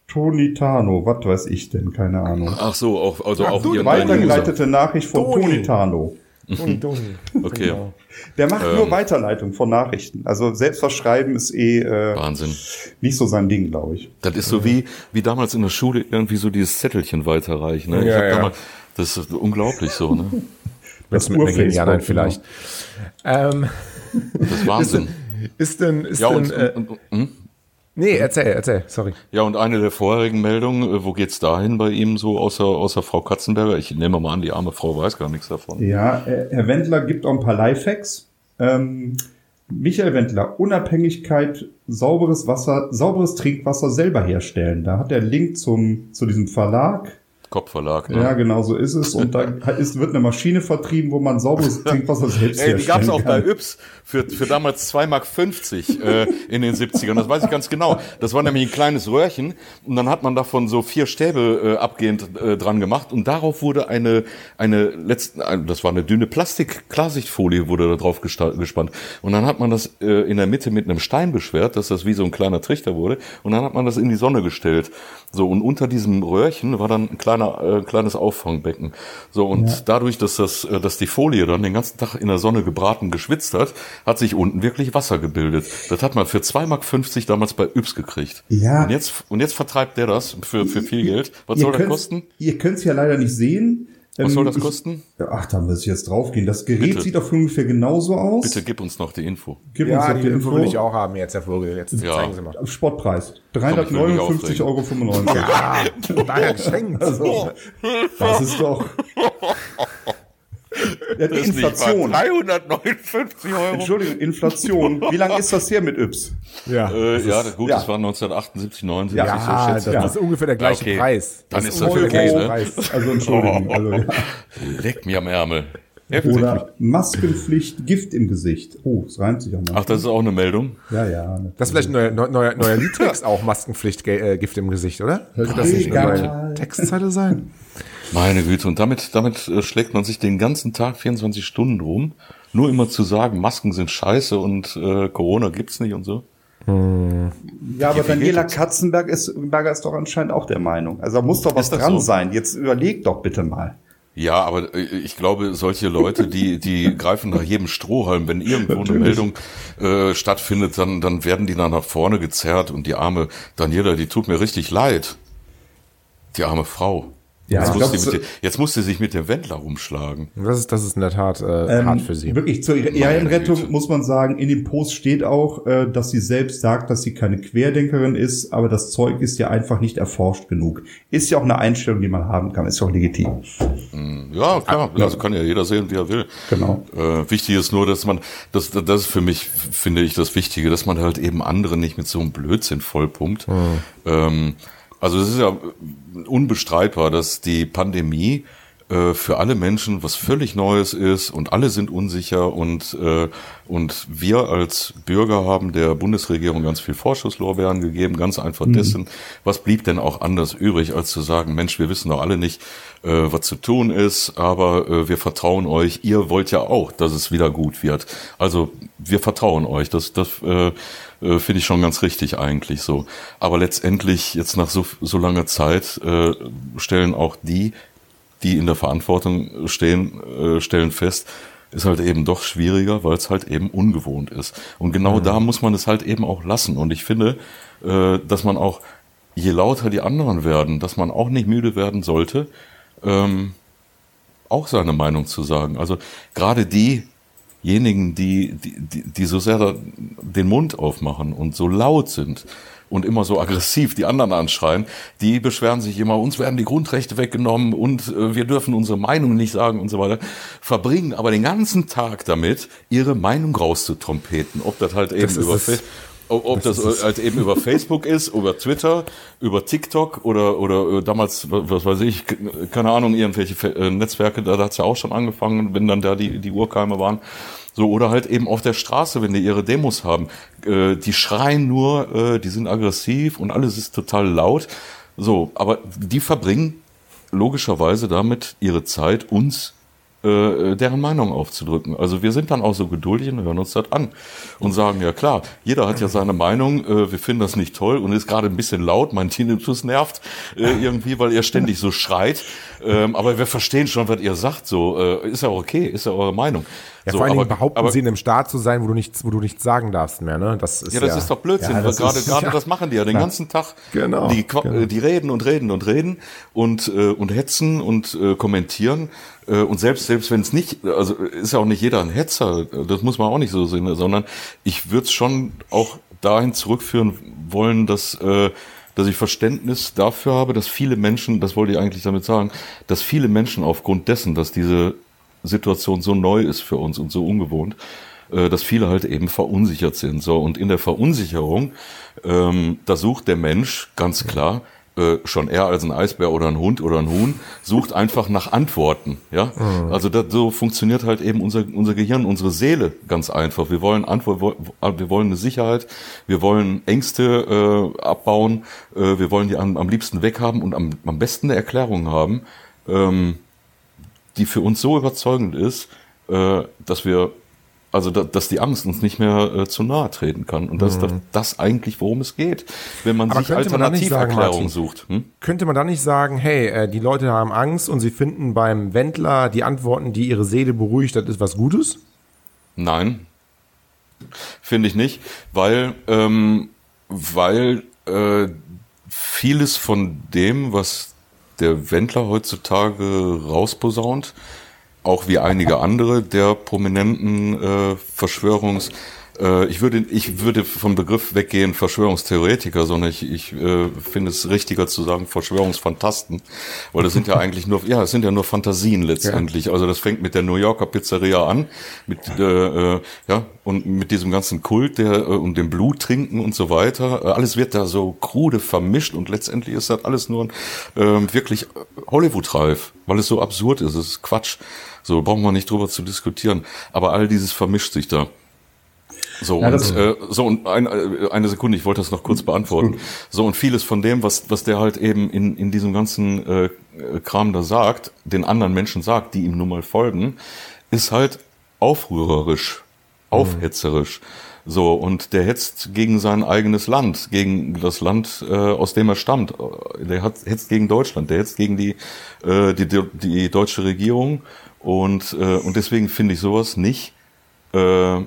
Tonitano. Was weiß ich denn? Keine Ahnung. Ach so, auch, also auch du, ihren Weitergeleitete Nachricht von Toni. Tonitano. Toni, Toni. Okay. Genau. Der macht nur Weiterleitung von Nachrichten. Also selbst was schreiben ist eh äh, Wahnsinn. nicht so sein Ding, glaube ich. Das ist so wie, wie damals in der Schule irgendwie so dieses Zettelchen weiterreichen. Ne? Ja, ja. damals, das ist unglaublich so, ne? Das mit Mengenianern vielleicht. Ähm, Das ist Wahnsinn. Ist denn, ist Ja, denn, und, äh, und, und, hm? nee, erzähl, erzähl, sorry. ja, und eine der vorherigen Meldungen, äh, wo geht's dahin bei ihm so außer, außer Frau Katzenberger? Ich nehme mal an, die arme Frau weiß gar nichts davon. Ja, äh, Herr Wendler gibt auch ein paar Lifehacks. Ähm, Michael Wendler, Unabhängigkeit, sauberes Wasser, sauberes Trinkwasser selber herstellen. Da hat er einen Link zum, zu diesem Verlag. Kopfverlag, ne? Ja, genau so ist es. Und da ist, wird eine Maschine vertrieben, wo man sauberes Trinkwasser selbst Ey, die herstellen gab's auch bei. Yps für, für damals 2,50 Mark äh, in den 70ern. Das weiß ich ganz genau. Das war nämlich ein kleines Röhrchen und dann hat man davon so vier Stäbe äh, abgehend äh, dran gemacht und darauf wurde eine, eine letzten, ein- das war eine dünne Plastik-Klarsichtfolie wurde da drauf gespannt. Und dann hat man das äh, in der Mitte mit einem Stein beschwert, dass das wie so ein kleiner Trichter wurde und dann hat man das in die Sonne gestellt. So, und unter diesem Röhrchen war dann ein kleiner, äh, kleines Auffangbecken. So, und dadurch, dass das, äh, dass die Folie dann den ganzen Tag in der Sonne gebraten geschwitzt hat, hat sich unten wirklich Wasser gebildet. Das hat man für 2,50 Mark damals bei Yps gekriegt. Ja. Und jetzt, und jetzt vertreibt der das für, für viel Geld. Was Ihr soll das kosten? Ihr könnt es ja leider nicht sehen. Was Ähm, soll das kosten? Ach, da muss ich jetzt draufgehen. Das Gerät Bitte. sieht auf ungefähr genauso aus. Bitte gib uns noch die Info. Gib uns Ja, doch die Info will ich auch haben jetzt, Herr Vogel. Jetzt Ja. zeigen Sie mal. Will mich 359,95 Euro. Ah, daher geschenkt. Also, das ist doch. Ja, die Inflation. 359 Euro. Entschuldigung, Inflation. Wie lange ist das her mit Yps? Ja. Äh, ja, gut, ja. das war 1978, 79. Ja, Ja, so das schätze. ist ungefähr der gleiche okay. Preis. Dann Das ist das ungefähr okay, der ne? gleiche Preis. Also Entschuldigung. Also, ja. Leck mir am Ärmel. Heftig. Oder Maskenpflicht, Gift im Gesicht. Oh, es reimt sich auch mal. Ach, das ist auch eine Meldung. Ja, ja. Das ist vielleicht ein neuer, neuer, neuer, Liedtext auch, Maskenpflicht, äh, Gift im Gesicht, oder? Könnte das nicht eine neue Textzeile sein? Meine Güte, und damit, damit äh, schlägt man sich den ganzen Tag 24 Stunden rum, nur immer zu sagen, Masken sind scheiße und äh, Corona gibt's nicht und so. Ja, aber Daniela? Katzenberg ist, Berger ist doch anscheinend auch der Meinung. Also da muss doch was dran so? sein. Jetzt überleg doch bitte mal. Ja, aber äh, ich glaube, solche Leute, die, die greifen nach jedem Strohhalm. Wenn irgendwo eine Natürlich. Meldung äh, stattfindet, dann, dann werden die da nach vorne gezerrt und die arme Daniela, die tut mir richtig leid. Die arme Frau. Ja, jetzt, glaub, sie so- mit, der- jetzt muss sie sich mit dem Wendler rumschlagen. Das ist, das ist in der Tat äh, Ähm, hart für sie. Wirklich, zur Ehrenrettung muss man sagen, in dem Post steht auch, äh, dass sie selbst sagt, dass sie keine Querdenkerin ist, aber das Zeug ist ja einfach nicht erforscht genug. Ist ja auch eine Einstellung, die man haben kann, ist ja auch legitim. Ja, klar, also kann ja jeder sehen, wie er will. Genau. Äh, wichtig ist nur, dass man, das, das ist für mich, finde ich, das Wichtige, dass man halt eben andere nicht mit so einem Blödsinn vollpumpt. Ähm, also es ist ja unbestreitbar, dass die Pandemie äh, für alle Menschen was völlig Neues ist und alle sind unsicher und, äh, und wir als Bürger haben der Bundesregierung ganz viel Vorschusslorbeeren gegeben, ganz einfach dessen, was blieb denn auch anders übrig, als zu sagen, Mensch, wir wissen doch alle nicht, äh, was zu tun ist, aber wir vertrauen euch, ihr wollt ja auch, dass es wieder gut wird. Also wir vertrauen euch, das, das äh, finde ich schon ganz richtig eigentlich so. Aber letztendlich, jetzt nach so, so langer Zeit, äh, stellen auch die, die in der Verantwortung stehen, äh, stellen fest, ist halt eben doch schwieriger, weil es halt eben ungewohnt ist. Und genau da muss man es halt eben auch lassen. Und ich finde, äh, dass man auch, je lauter die anderen werden, dass man auch nicht müde werden sollte, ähm, auch seine Meinung zu sagen. Also gerade diejenigen, die, die, die, so sehr den Mund aufmachen und so laut sind und immer so aggressiv die anderen anschreien, die beschweren sich immer, uns werden die Grundrechte weggenommen und äh, wir dürfen unsere Meinung nicht sagen und so weiter, verbringen aber den ganzen Tag damit, ihre Meinung rauszutrompeten. Ob das halt eben Das über. Facebook ob, ob das, halt eben über Facebook ist, über Twitter, über TikTok oder oder damals, was weiß ich, keine Ahnung, irgendwelche äh, Netzwerke, da hat's ja auch schon angefangen, wenn dann da die, die Urkeime waren. So, oder halt eben auf der Straße, wenn die ihre Demos haben. Äh, die schreien nur, äh, die sind aggressiv und alles ist total laut. So, aber die verbringen logischerweise damit ihre Zeit, uns äh, deren Meinung aufzudrücken. Also wir sind dann auch so geduldig und hören uns das an und sagen, ja klar, jeder hat ja seine Meinung, äh, wir finden das nicht toll und ist gerade ein bisschen laut, mein Tinnitus nervt äh, irgendwie, weil ihr ständig so schreit, ähm, aber wir verstehen schon, was ihr sagt, so, äh, ist ja okay, ist ja eure Meinung. Ja, so, vor allen Dingen behaupten aber- sie in einem Staat zu sein, wo du nichts, wo du nichts sagen darfst mehr, ne? Das ist ja, das ist doch Blödsinn. Ja, gerade gerade ja. das machen die ja den ganzen Tag. Genau, Die, genau. die reden und reden und reden und äh, und hetzen und äh, kommentieren äh, und selbst selbst wenn es nicht, also ist ja auch nicht jeder ein Hetzer, das muss man auch nicht so sehen, sondern ich würde es schon auch dahin zurückführen wollen, dass, äh, dass ich Verständnis dafür habe, dass viele Menschen, das wollte ich eigentlich damit sagen, dass viele Menschen aufgrund dessen, dass diese Situation so neu ist für uns und so ungewohnt, äh, dass viele halt eben verunsichert sind. So und in der Verunsicherung, ähm, da sucht der Mensch ganz klar äh, schon eher als ein Eisbär oder ein Hund oder ein Huhn, sucht einfach nach Antworten. Ja, mhm. also das, so funktioniert halt eben unser unser Gehirn, unsere Seele ganz einfach. Wir wollen Antwort, wir wollen eine Sicherheit, wir wollen Ängste äh, abbauen, äh, wir wollen die am, am liebsten weghaben und am, am besten eine Erklärung haben, ähm, die für uns so überzeugend ist, äh, dass wir also, da, dass die Angst uns nicht mehr äh, zu nahe treten kann. Und das ist mhm. das, das eigentlich, worum es geht, wenn man Aber sich Alternativerklärungen sucht. Hm? Könnte man da nicht sagen, hey, äh, die Leute haben Angst und sie finden beim Wendler die Antworten, die ihre Seele beruhigt, das ist was Gutes? Nein, finde ich nicht, weil, ähm, weil äh, vieles von dem, was der Wendler heutzutage rausposaunt, auch wie einige andere der prominenten äh, Verschwörungs- ich würde, ich würde vom Begriff weggehen Verschwörungstheoretiker, sondern ich, ich äh, finde es richtiger zu sagen Verschwörungsfantasten, weil das sind ja eigentlich nur, ja, es sind ja nur Fantasien letztendlich. Ja. Also das fängt mit der New Yorker Pizzeria an, mit äh, äh, ja und mit diesem ganzen Kult der äh, und dem Blut trinken und so weiter. Äh, alles wird da so krude vermischt und letztendlich ist das alles nur äh, wirklich Hollywood-reif, weil es so absurd ist. Es ist Quatsch. So brauchen wir nicht drüber zu diskutieren. Aber all dieses vermischt sich da. So, ja, und, äh, so und ein, äh, eine Sekunde, ich wollte das noch kurz beantworten. So, und vieles von dem, was, was der halt eben in, in diesem ganzen äh, Kram da sagt, den anderen Menschen sagt, die ihm nun mal folgen, ist halt aufrührerisch, aufhetzerisch. So, und der hetzt gegen sein eigenes Land, gegen das Land, äh, aus dem er stammt. Der hat, hetzt gegen Deutschland, der hetzt gegen die, äh, die, die deutsche Regierung. Und, äh, und deswegen finde ich sowas nicht äh,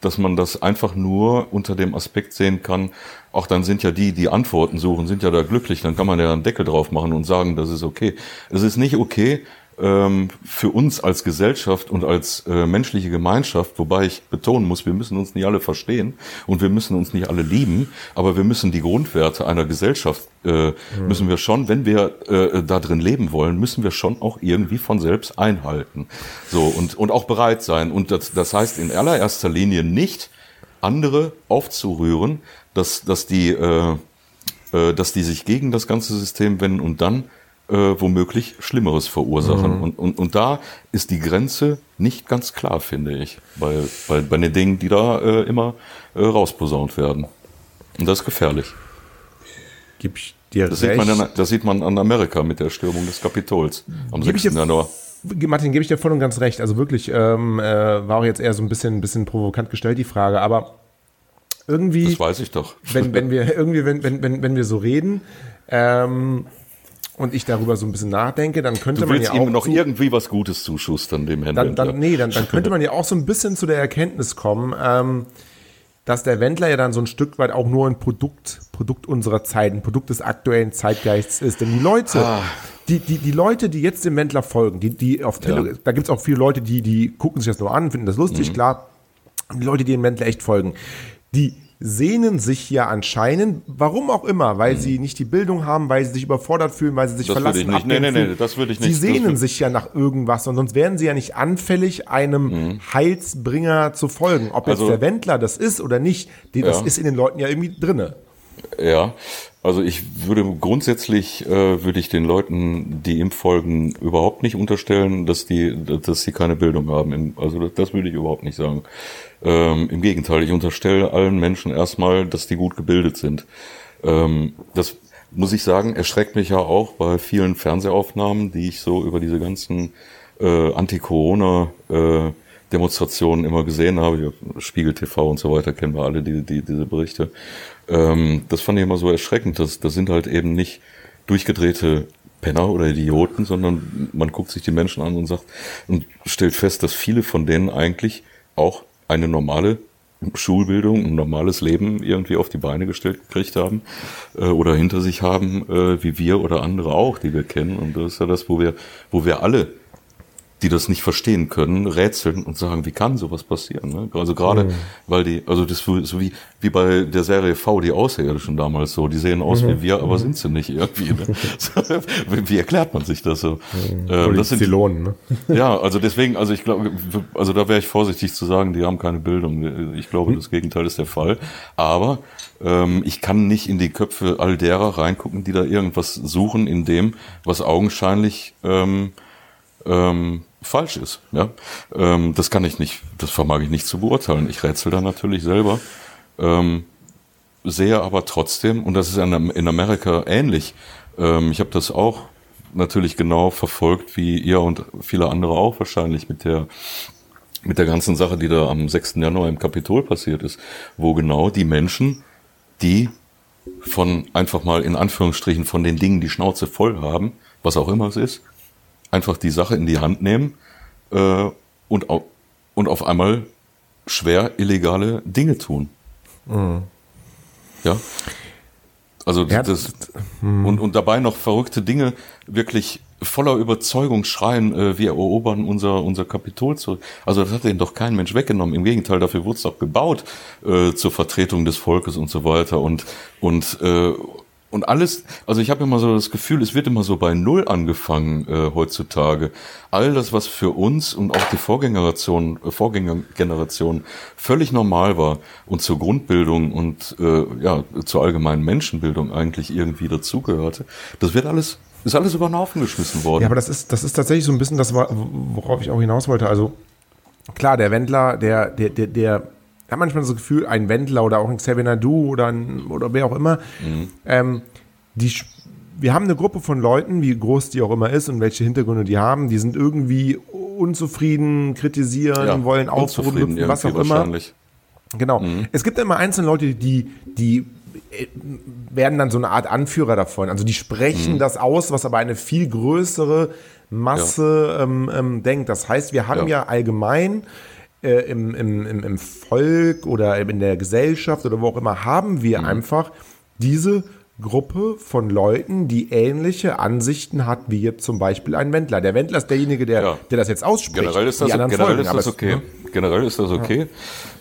dass man das einfach nur unter dem Aspekt sehen kann, auch dann sind ja die, die Antworten suchen, sind ja da glücklich, dann kann man ja einen Deckel drauf machen und sagen, das ist okay. Es ist nicht okay, für uns als Gesellschaft und als äh, menschliche Gemeinschaft, wobei ich betonen muss, wir müssen uns nicht alle verstehen und wir müssen uns nicht alle lieben, aber wir müssen die Grundwerte einer Gesellschaft, äh, mhm. müssen wir schon, wenn wir äh, da drin leben wollen, müssen wir schon auch irgendwie von selbst einhalten. So, und, und auch bereit sein. Und das, das heißt in allererster Linie nicht, andere aufzurühren, dass, dass die, äh, äh, dass die sich gegen das ganze System wenden und dann äh, womöglich Schlimmeres verursachen. Mhm. Und, und, und da ist die Grenze nicht ganz klar, finde ich, bei, bei, bei den Dingen, die da äh, immer äh, rausposaunt werden. Und das ist gefährlich. Gib ich dir das recht. Sieht man, das sieht man an Amerika mit der Stürmung des Kapitols am Gib 6. Januar. Martin, gebe ich dir voll und ganz recht. Also wirklich, ähm, äh, war auch jetzt eher so ein bisschen, ein bisschen provokant gestellt, die Frage, aber irgendwie. Das weiß ich doch. Wenn, wenn wir irgendwie, wenn, wenn, wenn, wenn wir so reden, ähm, und ich darüber so ein bisschen nachdenke, dann könnte du man ja auch ihm noch zu, irgendwie was Gutes zuschustern dem Händler. Dann, dann, nee, dann, dann könnte man ja auch so ein bisschen zu der Erkenntnis kommen, ähm, dass der Wendler ja dann so ein Stück weit auch nur ein Produkt, Produkt unserer Zeit, ein Produkt des aktuellen Zeitgeists ist. Denn die Leute, ah. die, die, die Leute, die jetzt dem Wendler folgen, die, die auf Tele ja. da gibt's auch viele Leute, die, die gucken sich das nur an, finden das lustig, mhm. klar. Die Leute, die dem Wendler echt folgen, die sehnen sich ja anscheinend, warum auch immer, weil hm. sie nicht die Bildung haben, weil sie sich überfordert fühlen, weil sie sich das verlassen nicht. Nee, nee, nee, das würde ich nicht. Sie sehnen sich ja nach irgendwas und sonst wären sie ja nicht anfällig, einem hm. Heilsbringer zu folgen. Ob jetzt also, der Wendler das ist oder nicht, das ja. ist in den Leuten ja irgendwie drinne. Ja, also ich würde grundsätzlich äh, würde ich den Leuten, die ihm folgen, überhaupt nicht unterstellen, dass die, dass sie keine Bildung haben. Also das, das würde ich überhaupt nicht sagen. Ähm, Im Gegenteil, ich unterstelle allen Menschen erstmal, dass die gut gebildet sind. Ähm, das muss ich sagen, erschreckt mich ja auch bei vielen Fernsehaufnahmen, die ich so über diese ganzen äh, Anti-Corona äh, Demonstrationen immer gesehen habe. Spiegel TV und so weiter kennen wir alle die, die, diese Berichte. Ähm, das fand ich immer so erschreckend. Das, das sind halt eben nicht durchgedrehte Penner oder Idioten, sondern man guckt sich die Menschen an und sagt und stellt fest, dass viele von denen eigentlich auch eine normale Schulbildung, ein normales Leben irgendwie auf die Beine gestellt gekriegt haben äh, oder hinter sich haben, äh, wie wir oder andere auch, die wir kennen. Und das ist ja das, wo wir, wo wir alle die das nicht verstehen können, rätseln und sagen, wie kann sowas passieren? Ne? Also gerade, mhm. weil die, also das so wie, wie bei der Serie V, die Außerirdischen damals so, die sehen aus mhm. wie wir, aber mhm. sind sie nicht irgendwie. Ne? wie, erklärt man sich das so? Mhm. Ähm, das sind, Zylonen, ne? ja, also deswegen, also ich glaube, also da wäre ich vorsichtig zu sagen, die haben keine Bildung. Ich glaube, mhm. das Gegenteil ist der Fall. Aber ähm, ich kann nicht in die Köpfe all derer reingucken, die da irgendwas suchen in dem, was augenscheinlich ähm, ähm, falsch ist. Ja? Ähm, das kann ich nicht, das vermag ich nicht zu beurteilen. Ich rätsel da natürlich selber. Ähm, sehe aber trotzdem, und das ist in Amerika ähnlich, ähm, ich habe das auch natürlich genau verfolgt, wie ihr und viele andere auch wahrscheinlich mit der mit der ganzen Sache, die da am 6. Januar im Kapitol passiert ist, wo genau die Menschen, die von einfach mal in Anführungsstrichen von den Dingen die Schnauze voll haben, was auch immer es ist, einfach die Sache in die Hand nehmen äh, und, au und auf einmal schwer illegale Dinge tun. Mhm. Ja. Also ja, das, hm. und, und dabei noch verrückte Dinge wirklich voller Überzeugung schreien, äh, wir erobern unser, unser Kapitol zurück. Also das hat ihnen doch kein Mensch weggenommen. Im Gegenteil, dafür wurde es doch gebaut äh, zur Vertretung des Volkes und so weiter. Und, und, äh, und alles, also ich habe immer so das Gefühl, es wird immer so bei Null angefangen äh, heutzutage. All das, was für uns und auch die Vorgängeration, äh, Vorgängergeneration völlig normal war und zur Grundbildung und äh, ja zur allgemeinen Menschenbildung eigentlich irgendwie dazugehörte, das wird alles ist alles über den Haufen geschmissen worden. Ja, aber das ist, das ist tatsächlich so ein bisschen das, worauf ich auch hinaus wollte. Also klar, der Wendler, der, der, der, der ich habe manchmal das Gefühl, ein Wendler oder auch ein Xavier Nadu oder, ein, oder wer auch immer, mhm. ähm, die, wir haben eine Gruppe von Leuten, wie groß die auch immer ist und welche Hintergründe die haben, die sind irgendwie unzufrieden, kritisieren, ja, wollen aufrufen, was auch immer. Genau. Mhm. Es gibt immer einzelne Leute, die, die äh, werden dann so eine Art Anführer davon. Also die sprechen mhm. das aus, was aber eine viel größere Masse ja. ähm, ähm, denkt. Das heißt, wir haben ja, ja allgemein äh, im, im, im, im Volk oder in der Gesellschaft oder wo auch immer, haben wir mhm. einfach diese Gruppe von Leuten, die ähnliche Ansichten hat, wie jetzt zum Beispiel ein Wendler. Der Wendler ist derjenige, der, ja. der das jetzt ausspricht. Generell ist das, generell folgen, ist das okay. Es, ne? Generell ist das okay.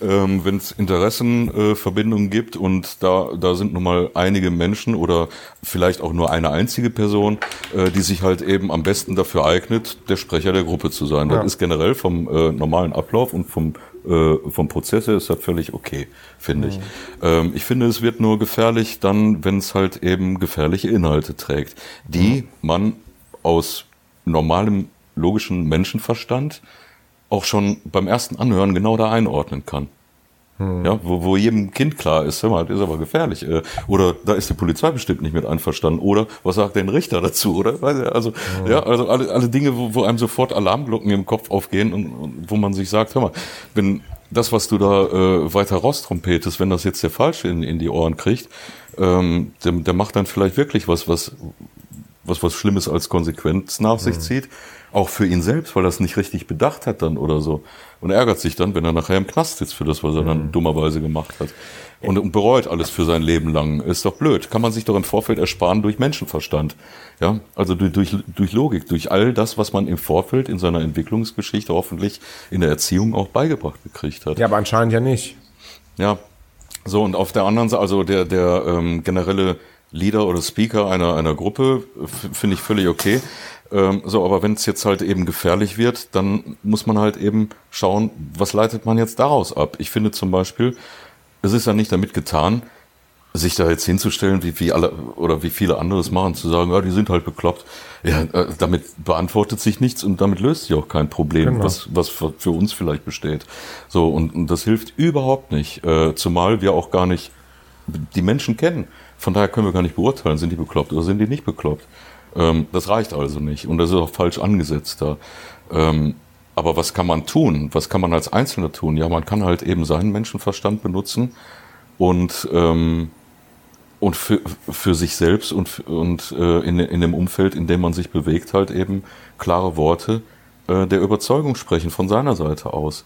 Ja. Ähm, Wenn es Interessenverbindungen äh, gibt und da, da sind nun mal einige Menschen oder vielleicht auch nur eine einzige Person, äh, die sich halt eben am besten dafür eignet, der Sprecher der Gruppe zu sein. Das ist generell vom äh, normalen Ablauf und vom äh, vom Prozess her ist das völlig okay, finde ich. Ähm, ich finde, es wird nur gefährlich dann, wenn es halt eben gefährliche Inhalte trägt, die mhm. man aus normalem logischen Menschenverstand auch schon beim ersten Anhören genau da einordnen kann. Hm. Ja, wo, wo jedem Kind klar ist, hör mal, das ist aber gefährlich. Äh, oder da ist die Polizei bestimmt nicht mit einverstanden. Oder was sagt denn Richter dazu? Oder also hm. ja, also alle, alle Dinge, wo, wo einem sofort Alarmglocken im Kopf aufgehen und, und wo man sich sagt, hör mal, wenn das, was du da äh, weiter raustrumpetest, wenn das jetzt der Falsche in, in die Ohren kriegt, ähm, der, der macht dann vielleicht wirklich was, was was was Schlimmes als Konsequenz nach sich hm. zieht auch für ihn selbst, weil er es nicht richtig bedacht hat dann oder so. Und ärgert sich dann, wenn er nachher im Knast sitzt für das, was er dann mhm. dummerweise gemacht hat. Und, und, bereut alles für sein Leben lang. Ist doch blöd. Kann man sich doch im Vorfeld ersparen durch Menschenverstand. Ja, also durch, durch, durch Logik, durch all das, was man im Vorfeld in seiner Entwicklungsgeschichte hoffentlich in der Erziehung auch beigebracht gekriegt hat. Ja, aber anscheinend ja nicht. Ja. So, und auf der anderen Seite, also der, der ähm, generelle Leader oder Speaker einer, einer Gruppe finde ich völlig okay. Ähm, so, aber wenn es jetzt halt eben gefährlich wird, dann muss man halt eben schauen, was leitet man jetzt daraus ab. Ich finde zum Beispiel, es ist ja nicht damit getan, sich da jetzt hinzustellen, wie, wie alle oder wie viele andere es machen, zu sagen, ja, die sind halt bekloppt. Ja, äh, damit beantwortet sich nichts und damit löst sich auch kein Problem, genau. was, was für uns vielleicht besteht. So, und, und das hilft überhaupt nicht, äh, zumal wir auch gar nicht die Menschen kennen. Von daher können wir gar nicht beurteilen, sind die bekloppt oder sind die nicht bekloppt. Ähm, das reicht also nicht und das ist auch falsch angesetzt da. Ähm, aber was kann man tun? Was kann man als Einzelner tun? Ja, man kann halt eben seinen Menschenverstand benutzen und ähm, und für, für sich selbst und, und äh, in, in dem Umfeld, in dem man sich bewegt, halt eben klare Worte äh, der Überzeugung sprechen von seiner Seite aus.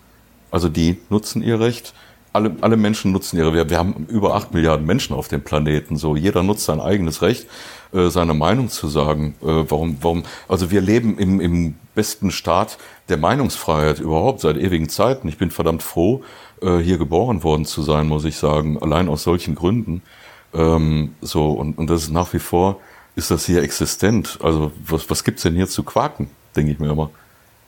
Also die nutzen ihr Recht, alle, alle Menschen nutzen ihre, wir, wir haben über acht Milliarden Menschen auf dem Planeten, so jeder nutzt sein eigenes Recht, äh, seine Meinung zu sagen. Äh, warum, warum, also wir leben im, im besten Staat der Meinungsfreiheit überhaupt seit ewigen Zeiten. Ich bin verdammt froh, äh, hier geboren worden zu sein, muss ich sagen, allein aus solchen Gründen. Ähm, so, und, und das ist nach wie vor, ist das hier existent. Also was, was gibt's denn hier zu quaken, denke ich mir immer.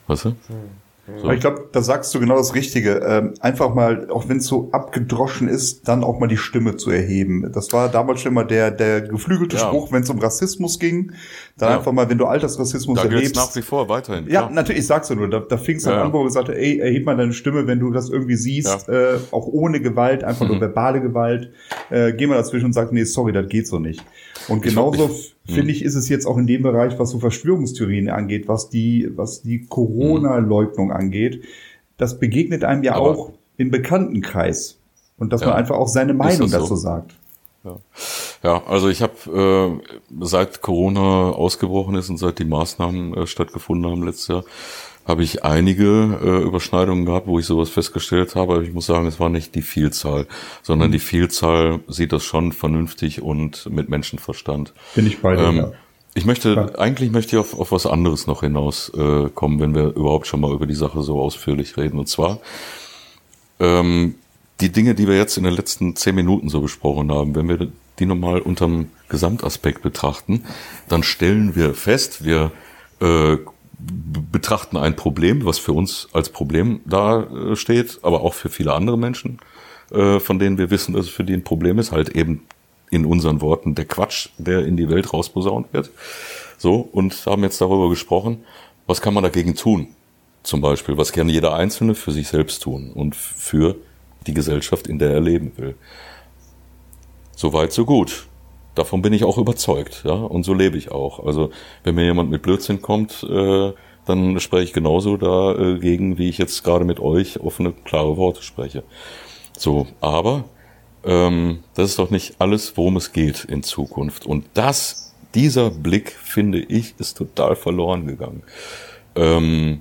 Weißt du? Hm. So. Ich glaube, da sagst du genau das Richtige. Ähm, einfach mal, auch wenn es so abgedroschen ist, dann auch mal die Stimme zu erheben. Das war damals schon immer der, der geflügelte ja. Spruch, wenn es um Rassismus ging. Dann ja. einfach mal, wenn du Altersrassismus da erlebst. nach wie vor weiterhin. Ja, klar. natürlich, ich sag's ja nur. Da, da fing es dann ja. an, wo gesagt hat, ey, erheb mal deine Stimme, wenn du das irgendwie siehst, äh, auch ohne Gewalt, einfach mhm. nur verbale Gewalt. Äh, geh mal dazwischen und sag, nee, sorry, das geht so nicht. Und genauso finde hm. ich, ist es jetzt auch in dem Bereich, was so Verschwörungstheorien angeht, was die, was die Corona-Leugnung angeht. Das begegnet einem ja Aber auch im Bekanntenkreis. Und dass ja, man einfach auch seine Meinung dazu so? sagt. Ja. ja, also ich habe äh, seit Corona ausgebrochen ist und seit die Maßnahmen äh, stattgefunden haben letztes Jahr, habe ich einige äh, Überschneidungen gehabt, wo ich sowas festgestellt habe. Aber ich muss sagen, es war nicht die Vielzahl, sondern mhm. die Vielzahl sieht das schon vernünftig und mit Menschenverstand. Bin ich bei dir. Ähm, ja. Ich möchte, ja. eigentlich möchte ich auf, auf was anderes noch hinaus äh, kommen, wenn wir überhaupt schon mal über die Sache so ausführlich reden. Und zwar ähm, die Dinge, die wir jetzt in den letzten zehn Minuten so besprochen haben, wenn wir die nochmal unterm Gesamtaspekt betrachten, dann stellen wir fest, wir äh, betrachten ein Problem, was für uns als Problem da äh, steht, aber auch für viele andere Menschen, äh, von denen wir wissen, dass es für die ein Problem ist, halt eben in unseren Worten der Quatsch, der in die Welt rausposaunt wird. So, und haben jetzt darüber gesprochen, was kann man dagegen tun? Zum Beispiel, was kann jeder Einzelne für sich selbst tun und für die Gesellschaft, in der er leben will. Soweit, so gut. Davon bin ich auch überzeugt, ja, und so lebe ich auch. Also wenn mir jemand mit Blödsinn kommt, äh, dann spreche ich genauso dagegen, wie ich jetzt gerade mit euch offene, klare Worte spreche. So, aber ähm, das ist doch nicht alles, worum es geht in Zukunft. Und das, dieser Blick, finde ich, ist total verloren gegangen. Ähm,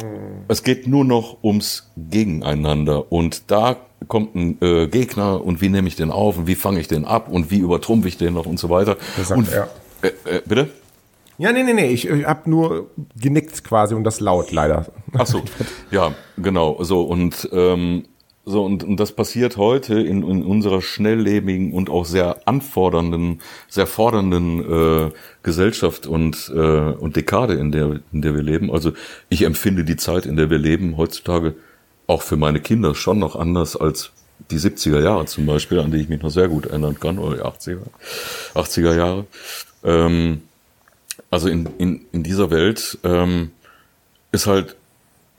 hm. Es geht nur noch ums Gegeneinander und da kommt ein äh, Gegner und wie nehme ich den auf und wie fange ich den ab und wie übertrumpfe ich den noch und so weiter. Sagt, und, ja. Äh, äh, bitte? Ja, nee, nee, nee, ich, ich habe nur genickt quasi und das laut leider. Ach so, ja, genau, so und ähm, so und, und das passiert heute in, in unserer schnelllebigen und auch sehr anfordernden, sehr fordernden äh, Gesellschaft und äh, und Dekade, in der in der wir leben. Also ich empfinde die Zeit, in der wir leben, heutzutage auch für meine Kinder schon noch anders als die 70er Jahre zum Beispiel, an die ich mich noch sehr gut erinnern kann, oder die 80er, 80er Jahre. Ähm, also in, in, in dieser Welt ähm, ist halt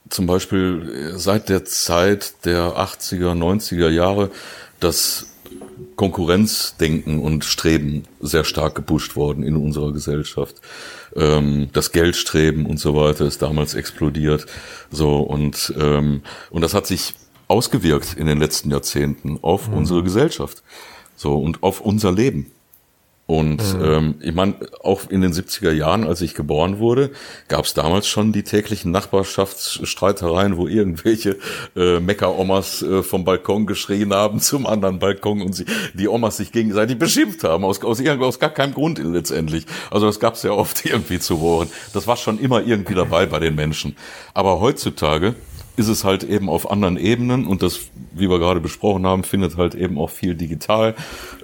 zum Beispiel seit der Zeit der 80er, 90er Jahre das Konkurrenzdenken und Streben sehr stark gepusht worden in unserer Gesellschaft. Ähm, das Geldstreben und so weiter ist damals explodiert. So und ähm, und das hat sich ausgewirkt in den letzten Jahrzehnten auf mhm. unsere Gesellschaft. So und auf unser Leben. Und mhm. ähm, ich meine, auch in den 70er Jahren, als ich geboren wurde, gab es damals schon die täglichen Nachbarschaftsstreitereien, wo irgendwelche äh, Mecker-Omas äh, vom Balkon geschrien haben zum anderen Balkon und sie, die Omas sich gegenseitig beschimpft haben, aus, aus, aus gar keinem Grund letztendlich. Also das gab es ja oft irgendwie zu Ohren. Das war schon immer irgendwie dabei bei den Menschen. Aber heutzutage ist es halt eben auf anderen Ebenen und das, wie wir gerade besprochen haben, findet halt eben auch viel digital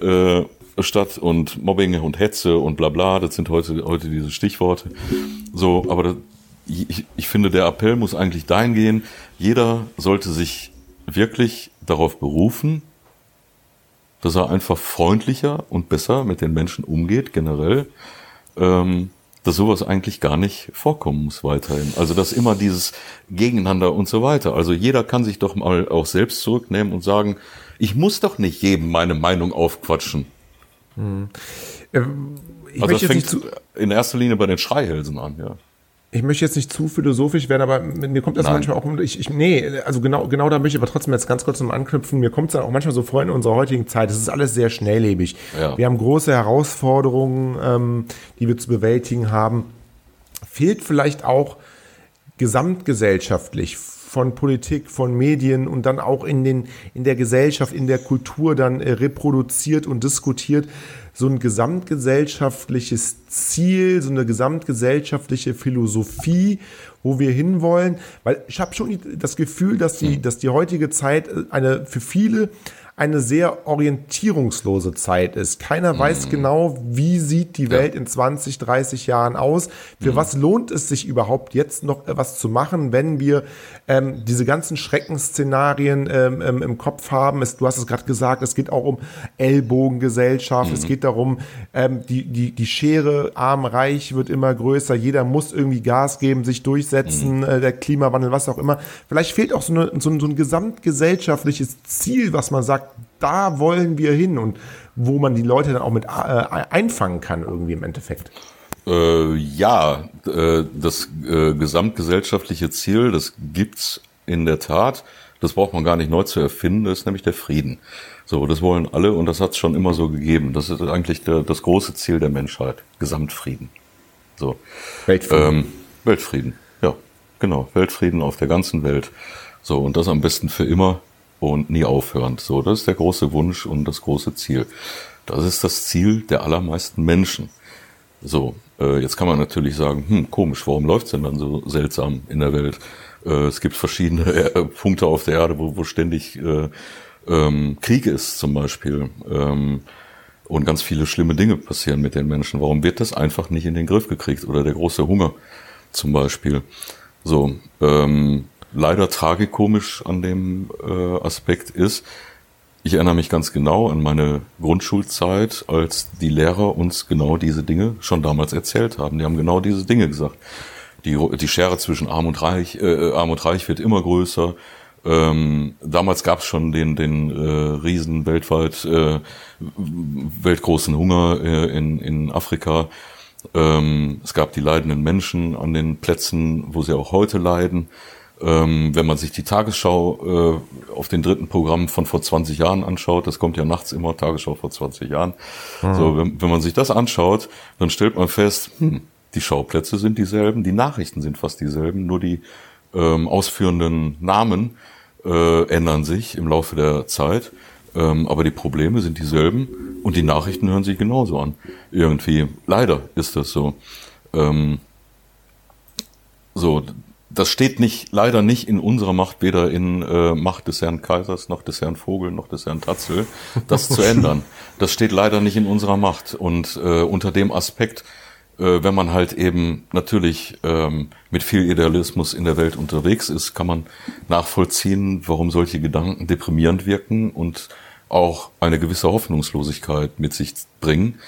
äh, statt und Mobbing und Hetze und bla bla, das sind heute, heute diese Stichworte. So, aber das, ich, ich finde, der Appell muss eigentlich dahin gehen, jeder sollte sich wirklich darauf berufen, dass er einfach freundlicher und besser mit den Menschen umgeht, generell, ähm, dass sowas eigentlich gar nicht vorkommen muss weiterhin. Also dass immer dieses Gegeneinander und so weiter. Also jeder kann sich doch mal auch selbst zurücknehmen und sagen, ich muss doch nicht jedem meine Meinung aufquatschen. Hm. ich also das fängt zu, in erster Linie bei den Schreihälsen an, ja. Ich möchte jetzt nicht zu philosophisch werden, aber mir kommt das Nein. manchmal auch um. Ich, ich, nee, also genau, genau da möchte ich aber trotzdem jetzt ganz kurz zum Anknüpfen. Mir kommt es dann auch manchmal so vor in unserer heutigen Zeit. Es ist alles sehr schnelllebig. Ja. Wir haben große Herausforderungen, ähm, die wir zu bewältigen haben. Fehlt vielleicht auch gesamtgesellschaftlich von Politik, von Medien und dann auch in, den, in der Gesellschaft, in der Kultur dann äh, reproduziert und diskutiert, so ein gesamtgesellschaftliches Ziel, so eine gesamtgesellschaftliche Philosophie, wo wir hinwollen. Weil ich habe schon das Gefühl, dass die, dass die heutige Zeit eine für viele eine sehr orientierungslose Zeit ist. Keiner weiß genau, wie sieht die Welt in 20, 30 Jahren aus. Für was lohnt es sich überhaupt jetzt noch was zu machen, wenn wir ähm, diese ganzen Schreckensszenarien ähm, ähm, im Kopf haben? Es, du hast es gerade gesagt, es geht auch um Ellbogengesellschaft. Es geht darum, ähm, die, die, die Schere arm-reich wird immer größer. Jeder muss irgendwie Gas geben, sich durchsetzen, äh, der Klimawandel, was auch immer. Vielleicht fehlt auch so, eine, so, so ein gesamtgesellschaftliches Ziel, was man sagt, da wollen wir hin und wo man die Leute dann auch mit äh, einfangen kann irgendwie im Endeffekt. Äh, ja, äh, das äh, gesamtgesellschaftliche Ziel, das gibt's in der Tat. Das braucht man gar nicht neu zu erfinden. Das ist nämlich der Frieden. So, das wollen alle und das hat's schon immer so gegeben. Das ist eigentlich der, das große Ziel der Menschheit. Gesamtfrieden. So. Weltfrieden. Ähm, Weltfrieden. Ja, genau. Weltfrieden auf der ganzen Welt. So, und das am besten für immer und nie aufhörend. So, das ist der große Wunsch und das große Ziel. Das ist das Ziel der allermeisten Menschen. So, äh, jetzt kann man natürlich sagen, hm, komisch, warum läuft's denn dann so seltsam in der Welt? Äh, es gibt verschiedene äh, Punkte auf der Erde, wo, wo ständig äh, ähm, Krieg ist zum Beispiel. Ähm, und ganz viele schlimme Dinge passieren mit den Menschen. Warum wird das einfach nicht in den Griff gekriegt? Oder der große Hunger zum Beispiel. So, ähm, leider tragikomisch an dem äh, Aspekt ist, ich erinnere mich ganz genau an meine Grundschulzeit, als die Lehrer uns genau diese Dinge schon damals erzählt haben. Die haben genau diese Dinge gesagt. Die, die Schere zwischen Arm und Reich, äh, Arm und Reich wird immer größer. Ähm, damals gab es schon den, den äh, riesen weltweit äh, weltgroßen Hunger äh, in, in Afrika. Ähm, es gab die leidenden Menschen an den Plätzen, wo sie auch heute leiden. Ähm, wenn man sich die Tagesschau äh, auf den dritten Programm von vor 20 Jahren anschaut, das kommt ja nachts immer, Tagesschau vor 20 Jahren. So, wenn, wenn man sich das anschaut, dann stellt man fest, hm, die Schauplätze sind dieselben, die Nachrichten sind fast dieselben, nur die ähm, ausführenden Namen äh, ändern sich im Laufe der Zeit. Ähm, aber die Probleme sind dieselben und die Nachrichten hören sich genauso an. Irgendwie, leider ist das so. Ähm, so, das steht nicht, leider nicht in unserer Macht, weder in äh, Macht des Herrn Kaisers, noch des Herrn Vogel, noch des Herrn Tatzel, das zu ändern. Das steht leider nicht in unserer Macht. Und äh, unter dem Aspekt, äh, wenn man halt eben natürlich ähm, mit viel Idealismus in der Welt unterwegs ist, kann man nachvollziehen, warum solche Gedanken deprimierend wirken und auch eine gewisse Hoffnungslosigkeit mit sich bringen.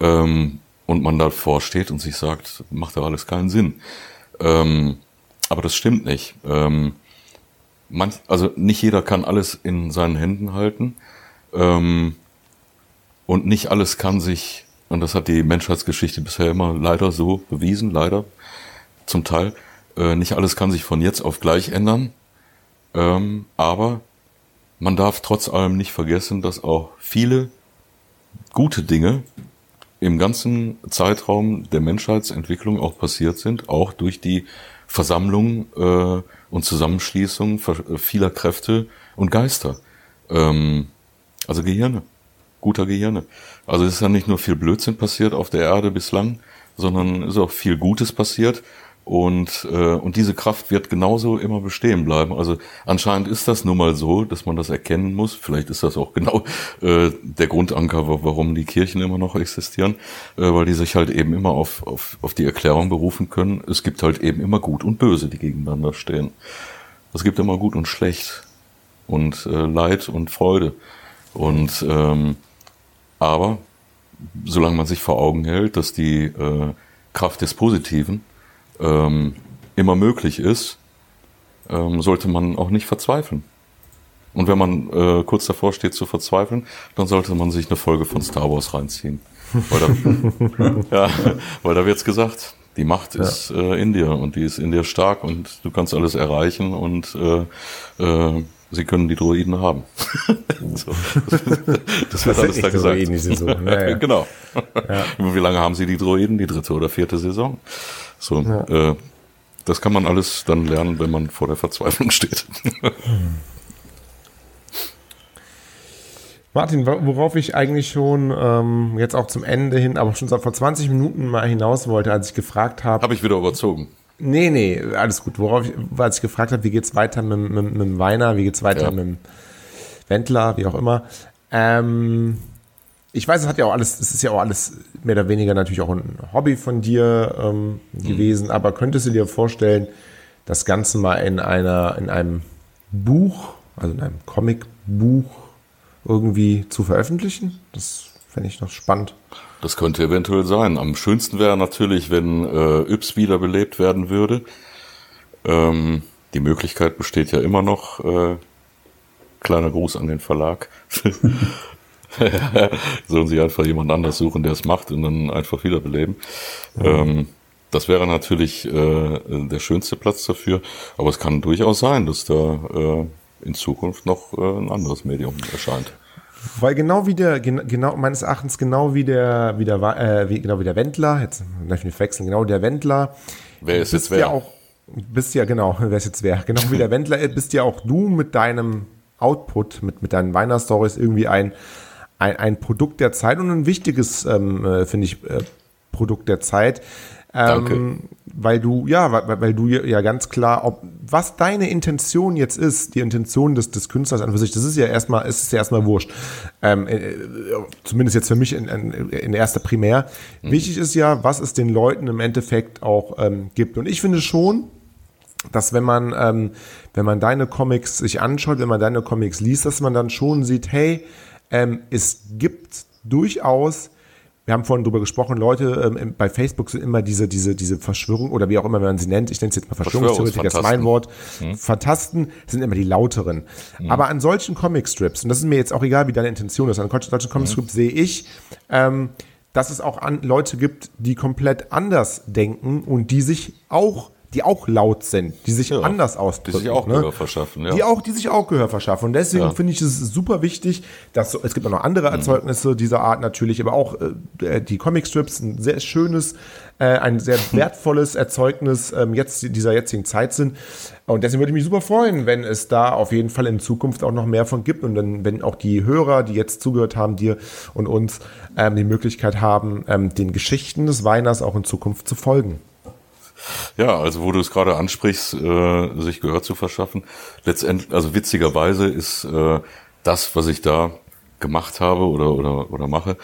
Ähm, und man davor steht und sich sagt, macht doch alles keinen Sinn. Ähm, aber das stimmt nicht. Ähm, manch, also nicht jeder kann alles in seinen Händen halten. Ähm, und nicht alles kann sich, und das hat die Menschheitsgeschichte bisher immer leider so bewiesen, leider zum Teil, äh, nicht alles kann sich von jetzt auf gleich ändern. Ähm, aber man darf trotz allem nicht vergessen, dass auch viele gute Dinge im ganzen Zeitraum der Menschheitsentwicklung auch passiert sind, auch durch die Versammlung äh, und Zusammenschließung ver- vieler Kräfte und Geister. Ähm, also Gehirne, guter Gehirne. Also es ist ja nicht nur viel Blödsinn passiert auf der Erde bislang, sondern es ist auch viel Gutes passiert. Und, äh, und diese Kraft wird genauso immer bestehen bleiben. Also anscheinend ist das nun mal so, dass man das erkennen muss. Vielleicht ist das auch genau äh, der Grundanker, wa- warum die Kirchen immer noch existieren, äh, weil die sich halt eben immer auf, auf, auf die Erklärung berufen können. Es gibt halt eben immer Gut und Böse, die gegeneinander stehen. Es gibt immer Gut und Schlecht und äh, Leid und Freude. Und ähm, aber solange man sich vor Augen hält, dass die äh, Kraft des Positiven ähm, immer möglich ist, ähm, sollte man auch nicht verzweifeln. Und wenn man äh, kurz davor steht zu verzweifeln, dann sollte man sich eine Folge von Star Wars reinziehen. Weil da, ja, weil da wird's gesagt, die Macht ist äh, in dir und die ist in dir stark und du kannst alles erreichen und äh, äh, sie können die Droiden haben. so. Das wird alles da gesagt. Droiden, die Saison. Ja, ja. genau. Wie lange haben sie die Droiden? Die dritte oder vierte Saison. So, äh, das kann man alles dann lernen, wenn man vor der Verzweiflung steht. Martin, worauf ich eigentlich schon ähm, jetzt auch zum Ende hin, aber schon vor 20 Minuten mal hinaus wollte, als ich gefragt habe. Habe ich wieder überzogen. Nee, nee, alles gut. Worauf ich, als ich gefragt habe, wie geht's weiter mit, mit, mit dem Weiner, wie geht's weiter ja. mit dem Wendler, wie auch immer. Ähm, ich weiß, es hat ja auch alles, es ist ja auch alles mehr oder weniger natürlich auch ein Hobby von dir ähm, mhm. gewesen, aber könntest du dir vorstellen, das Ganze mal in einer, in einem Buch, also in einem Comicbuch irgendwie zu veröffentlichen? Das fände ich noch spannend. Das könnte eventuell sein. Am schönsten wäre natürlich, wenn äh, Yps wiederbelebt werden würde. Ähm, die Möglichkeit besteht ja immer noch. Äh, kleiner Gruß an den Verlag. Sollen sie einfach jemand anders suchen, der es macht und dann einfach wiederbeleben. Mhm. Ähm, das wäre natürlich äh, der schönste Platz dafür. Aber es kann durchaus sein, dass da äh, in Zukunft noch äh, ein anderes Medium erscheint. Weil genau wie der, genau, meines Erachtens genau wie der, wie der, äh, wie, genau wie der Wendler, jetzt darf ich mich wechseln, genau der Wendler. Wer ist jetzt wer? Ja auch, bist ja, genau, wer ist jetzt wer? Genau wie der Wendler, bist ja auch du mit deinem Output, mit, mit deinen Weihnachtstories irgendwie ein, ein, ein Produkt der Zeit und ein wichtiges, ähm, äh, finde ich, äh, Produkt der Zeit. Danke. Ähm, weil du, ja, weil, weil, du ja ganz klar, ob, was deine Intention jetzt ist, die Intention des, des Künstlers an für sich, das ist ja erstmal, ist es ja erstmal wurscht. Ähm, äh, zumindest jetzt für mich in, in, in erster Primär. Mhm. Wichtig ist ja, was es den Leuten im Endeffekt auch ähm, gibt. Und ich finde schon, dass wenn man, ähm, wenn man deine Comics sich anschaut, wenn man deine Comics liest, dass man dann schon sieht, hey, ähm, es gibt durchaus wir haben vorhin drüber gesprochen, Leute ähm, bei Facebook sind immer diese, diese, diese Verschwörung oder wie auch immer man sie nennt, ich nenne es jetzt mal Verschwörungstheoretiker, ist mein Wort, hm. Fantasten sind immer die lauteren. Hm. Aber an solchen Comicstrips, und das ist mir jetzt auch egal, wie deine Intention ist, an solchen Comicstrips hm. sehe ich, ähm, dass es auch an Leute gibt, die komplett anders denken und die sich auch die auch laut sind, die sich ja, anders ausdrücken. Die sich auch ne? Gehör verschaffen, ja. Die auch, die sich auch Gehör verschaffen. Und deswegen ja. finde ich es super wichtig, dass es gibt auch noch andere mhm. Erzeugnisse mhm. dieser Art natürlich, aber auch äh, die Comicstrips, ein sehr schönes, äh, ein sehr wertvolles Erzeugnis ähm, jetzt dieser jetzigen Zeit sind. Und deswegen würde ich mich super freuen, wenn es da auf jeden Fall in Zukunft auch noch mehr von gibt und dann, wenn auch die Hörer, die jetzt zugehört haben, dir und uns, ähm, die Möglichkeit haben, ähm, den Geschichten des Weiners auch in Zukunft zu folgen. Ja, also wo du es gerade ansprichst, äh, sich Gehör zu verschaffen. Letztendlich, also witzigerweise ist äh, das, was ich da gemacht habe oder oder oder mache,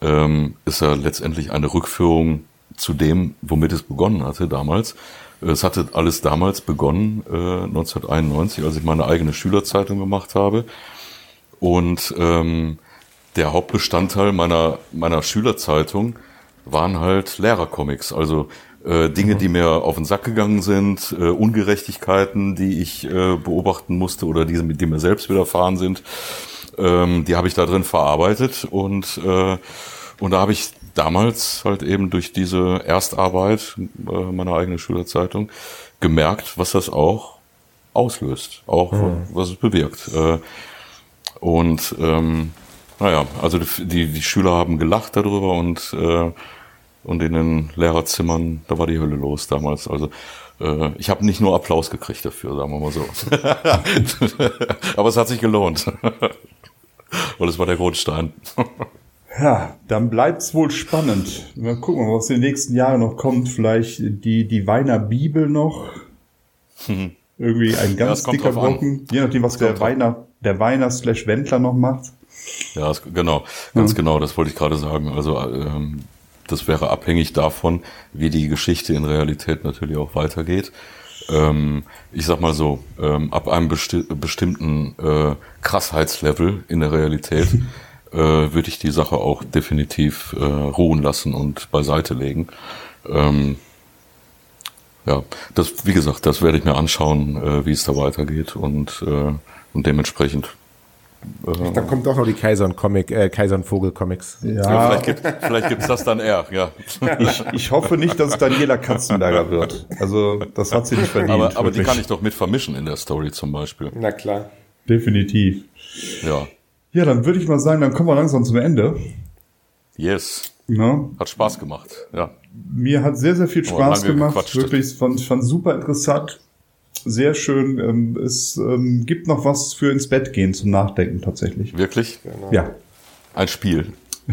ähm, ist ja letztendlich eine Rückführung zu dem, womit es begonnen hatte damals. Es hatte alles damals begonnen, äh, 1991, als ich meine eigene Schülerzeitung gemacht habe. Und ähm, der Hauptbestandteil meiner meiner Schülerzeitung waren halt Lehrercomics. Also äh, Dinge, die mir auf den Sack gegangen sind, äh, Ungerechtigkeiten, die ich äh, beobachten musste oder die, die mir selbst widerfahren sind, ähm, die habe ich da drin verarbeitet und äh, und da habe ich damals halt eben durch diese Erstarbeit äh, meiner eigenen Schülerzeitung gemerkt, was das auch auslöst, auch mhm. was es bewirkt. Äh, und ähm, naja, also die, die Schüler haben gelacht darüber und äh, und in den Lehrerzimmern, da war die Hölle los damals. Also äh, ich habe nicht nur Applaus gekriegt dafür, sagen wir mal so. Aber es hat sich gelohnt. Weil es war der Grundstein. Ja, dann bleibt's wohl spannend. Mal gucken, was in den nächsten Jahren noch kommt. Vielleicht die, die Weiner Bibel noch. Irgendwie ein ganz ja, dicker Brocken. Je nachdem, was der Weiner, der Weiner slash Wendler noch macht. Ja, genau, ganz ja. genau, das wollte ich gerade sagen. Also ähm, das wäre abhängig davon, wie die Geschichte in Realität natürlich auch weitergeht. Ähm, ich sag mal so, ähm, ab einem besti bestimmten äh, Krassheitslevel in der Realität äh, würde ich die Sache auch definitiv äh, ruhen lassen und beiseite legen. Ähm, ja, das, wie gesagt, das werde ich mir anschauen, äh, wie es da weitergeht und, äh, und dementsprechend da kommt doch noch die Kaiser und Comic, äh, Kaiser und Vogel Comics. Ja, ja vielleicht, gibt, vielleicht gibt's das dann eher, ja. Ich, ich hoffe nicht, dass es Daniela Katzenberger wird. Also, das hat sie nicht verdient. Aber, aber die kann ich doch mit vermischen in der Story zum Beispiel. Na klar. Definitiv. Ja. Ja, dann würde ich mal sagen, dann kommen wir langsam zum Ende. Yes. Ne? Hat Spaß gemacht, ja. Mir hat sehr, sehr viel Spaß gemacht. Wirklich, ich fand, fand super interessant. Sehr schön. Ähm, es ähm, gibt noch was für ins Bett gehen zum Nachdenken tatsächlich. Wirklich? Ja. Ein Spiel.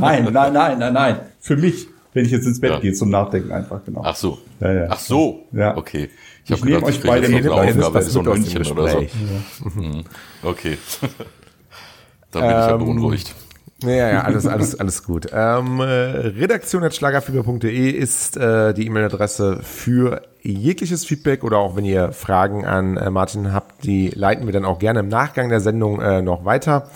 Nein, nein, nein, nein, nein. Für mich, wenn ich jetzt ins Bett Ja. gehe zum Nachdenken einfach, genau. Ach so. Ja, ja. Ach so. Ja. Okay. Ich nehme euch beide mit auf. Was so ein München oder so. Mhm. Okay. Dann bin ich ja Ähm, beunruhigt. Ja, ja, alles, alles, alles gut. Ähm, äh, Redaktion.schlagerfieber.de ist äh, die E-Mail-Adresse für jegliches Feedback oder auch wenn ihr Fragen an äh, Martin habt, die leiten wir dann auch gerne im Nachgang der Sendung äh, noch weiter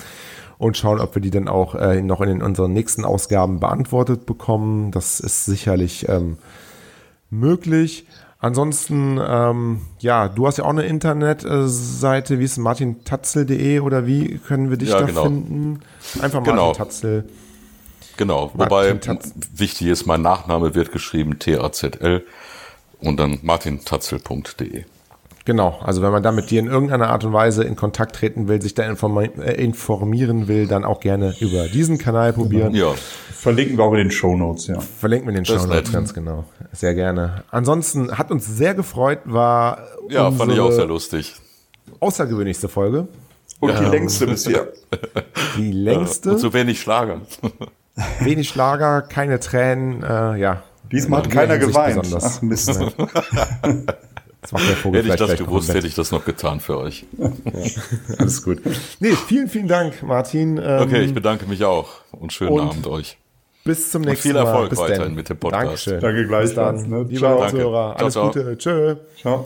und schauen, ob wir die dann auch äh, noch in den, unseren nächsten Ausgaben beantwortet bekommen. Das ist sicherlich ähm, möglich. Ansonsten, ähm, ja, du hast ja auch eine Internetseite, wie ist es, martintatzel.de oder wie können wir dich Ja, da genau. finden? Einfach Genau. Martin Tatzel. Genau. Wobei Martin wichtig ist, mein Nachname wird geschrieben T-A-Z-L und dann martintatzel.de. Genau, also wenn man da mit dir in irgendeiner Art und Weise in Kontakt treten will, sich da informi äh, informieren will, dann auch gerne über diesen Kanal probieren. Ja, Verlinken wir auch in den Show Notes, ja. Verlinken wir in den Show Notes, ganz genau. Sehr gerne. Ansonsten hat uns sehr gefreut, war ja fand ich auch sehr lustig. außergewöhnlichste Folge. Und die längste bisher. Die längste, Und so wenig Schlager. wenig Schlager, keine Tränen, äh, ja. Diesmal hat In keiner geweint. Besonders. Ach Mist. Das macht der Vogel Hätte ich das gleich gewusst, hätte ich das noch getan für euch. Bett. Alles gut. Nee, vielen, vielen Dank, Martin. Ähm, Okay, ich bedanke mich auch und schönen Und- Abend euch. Bis zum Und nächsten viel Mal. Erfolg Bis weiterhin denn. mit dem Podcast. Dankeschön. Danke Bis gleichfalls, dann. ne? Liebe Ciao. Zuhörer, alles Ciao, ciao. Gute. Tschö. Ciao.